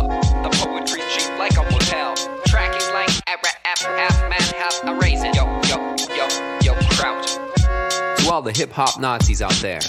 a raisin. Yo, yo, yo, yo, crouch. To all the hip hop Nazis out there.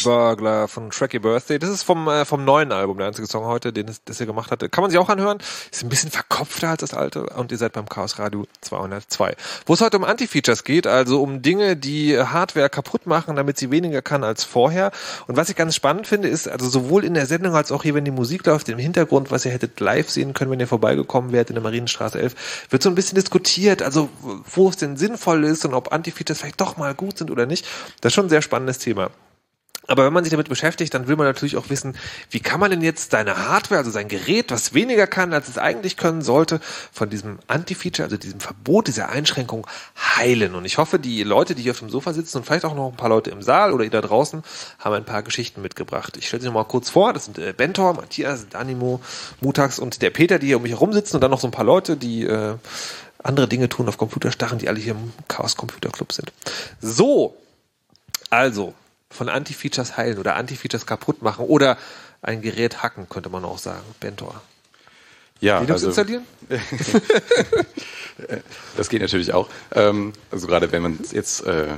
Cheeseburglar von Tracky Birthday. Das ist vom, äh, vom neuen Album, der einzige Song heute, den es, das er gemacht hatte. Kann man sich auch anhören. Ist ein bisschen verkopfter als das alte. Und ihr seid beim Chaos Radio 202. Wo es heute um Anti-Features geht, also um Dinge, die Hardware kaputt machen, damit sie weniger kann als vorher. Und was ich ganz spannend finde, ist, also sowohl in der Sendung als auch hier, wenn die Musik läuft, im Hintergrund, was ihr hättet live sehen können, wenn ihr vorbeigekommen wärt in der Marienstraße 11, wird so ein bisschen diskutiert, also wo es denn sinnvoll ist und ob Anti-Features vielleicht doch mal gut sind oder nicht. Das ist schon ein sehr spannendes Thema. Aber wenn man sich damit beschäftigt, dann will man natürlich auch wissen, wie kann man denn jetzt seine Hardware, also sein Gerät, was weniger kann, als es eigentlich können sollte, von diesem Anti-Feature, also diesem Verbot, dieser Einschränkung heilen. Und ich hoffe, die Leute, die hier auf dem Sofa sitzen und vielleicht auch noch ein paar Leute im Saal oder ihr da draußen, haben ein paar Geschichten mitgebracht. Ich stelle sie noch mal kurz vor. Das sind äh, Bentor, Matthias, Danimo, Mutax und der Peter, die hier um mich herum sitzen und dann noch so ein paar Leute, die äh, andere Dinge tun auf Computerstarren, die alle hier im Chaos Computer Club sind. So, also, von Anti-Features heilen oder Anti-Features kaputt machen oder ein Gerät hacken, könnte man auch sagen. Bentor. Ja, Linux also- installieren? Das geht natürlich auch. Ähm, also gerade wenn man jetzt, äh,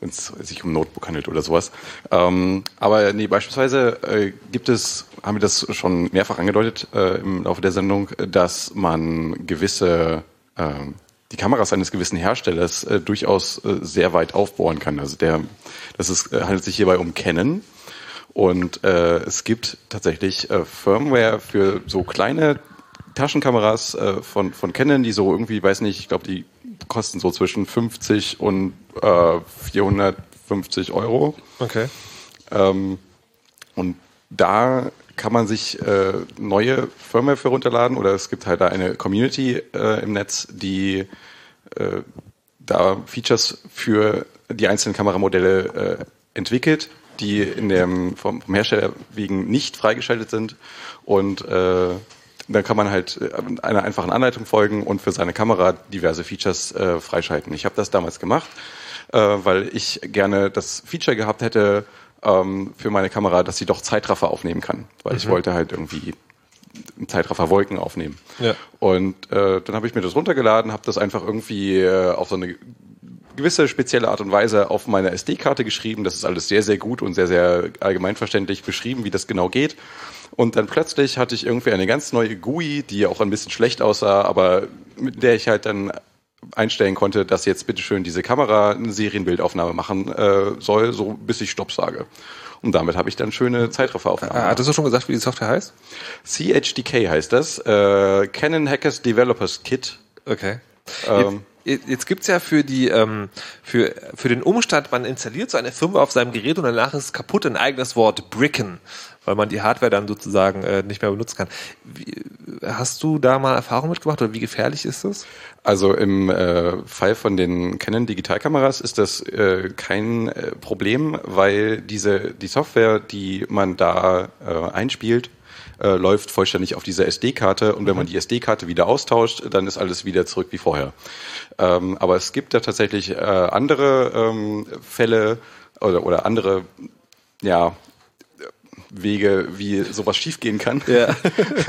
wenn es sich um Notebook handelt oder sowas. Ähm, aber nee, beispielsweise äh, gibt es, haben wir das schon mehrfach angedeutet äh, im Laufe der Sendung, dass man gewisse ähm, die Kameras eines gewissen Herstellers äh, durchaus äh, sehr weit aufbohren kann. Also der, das ist, äh, handelt sich hierbei um Canon. Und äh, es gibt tatsächlich äh, Firmware für so kleine Taschenkameras äh, von, von Canon, die so irgendwie, weiß nicht, ich glaube, die kosten so zwischen 50 und äh, 450 Euro. Okay. Ähm, und da kann man sich äh, neue Firmware für runterladen oder es gibt halt da eine Community äh, im Netz, die äh, da Features für die einzelnen Kameramodelle äh, entwickelt, die in dem vom, vom Hersteller wegen nicht freigeschaltet sind und äh, dann kann man halt äh, einer einfachen Anleitung folgen und für seine Kamera diverse Features äh, freischalten. Ich habe das damals gemacht, äh, weil ich gerne das Feature gehabt hätte ähm, für meine Kamera, dass sie doch Zeitraffer aufnehmen kann, weil ich Mhm. wollte halt irgendwie Zeitraffer Wolken aufnehmen. Ja. Und äh, dann habe ich mir das runtergeladen, habe das einfach irgendwie äh, auf so eine gewisse spezielle Art und Weise auf meiner SD-Karte geschrieben. Das ist alles sehr, sehr gut und sehr, sehr allgemeinverständlich beschrieben, wie das genau geht. Und dann plötzlich hatte ich irgendwie eine ganz neue GUI, die auch ein bisschen schlecht aussah, aber mit der ich halt dann einstellen konnte, dass jetzt bitteschön diese Kamera eine Serienbildaufnahme machen äh, soll, so bis ich Stopp sage. Und damit habe ich dann schöne Zeitrafferaufnahmen. Ah, hattest du schon gesagt, wie die Software heißt? CHDK heißt das. Äh, Canon Hackers Developers Kit. Okay. Ähm, Jetzt, jetzt gibt's ja für die ähm, für für den Umstand, man installiert so eine Firmware auf seinem Gerät und danach ist es kaputt, ein eigenes Wort bricken, weil man die Hardware dann sozusagen äh, nicht mehr benutzen kann. Wie, hast du da mal Erfahrung mitgemacht oder wie gefährlich ist das? Also im äh, Fall von den Canon Digitalkameras ist das äh, kein äh, Problem, weil diese die Software, die man da äh, einspielt, äh, läuft vollständig auf dieser SD-Karte und wenn man die SD-Karte wieder austauscht, dann ist alles wieder zurück wie vorher. Ähm, aber es gibt da tatsächlich äh, andere ähm, Fälle oder, oder andere ja, Wege, wie sowas schiefgehen kann. Ja.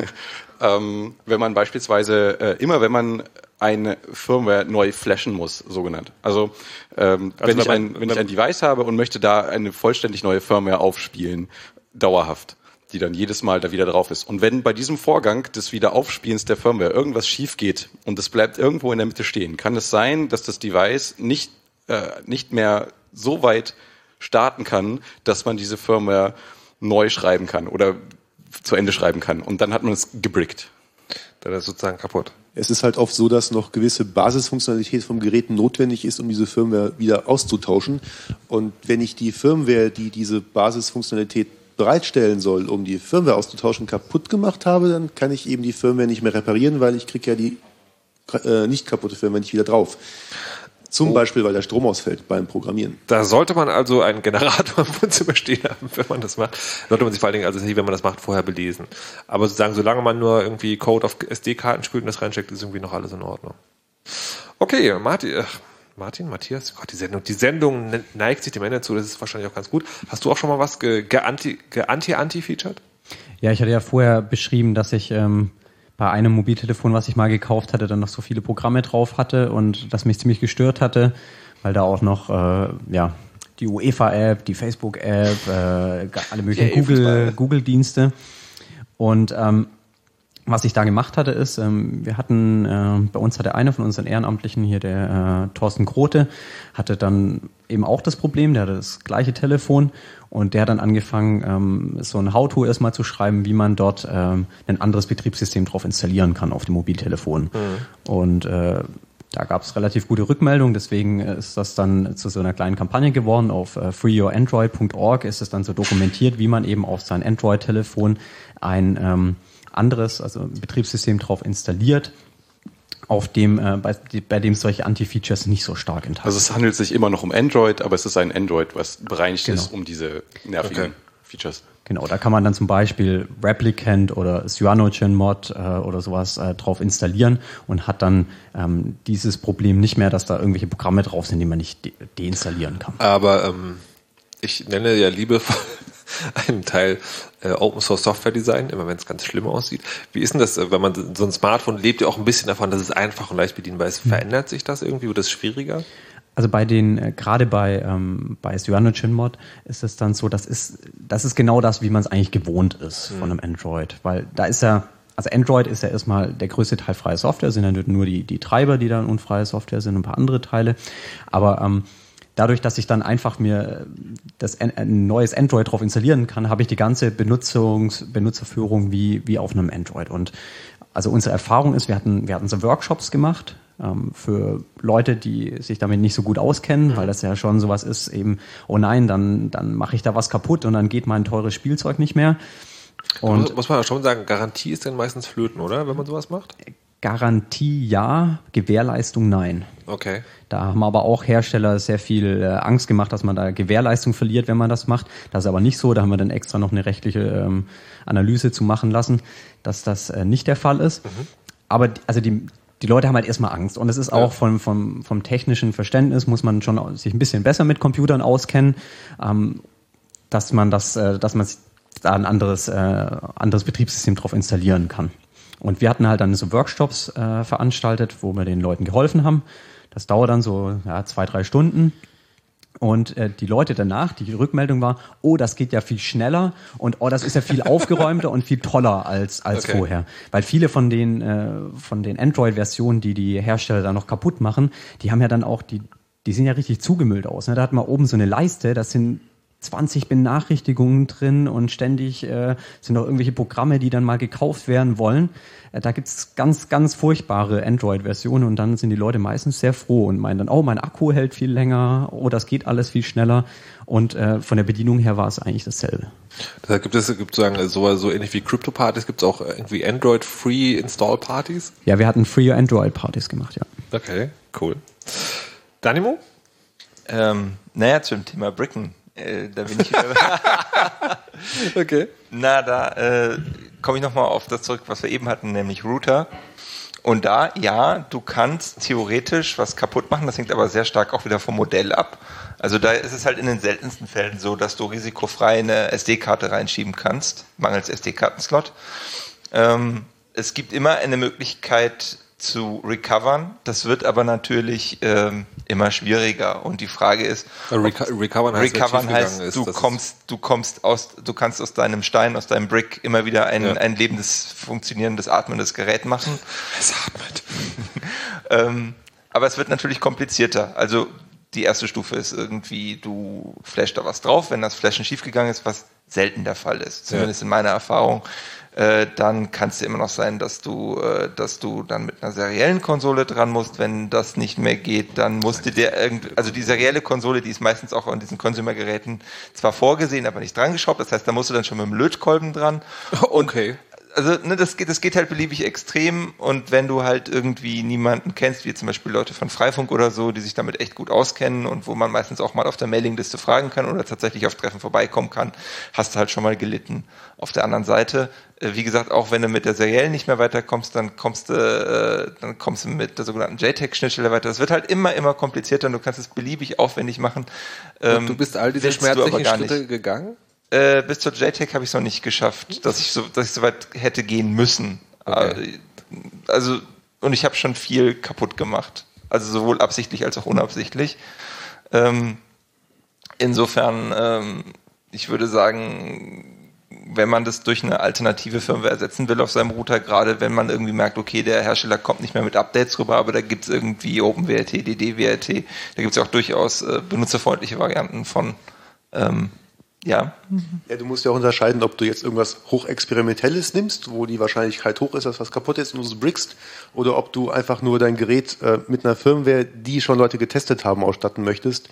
ähm, wenn man beispielsweise äh, immer, wenn man eine Firmware neu flashen muss, so genannt. Also, ähm, Also wenn, ich ein, wenn ich ein Device habe und möchte da eine vollständig neue Firmware aufspielen, dauerhaft, die dann jedes Mal da wieder drauf ist. Und wenn bei diesem Vorgang des Wiederaufspielens der Firmware irgendwas schief geht und es bleibt irgendwo in der Mitte stehen, kann es sein, dass das Device nicht, äh, nicht mehr so weit starten kann, dass man diese Firmware neu schreiben kann oder zu Ende schreiben kann. Und dann hat man es gebrickt. Dann ist es sozusagen kaputt. Es ist halt oft so, dass noch gewisse Basisfunktionalität vom Gerät notwendig ist, um diese Firmware wieder auszutauschen. Und wenn ich die Firmware, die diese Basisfunktionalität bereitstellen soll, um die Firmware auszutauschen, kaputt gemacht habe, dann kann ich eben die Firmware nicht mehr reparieren, weil ich kriege ja die äh, nicht kaputte Firmware nicht wieder drauf. Zum Beispiel, weil der Strom ausfällt beim Programmieren. Da sollte man also einen Generator im Wohnzimmer stehen haben, wenn man das macht. Sollte man sich vor allen Dingen, also nicht, wenn man das macht, vorher belesen. Aber sozusagen, solange man nur irgendwie Code auf SD-Karten spielt und das reinsteckt, ist irgendwie noch alles in Ordnung. Okay, Martin, äh, Martin, Matthias, Gott, die Sendung, die Sendung ne- neigt sich dem Ende zu, das ist wahrscheinlich auch ganz gut. Hast du auch schon mal was ge- ge-anti- ge-anti-anti-featured? Ja, ich hatte ja vorher beschrieben, dass ich ähm, bei einem Mobiltelefon, was ich mal gekauft hatte, dann noch so viele Programme drauf hatte und das mich ziemlich gestört hatte, weil da auch noch äh, ja die UEFA-App, die Facebook-App, äh, alle möglichen Google- Fußball. Google-Dienste. und ähm, was ich da gemacht hatte, ist, ähm, wir hatten, äh, bei uns hatte einer von unseren Ehrenamtlichen hier, der äh, Thorsten Grote, hatte dann eben auch das Problem, der hatte das gleiche Telefon und der hat dann angefangen, ähm, so ein How-To erstmal zu schreiben, wie man dort ähm, ein anderes Betriebssystem drauf installieren kann auf dem Mobiltelefon. Und äh, da gab es relativ gute Rückmeldungen, deswegen ist das dann zu so einer kleinen Kampagne geworden. Auf äh, freeyourandroid.org ist es dann so dokumentiert, wie man eben auf sein Android-Telefon ein ähm, anderes, also ein Betriebssystem drauf installiert, auf dem, äh, bei, bei dem solche Anti-Features nicht so stark enthalten Also es handelt sich immer noch um Android, aber es ist ein Android, was bereinigt Genau. ist um diese nervigen Okay. Features. Genau, da kann man dann zum Beispiel Replicant oder CyanogenMod äh, oder sowas äh, drauf installieren und hat dann ähm, dieses Problem nicht mehr, dass da irgendwelche Programme drauf sind, die man nicht de deinstallieren kann. Aber ähm, ich nenne ja liebevoll einen Teil äh, Open Source Software Design, immer wenn es ganz schlimm aussieht. Wie ist denn das, äh, wenn man so ein Smartphone lebt ja auch ein bisschen davon, dass es einfach und leicht bedienbar ist. Verändert sich das irgendwie? Wird das schwieriger? Also bei den, äh, gerade bei, ähm, bei CyanogenMod ist es dann so, das ist, das ist genau das, wie man es eigentlich gewohnt ist von einem Android. Weil da ist ja, also Android ist ja erstmal der größte Teil freie Software, sind dann nur die, die Treiber, die dann unfreie Software sind und ein paar andere Teile. Aber ähm, dadurch, dass ich dann einfach mir das ein, neues Android drauf installieren kann, habe ich die ganze Benutzungs, Benutzerführung wie, wie auf einem Android. Und also unsere Erfahrung ist, wir hatten, wir hatten so Workshops gemacht ähm, für Leute, die sich damit nicht so gut auskennen, weil das ja schon sowas ist, eben, oh nein, dann, dann mache ich da was kaputt und dann geht mein teures Spielzeug nicht mehr. Und muss, muss man ja schon sagen, Garantie ist dann meistens flöten, oder? Wenn man sowas macht? Garantie ja, Gewährleistung nein. Okay. Da haben aber auch Hersteller sehr viel äh, Angst gemacht, dass man da Gewährleistung verliert, wenn man das macht. Das ist aber nicht so. Da haben wir dann extra noch eine rechtliche ähm, Analyse zu machen lassen, dass das äh, nicht der Fall ist. Aber die- also die, die Leute haben halt erstmal Angst. Und es ist auch vom, vom, vom technischen Verständnis, muss man schon sich ein bisschen besser mit Computern auskennen, ähm, dass man das, äh, dass man da ein anderes, äh, anderes Betriebssystem drauf installieren kann. Und wir hatten halt dann so Workshops äh, veranstaltet, wo wir den Leuten geholfen haben. Das dauert dann so ja, zwei, drei Stunden. Und äh, die Leute danach, die Rückmeldung war, oh, das geht ja viel schneller und oh, das ist ja viel aufgeräumter und viel toller als, als Okay. vorher. Weil viele von den, äh, von den Android-Versionen, die die Hersteller da noch kaputt machen, die haben ja dann auch, die, die sehen ja richtig zugemüllt aus. Ne? Da hat man oben so eine Leiste, das sind 20 Benachrichtigungen drin und ständig äh, sind noch irgendwelche Programme, die dann mal gekauft werden wollen. Äh, da gibt's ganz, ganz furchtbare Android-Versionen und dann sind die Leute meistens sehr froh und meinen dann, oh, mein Akku hält viel länger, oh, das geht alles viel schneller. Und äh, von der Bedienung her war es eigentlich dasselbe. Da gibt es gibt sozusagen so, so ähnlich wie Crypto-Partys, gibt es auch irgendwie Android-Free-Install-Partys? Ja, wir hatten Free Android-Partys gemacht, ja. Okay, cool. Danimo? Ähm, naja, zum Thema Bricken. Äh, da bin ich wieder. okay. Na, da äh, komme ich nochmal auf das zurück, was wir eben hatten, nämlich Router. Und da, ja, du kannst theoretisch was kaputt machen, das hängt aber sehr stark auch wieder vom Modell ab. Also da ist es halt in den seltensten Fällen so, dass du risikofrei eine SD-Karte reinschieben kannst, mangels SD-Kartenslot. Ähm, es gibt immer eine Möglichkeit zu recovern, das wird aber natürlich ähm, immer schwieriger. Und die Frage ist, reco- recovern heißt, recovern heißt, ist, du kommst, du kommst aus, du kannst aus deinem Stein, aus deinem Brick immer wieder ein, Ja. ein lebendes, funktionierendes, atmendes Gerät machen. Es atmet. ähm, aber es wird natürlich komplizierter. Also die erste Stufe ist irgendwie, du flashst da was drauf, wenn das Flashen schiefgegangen ist, was selten der Fall ist, zumindest in meiner Erfahrung. Äh, dann kann es immer noch sein, dass du, äh, dass du dann mit einer seriellen Konsole dran musst. Wenn das nicht mehr geht, dann musst du dir irgendwie, also die serielle Konsole, die ist meistens auch an diesen Consumer-Geräten zwar vorgesehen, aber nicht dran geschraubt. Das heißt, da musst du dann schon mit dem Lötkolben dran. Okay. Also ne, das, geht, das geht halt beliebig extrem und wenn du halt irgendwie niemanden kennst, wie zum Beispiel Leute von Freifunk oder so, die sich damit echt gut auskennen und wo man meistens auch mal auf der Mailingliste fragen kann oder tatsächlich auf Treffen vorbeikommen kann, hast du halt schon mal gelitten. Auf der anderen Seite, äh, wie gesagt, auch wenn du mit der seriellen nicht mehr weiterkommst, dann kommst du, äh, dann kommst du mit der sogenannten JTAG-Schnittstelle weiter. Das wird halt immer, immer komplizierter und du kannst es beliebig aufwendig machen. Und du bist all diese schmerzlichen. Schritte gegangen? Äh, bis zur JTAG habe ich es noch nicht geschafft, dass ich so, dass ich so weit hätte gehen müssen. Äh, Also und ich habe schon viel kaputt gemacht, also sowohl absichtlich als auch unabsichtlich. Ähm, insofern, ähm, ich würde sagen, wenn man das durch eine alternative Firmware ersetzen will auf seinem Router, gerade wenn man irgendwie merkt, okay, der Hersteller kommt nicht mehr mit Updates rüber, aber da gibt's irgendwie OpenWRT, DDWRT, da gibt's ja auch durchaus äh, benutzerfreundliche Varianten von. Ähm, ja, Ja, du musst ja auch unterscheiden, ob du jetzt irgendwas Hochexperimentelles nimmst, wo die Wahrscheinlichkeit hoch ist, dass was kaputt ist und du es brickst, oder ob du einfach nur dein Gerät äh, mit einer Firmware, die schon Leute getestet haben, ausstatten möchtest,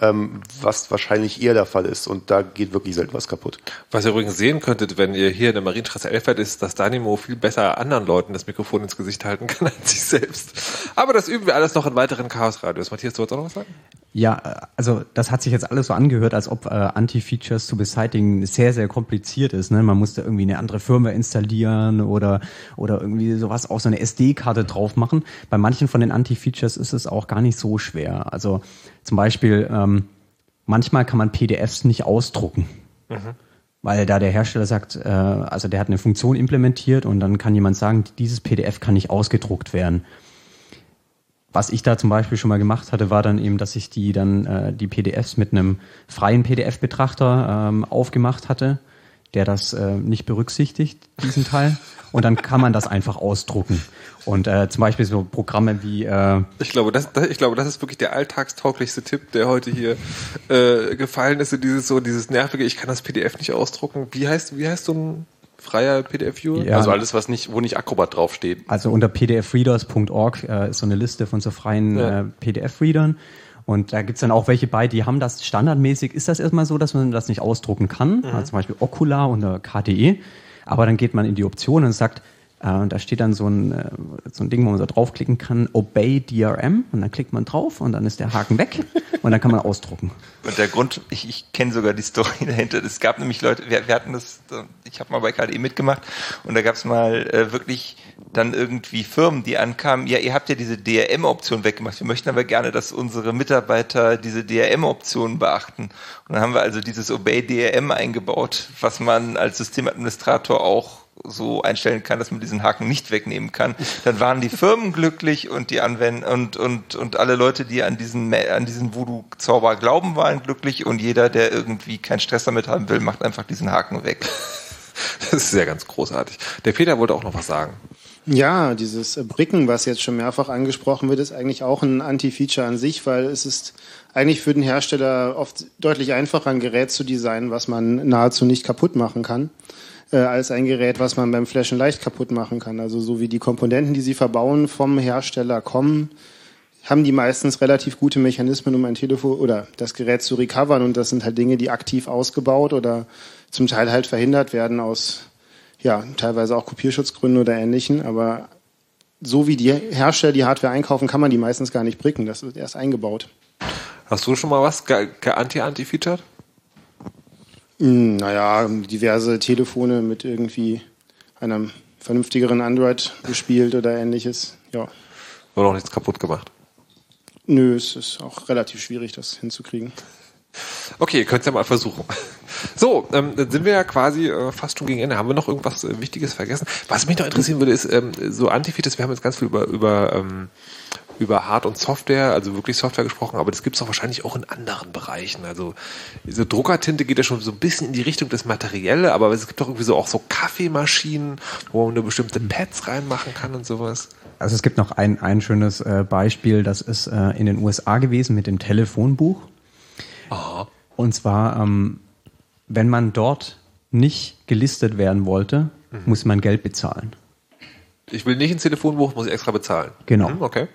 ähm, was wahrscheinlich eher der Fall ist. Und da geht wirklich selten was kaputt. Was ihr übrigens sehen könntet, wenn ihr hier in der Marienstraße 11 seid, ist, dass Danimo viel besser anderen Leuten das Mikrofon ins Gesicht halten kann als sich selbst. Aber das üben wir alles noch in weiteren Chaos-Radios. Matthias, du wolltest auch noch was sagen? Ja, also das hat sich jetzt alles so angehört, als ob äh, Anti-Features zu beseitigen sehr, sehr kompliziert ist. Ne? Man musste irgendwie eine andere Firma installieren oder, oder irgendwie sowas auf so eine SD-Karte drauf machen. Bei manchen von den Anti-Features ist es auch gar nicht so schwer. Also zum Beispiel, ähm, manchmal kann man PDFs nicht ausdrucken. Weil da der Hersteller sagt, äh, also der hat eine Funktion implementiert und dann kann jemand sagen, dieses PDF kann nicht ausgedruckt werden. Was ich da zum Beispiel schon mal gemacht hatte, war dann eben, dass ich die dann äh, die PDFs mit einem freien PDF-Betrachter ähm, aufgemacht hatte, der das äh, nicht berücksichtigt, diesen Teil. Und dann kann man das einfach ausdrucken. Und äh, zum Beispiel so Programme wie äh, Ich glaube, das, das, ich glaube, das ist wirklich der alltagstauglichste Tipp, der heute hier äh, gefallen ist. So dieses, so dieses nervige, ich kann das PDF nicht ausdrucken. Wie heißt, wie heißt so ein freier PDF-Viewer? Ja. Also alles, was nicht, wo nicht Acrobat draufsteht. Also unter pdfreaders.org äh, ist so eine Liste von so freien Ja. äh, PDF-Readern. Und da gibt's dann auch welche bei, die haben das standardmäßig, ist das erstmal so, dass man das nicht ausdrucken kann. Also zum Beispiel Ocular unter KDE. Aber dann geht man in die Option und sagt, und da steht dann so ein, äh, so ein Ding, wo man so draufklicken kann, Obey DRM. Und dann klickt man drauf und dann ist der Haken weg und dann kann man ausdrucken. Und der Grund, ich, ich kenne sogar die Story dahinter. Es gab nämlich Leute, wir, wir hatten das, äh, ich habe mal bei KDE mitgemacht und da gab es mal äh, wirklich dann irgendwie Firmen, die ankamen, ja, ihr habt ja diese DRM-Option weggemacht. Wir möchten aber gerne, dass unsere Mitarbeiter diese DRM-Optionen beachten. Und dann haben wir also dieses Obey DRM eingebaut, was man als Systemadministrator auch so einstellen kann, dass man diesen Haken nicht wegnehmen kann, dann waren die Firmen glücklich und die Anwender und, und, und alle Leute, die an diesen, an diesen Voodoo-Zauber glauben, waren glücklich und jeder, der irgendwie keinen Stress damit haben will, macht einfach diesen Haken weg. Das ist sehr ganz großartig. Der Peter wollte auch noch was sagen. Ja, dieses Bricken, was jetzt schon mehrfach angesprochen wird, ist eigentlich auch ein Anti-Feature an sich, weil es ist eigentlich für den Hersteller oft deutlich einfacher, ein Gerät zu designen, was man nahezu nicht kaputt machen kann, äh, als ein Gerät, was man beim Flashen leicht kaputt machen kann. Also so wie die Komponenten, die sie verbauen, vom Hersteller kommen, haben die meistens relativ gute Mechanismen, um ein Telefon oder das Gerät zu recovern. Und das sind halt Dinge, die aktiv ausgebaut oder zum Teil halt verhindert werden aus ja, teilweise auch Kopierschutzgründen oder ähnlichen, aber so wie die Hersteller die Hardware einkaufen, kann man die meistens gar nicht bricken. Das wird erst eingebaut. Hast du schon mal was anti-anti-featured? Hm, naja, diverse Telefone mit irgendwie einem vernünftigeren Android gespielt oder ähnliches. Ja. Oder auch nichts kaputt gemacht? Nö, es ist auch relativ schwierig, das hinzukriegen. Okay, könnt ihr ja mal versuchen. So, ähm, dann sind wir ja quasi äh, fast schon gegen Ende. Haben wir noch irgendwas äh, Wichtiges vergessen? Was mich noch interessieren würde, ist ähm, so Antifeatures. Wir haben jetzt ganz viel über über ähm, über Hard- und Software, also wirklich Software gesprochen, aber das gibt es doch wahrscheinlich auch in anderen Bereichen. Also diese Druckertinte geht ja schon so ein bisschen in die Richtung des Materielle, aber es gibt doch irgendwie so auch so Kaffeemaschinen, wo man nur bestimmte Pads reinmachen kann und sowas. Also es gibt noch ein, ein schönes äh, Beispiel, das ist äh, in den USA gewesen mit dem Telefonbuch. Aha. Und zwar, ähm, wenn man dort nicht gelistet werden wollte, Mhm. muss man Geld bezahlen. Ich will nicht ins Telefonbuch, muss ich extra bezahlen. Genau. Mhm, okay.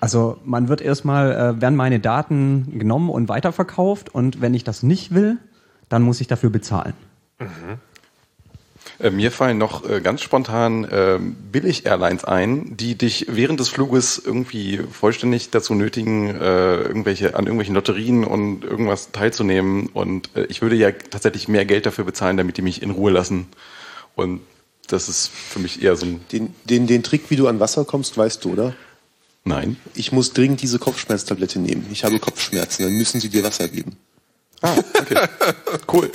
Also man wird erstmal, äh, werden meine Daten genommen und weiterverkauft und wenn ich das nicht will, dann muss ich dafür bezahlen. Äh, Mir fallen noch äh, ganz spontan ähm, Billig-Airlines ein, die dich während des Fluges irgendwie vollständig dazu nötigen, äh, irgendwelche an irgendwelchen Lotterien und irgendwas teilzunehmen. Und äh, ich würde ja tatsächlich mehr Geld dafür bezahlen, damit die mich in Ruhe lassen. Und das ist für mich eher so ein. Den, den, den Trick, wie du an Wasser kommst, weißt du, oder? Nein. Ich muss dringend diese Kopfschmerztablette nehmen. Ich habe Kopfschmerzen, dann müssen sie dir Wasser geben. Ah, okay. cool.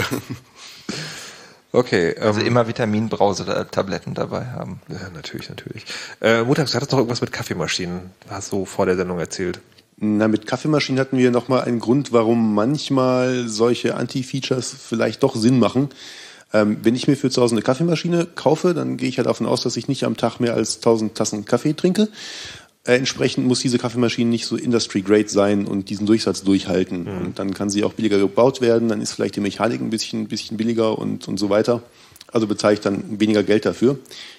Okay. Also immer Vitaminbrause-Tabletten dabei haben. Ja, natürlich, natürlich. Äh, Mutax, du hattest noch irgendwas mit Kaffeemaschinen, hast du vor der Sendung erzählt. Na, mit Kaffeemaschinen hatten wir nochmal einen Grund, warum manchmal solche Anti-Features vielleicht doch Sinn machen. Ähm, wenn ich mir für zu Hause eine Kaffeemaschine kaufe, dann gehe ich ja davon aus, dass ich nicht am Tag mehr als 1000 Tassen Kaffee trinke. Äh, entsprechend muss diese Kaffeemaschine nicht so Industry-Grade sein und diesen Durchsatz durchhalten. Und dann kann sie auch billiger gebaut werden, dann ist vielleicht die Mechanik ein bisschen, ein bisschen billiger und, und so weiter. Also bezahle ich dann weniger Geld dafür.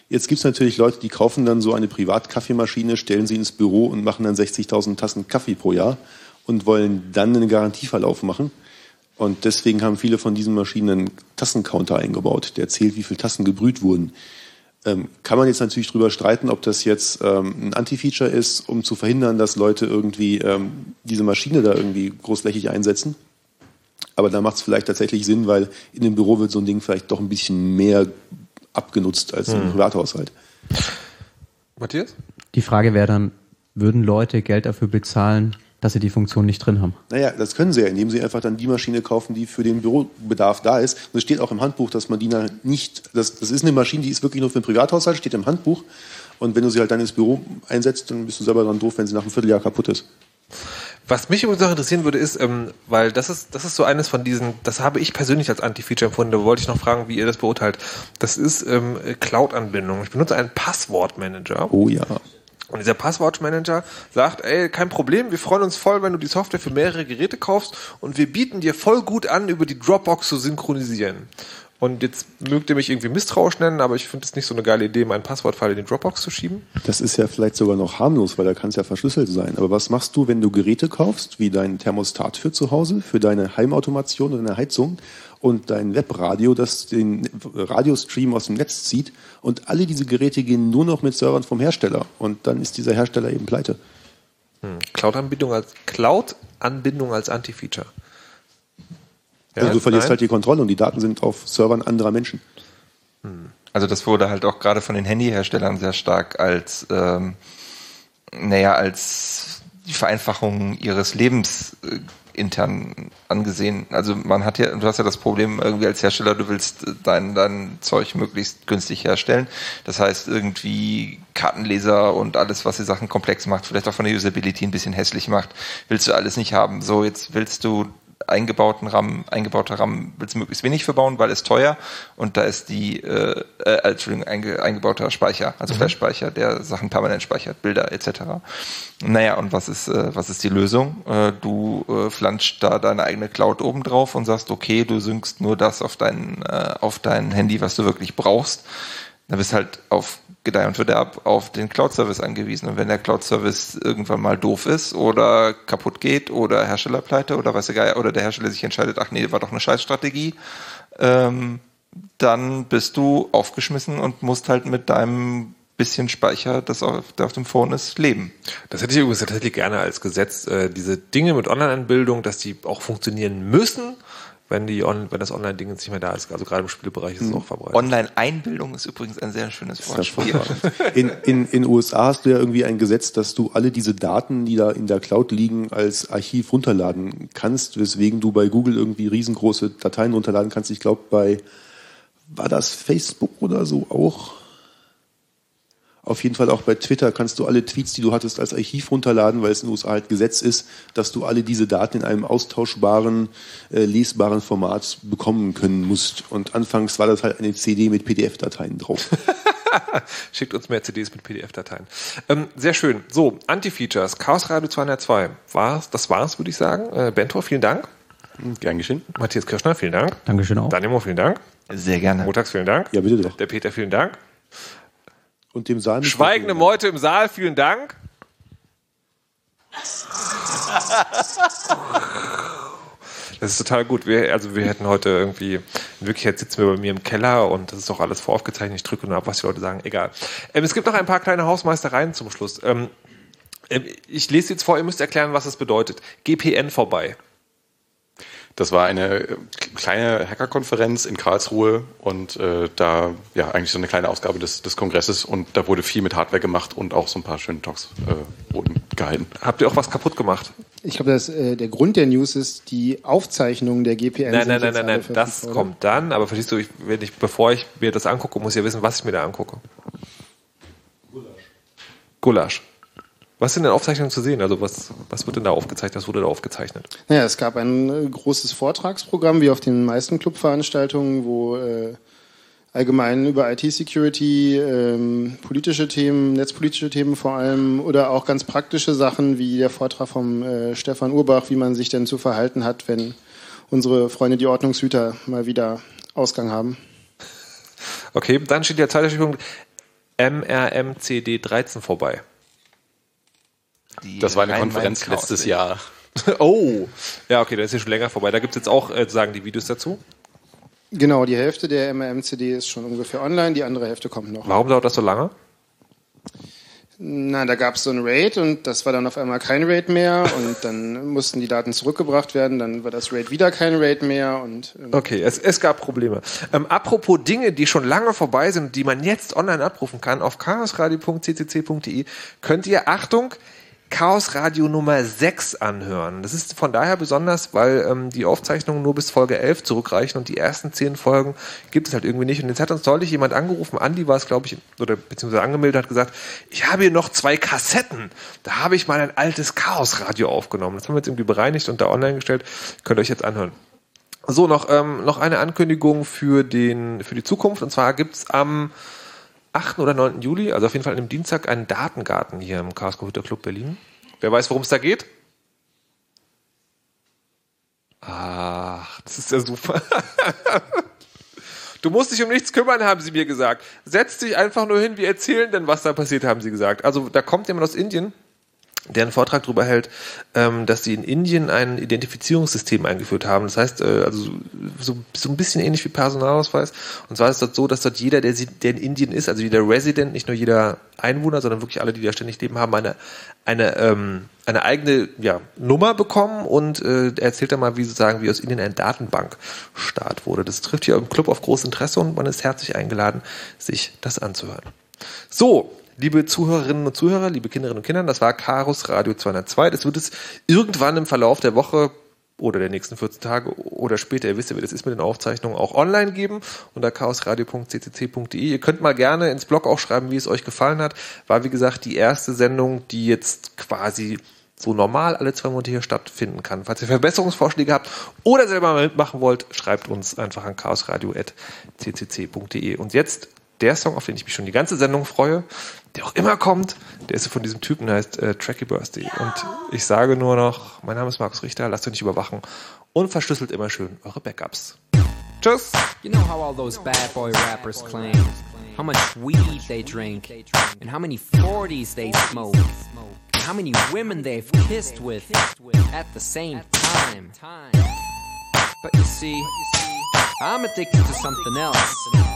Jetzt gibt es natürlich Leute, die kaufen dann so eine Privatkaffeemaschine, stellen sie ins Büro und machen dann 60.000 Tassen Kaffee pro Jahr und wollen dann einen Garantieverlauf machen. Und deswegen haben viele von diesen Maschinen einen Tassencounter eingebaut, der zählt, wie viele Tassen gebrüht wurden. Ähm, kann man jetzt natürlich drüber streiten, ob das jetzt ähm, ein Anti-Feature ist, um zu verhindern, dass Leute irgendwie ähm, diese Maschine da irgendwie großflächig einsetzen. Aber da macht es vielleicht tatsächlich Sinn, weil in dem Büro wird so ein Ding vielleicht doch ein bisschen mehr abgenutzt als im Hm. Privathaushalt. Matthias? Die Frage wäre dann, würden Leute Geld dafür bezahlen, dass sie die Funktion nicht drin haben? Naja, das können sie ja, indem sie einfach dann die Maschine kaufen, die für den Bürobedarf da ist. Und es steht auch im Handbuch, dass man die dann nicht, das, das ist eine Maschine, die ist wirklich nur für den Privathaushalt, steht im Handbuch. Und wenn du sie halt dann ins Büro einsetzt, dann bist du selber dann doof, wenn sie nach einem Vierteljahr kaputt ist. Was mich übrigens noch interessieren würde, ist, ähm, weil das ist, das ist so eines von diesen, das habe ich persönlich als Anti-Feature empfunden, da wollte ich noch fragen, wie ihr das beurteilt. Das ist ähm, Cloud-Anbindung. Ich benutze einen Passwortmanager. Oh ja. Und dieser Passwortmanager sagt, ey, kein Problem, wir freuen uns voll, wenn du die Software für mehrere Geräte kaufst und wir bieten dir voll gut an, über die Dropbox zu synchronisieren. Und jetzt mögt ihr mich irgendwie misstrauisch nennen, aber ich finde es nicht so eine geile Idee, meinen Passwortfall in die Dropbox zu schieben. Das ist ja vielleicht sogar noch harmlos, weil da kann es ja verschlüsselt sein. Aber was machst du, wenn du Geräte kaufst, wie dein Thermostat für zu Hause, für deine Heimautomation oder deine Heizung und dein Webradio, das den Radiostream aus dem Netz zieht und alle diese Geräte gehen nur noch mit Servern vom Hersteller und dann ist dieser Hersteller eben pleite. Hm. Cloud-Anbindung als Cloud-Anbindung als Anti-Feature. Ja, also du verlierst nein? halt die Kontrolle und die Daten sind auf Servern anderer Menschen. Also das wurde halt auch gerade von den Handyherstellern sehr stark als, ähm, naja, als die Vereinfachung ihres Lebens äh, intern angesehen. Also man hat ja, du hast ja das Problem irgendwie als Hersteller, du willst dein, dein Zeug möglichst günstig herstellen. Das heißt irgendwie Kartenleser und alles, was die Sachen komplex macht, vielleicht auch von der Usability ein bisschen hässlich macht, willst du alles nicht haben. So, jetzt willst du eingebauten RAM, eingebaute RAM willst du möglichst wenig verbauen, weil es teuer und da ist die äh, äh, Entschuldigung, einge, eingebauter Speicher, also Mhm. Flash-Speicher, der Sachen permanent speichert, Bilder etc. Naja, und was ist, äh, was ist die Lösung? Äh, du äh, flanscht da deine eigene Cloud oben drauf und sagst, okay, du synkst nur das auf dein, äh, auf dein Handy, was du wirklich brauchst. Dann bist halt auf Gedeih und Verderb auf den Cloud-Service angewiesen. Und wenn der Cloud-Service irgendwann mal doof ist oder kaputt geht oder Herstellerpleite oder weiß Geier, oder der Hersteller sich entscheidet, ach nee, war doch eine Scheißstrategie, ähm, dann bist du aufgeschmissen und musst halt mit deinem bisschen Speicher, das auf, der auf dem Phone ist, leben. Das hätte ich übrigens tatsächlich gerne als Gesetz, äh, diese Dinge mit Online-Anbildung, dass die auch funktionieren müssen, wenn die on, wenn das Online-Ding jetzt nicht mehr da ist. Also gerade im Spielbereich ist es auch verbreitet. Online-Einbildung ist übrigens ein sehr schönes Wortspiel. In, in, in USA hast du ja irgendwie ein Gesetz, dass du alle diese Daten, die da in der Cloud liegen, als Archiv runterladen kannst, weswegen du bei Google irgendwie riesengroße Dateien runterladen kannst. Ich glaube, bei, war das Facebook oder so auch? Auf jeden Fall auch bei Twitter kannst du alle Tweets, die du hattest, als Archiv runterladen, weil es in den USA halt Gesetz ist, dass du alle diese Daten in einem austauschbaren, äh, lesbaren Format bekommen können musst. Und anfangs war das halt eine CD mit PDF-Dateien drauf. Schickt uns mehr CDs mit PDF-Dateien. Ähm, sehr schön. So, Anti-Features. Chaos Radio 202. War's, das war's, würde ich sagen. Äh, Bentor, vielen Dank. Gern geschehen. Matthias Kirschner, vielen Dank. Dankeschön auch. Daniel Mohr, vielen Dank. Sehr gerne. Montags, vielen Dank. Ja, bitte doch. Der Peter, vielen Dank. Und dem Saal. Schweigende Meute im Saal, vielen Dank. Das ist total gut. Wir, also wir hätten heute irgendwie, in Wirklichkeit sitzen wir bei mir im Keller und das ist doch alles voraufgezeichnet. Ich drücke nur ab, was die Leute sagen. Egal. Ähm, es gibt noch ein paar kleine Hausmeistereien zum Schluss. Ähm, ähm, ich lese jetzt vor, ihr müsst erklären, was es bedeutet. GPN vorbei. Das war eine äh, kleine Hackerkonferenz in Karlsruhe und äh, da ja eigentlich so eine kleine Ausgabe des, des Kongresses und da wurde viel mit Hardware gemacht und auch so ein paar schöne Talks äh, wurden gehalten. Habt ihr auch was kaputt gemacht? Ich glaube, dass äh, der Grund der News ist, die Aufzeichnungen der GPN. Nein, nein, nein, nein, nein. Das oder? kommt dann, aber verstehst du, ich, wenn ich, bevor ich mir das angucke, muss ich ja wissen, was ich mir da angucke. Gulasch. Was sind denn Aufzeichnungen zu sehen? Also was, was wird denn da aufgezeichnet? Was wurde da aufgezeichnet? Naja, es gab ein äh, großes Vortragsprogramm, wie auf den meisten Clubveranstaltungen, wo äh, allgemein über IT-Security, ähm, politische Themen, netzpolitische Themen vor allem oder auch ganz praktische Sachen wie der Vortrag vom äh, Stefan Urbach, wie man sich denn zu verhalten hat, wenn unsere Freunde die Ordnungshüter mal wieder Ausgang haben. Okay, dann steht der Zeiterstichpunkt MRMCD 13 vorbei. Das war eine Konferenz letztes Jahr. oh, ja, okay, das ist ja schon länger vorbei. Da gibt es jetzt auch äh, sagen die Videos dazu. Genau, die Hälfte der MRM-CD ist schon ungefähr online, die andere Hälfte kommt noch. Warum dauert das so lange? Na, da gab es so ein RAID und das war dann auf einmal kein RAID mehr und dann mussten die Daten zurückgebracht werden, dann war das RAID wieder kein RAID mehr und ähm, Okay, es, es gab Probleme. Ähm, apropos Dinge, die schon lange vorbei sind, die man jetzt online abrufen kann, auf chaosradio.ccc.de könnt ihr, Achtung, Chaos Radio Nummer 6 anhören. Das ist von daher besonders, weil ähm, die Aufzeichnungen nur bis Folge 11 zurückreichen und die ersten 10 Folgen gibt es halt irgendwie nicht. Und jetzt hat uns deutlich jemand angerufen, Andi war es, glaube ich, oder beziehungsweise angemeldet, hat gesagt, ich habe hier noch zwei Kassetten. Da habe ich mal ein altes Chaos Radio aufgenommen. Das haben wir jetzt irgendwie bereinigt und da online gestellt. Könnt ihr euch jetzt anhören. So, noch, ähm, noch eine Ankündigung für, den, für die Zukunft. Und zwar gibt's am 8. oder 9. Juli, also auf jeden Fall an dem Dienstag, einen Datengarten hier im Chaos Computer Club Berlin. Wer weiß, worum es da geht? Ach, das ist ja super. Du musst dich um nichts kümmern, haben sie mir gesagt. Setz dich einfach nur hin, wir erzählen denn, was da passiert, haben sie gesagt. Also da kommt jemand aus Indien, der einen Vortrag darüber hält, ähm, dass sie in Indien ein Identifizierungssystem eingeführt haben. Das heißt, äh, also so, so ein bisschen ähnlich wie Personalausweis. Und zwar ist das so, dass dort jeder, der, der in Indien ist, also jeder Resident, nicht nur jeder Einwohner, sondern wirklich alle, die da ständig leben, haben eine, eine, ähm, eine eigene ja, Nummer bekommen und äh, er erzählt dann mal, wie sozusagen, wie aus Indien ein Datenbankstart wurde. Das trifft hier im Club auf großes Interesse und man ist herzlich eingeladen, sich das anzuhören. So, liebe Zuhörerinnen und Zuhörer, liebe Kinderinnen und Kinder, das war Karus Radio 202. Das wird es irgendwann im Verlauf der Woche oder der nächsten 14 Tage oder später, ihr wisst ja, wie das ist mit den Aufzeichnungen, auch online geben unter chaosradio.ccc.de. Ihr könnt mal gerne ins Blog auch schreiben, wie es euch gefallen hat. War, wie gesagt, die erste Sendung, die jetzt quasi so normal alle zwei Monate hier stattfinden kann. Falls ihr Verbesserungsvorschläge habt oder selber mal mitmachen wollt, schreibt uns einfach an chaosradio.ccc.de. Und jetzt der Song, auf den ich mich schon die ganze Sendung freue, der auch immer kommt, der ist von diesem Typen, der heißt äh, Tracky Birthday. Und ich sage nur noch, mein Name ist Markus Richter, lasst euch nicht überwachen und verschlüsselt immer schön eure Backups. Tschüss! You know how all those bad boy rappers claim how much weed they drink and how many 40s they smoke and how many women they've kissed with at the same time. But you see, I'm addicted to something else.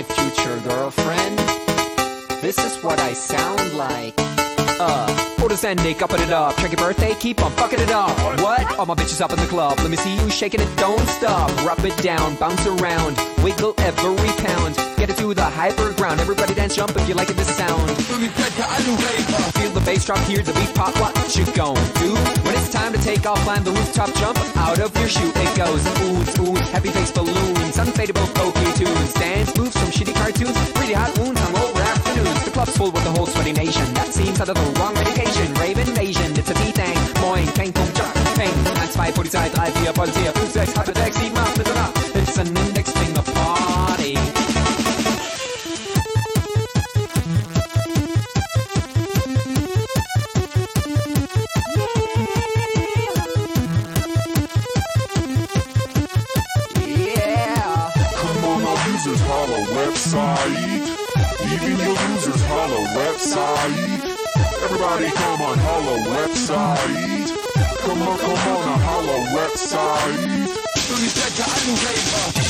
My future girlfriend. This is what I sound like. Uh, orders ending, upping it up. Check your birthday, keep on fucking it up. What? All my bitches up in the club. Let me see you shaking it, don't stop. Rub it down, bounce around, wiggle every pound get it to the hyper ground. Everybody dance, jump if you like it the sound. Feel the bass drop, hear the beat pop. What you gon' do? When it's time to take off, climb the rooftop, jump out of your shoe. It goes oohs, oohs, Happy face, balloons, unfadable folky tunes, dance moves from shitty cartoons, pretty hot wounds on over afternoons. The club's full with the whole sweaty nation. That seems out of the wrong medication. Rave invasion, it's a beat thing. Moin, Kang, Kung, jump bang. That's why for the time, three, four, five, six, seven, eight, nine, ten, eleven, twelve, it's an index finger fall. Website. Even your users holla website. Everybody come on holla website. Come on, come on, holla website. Don't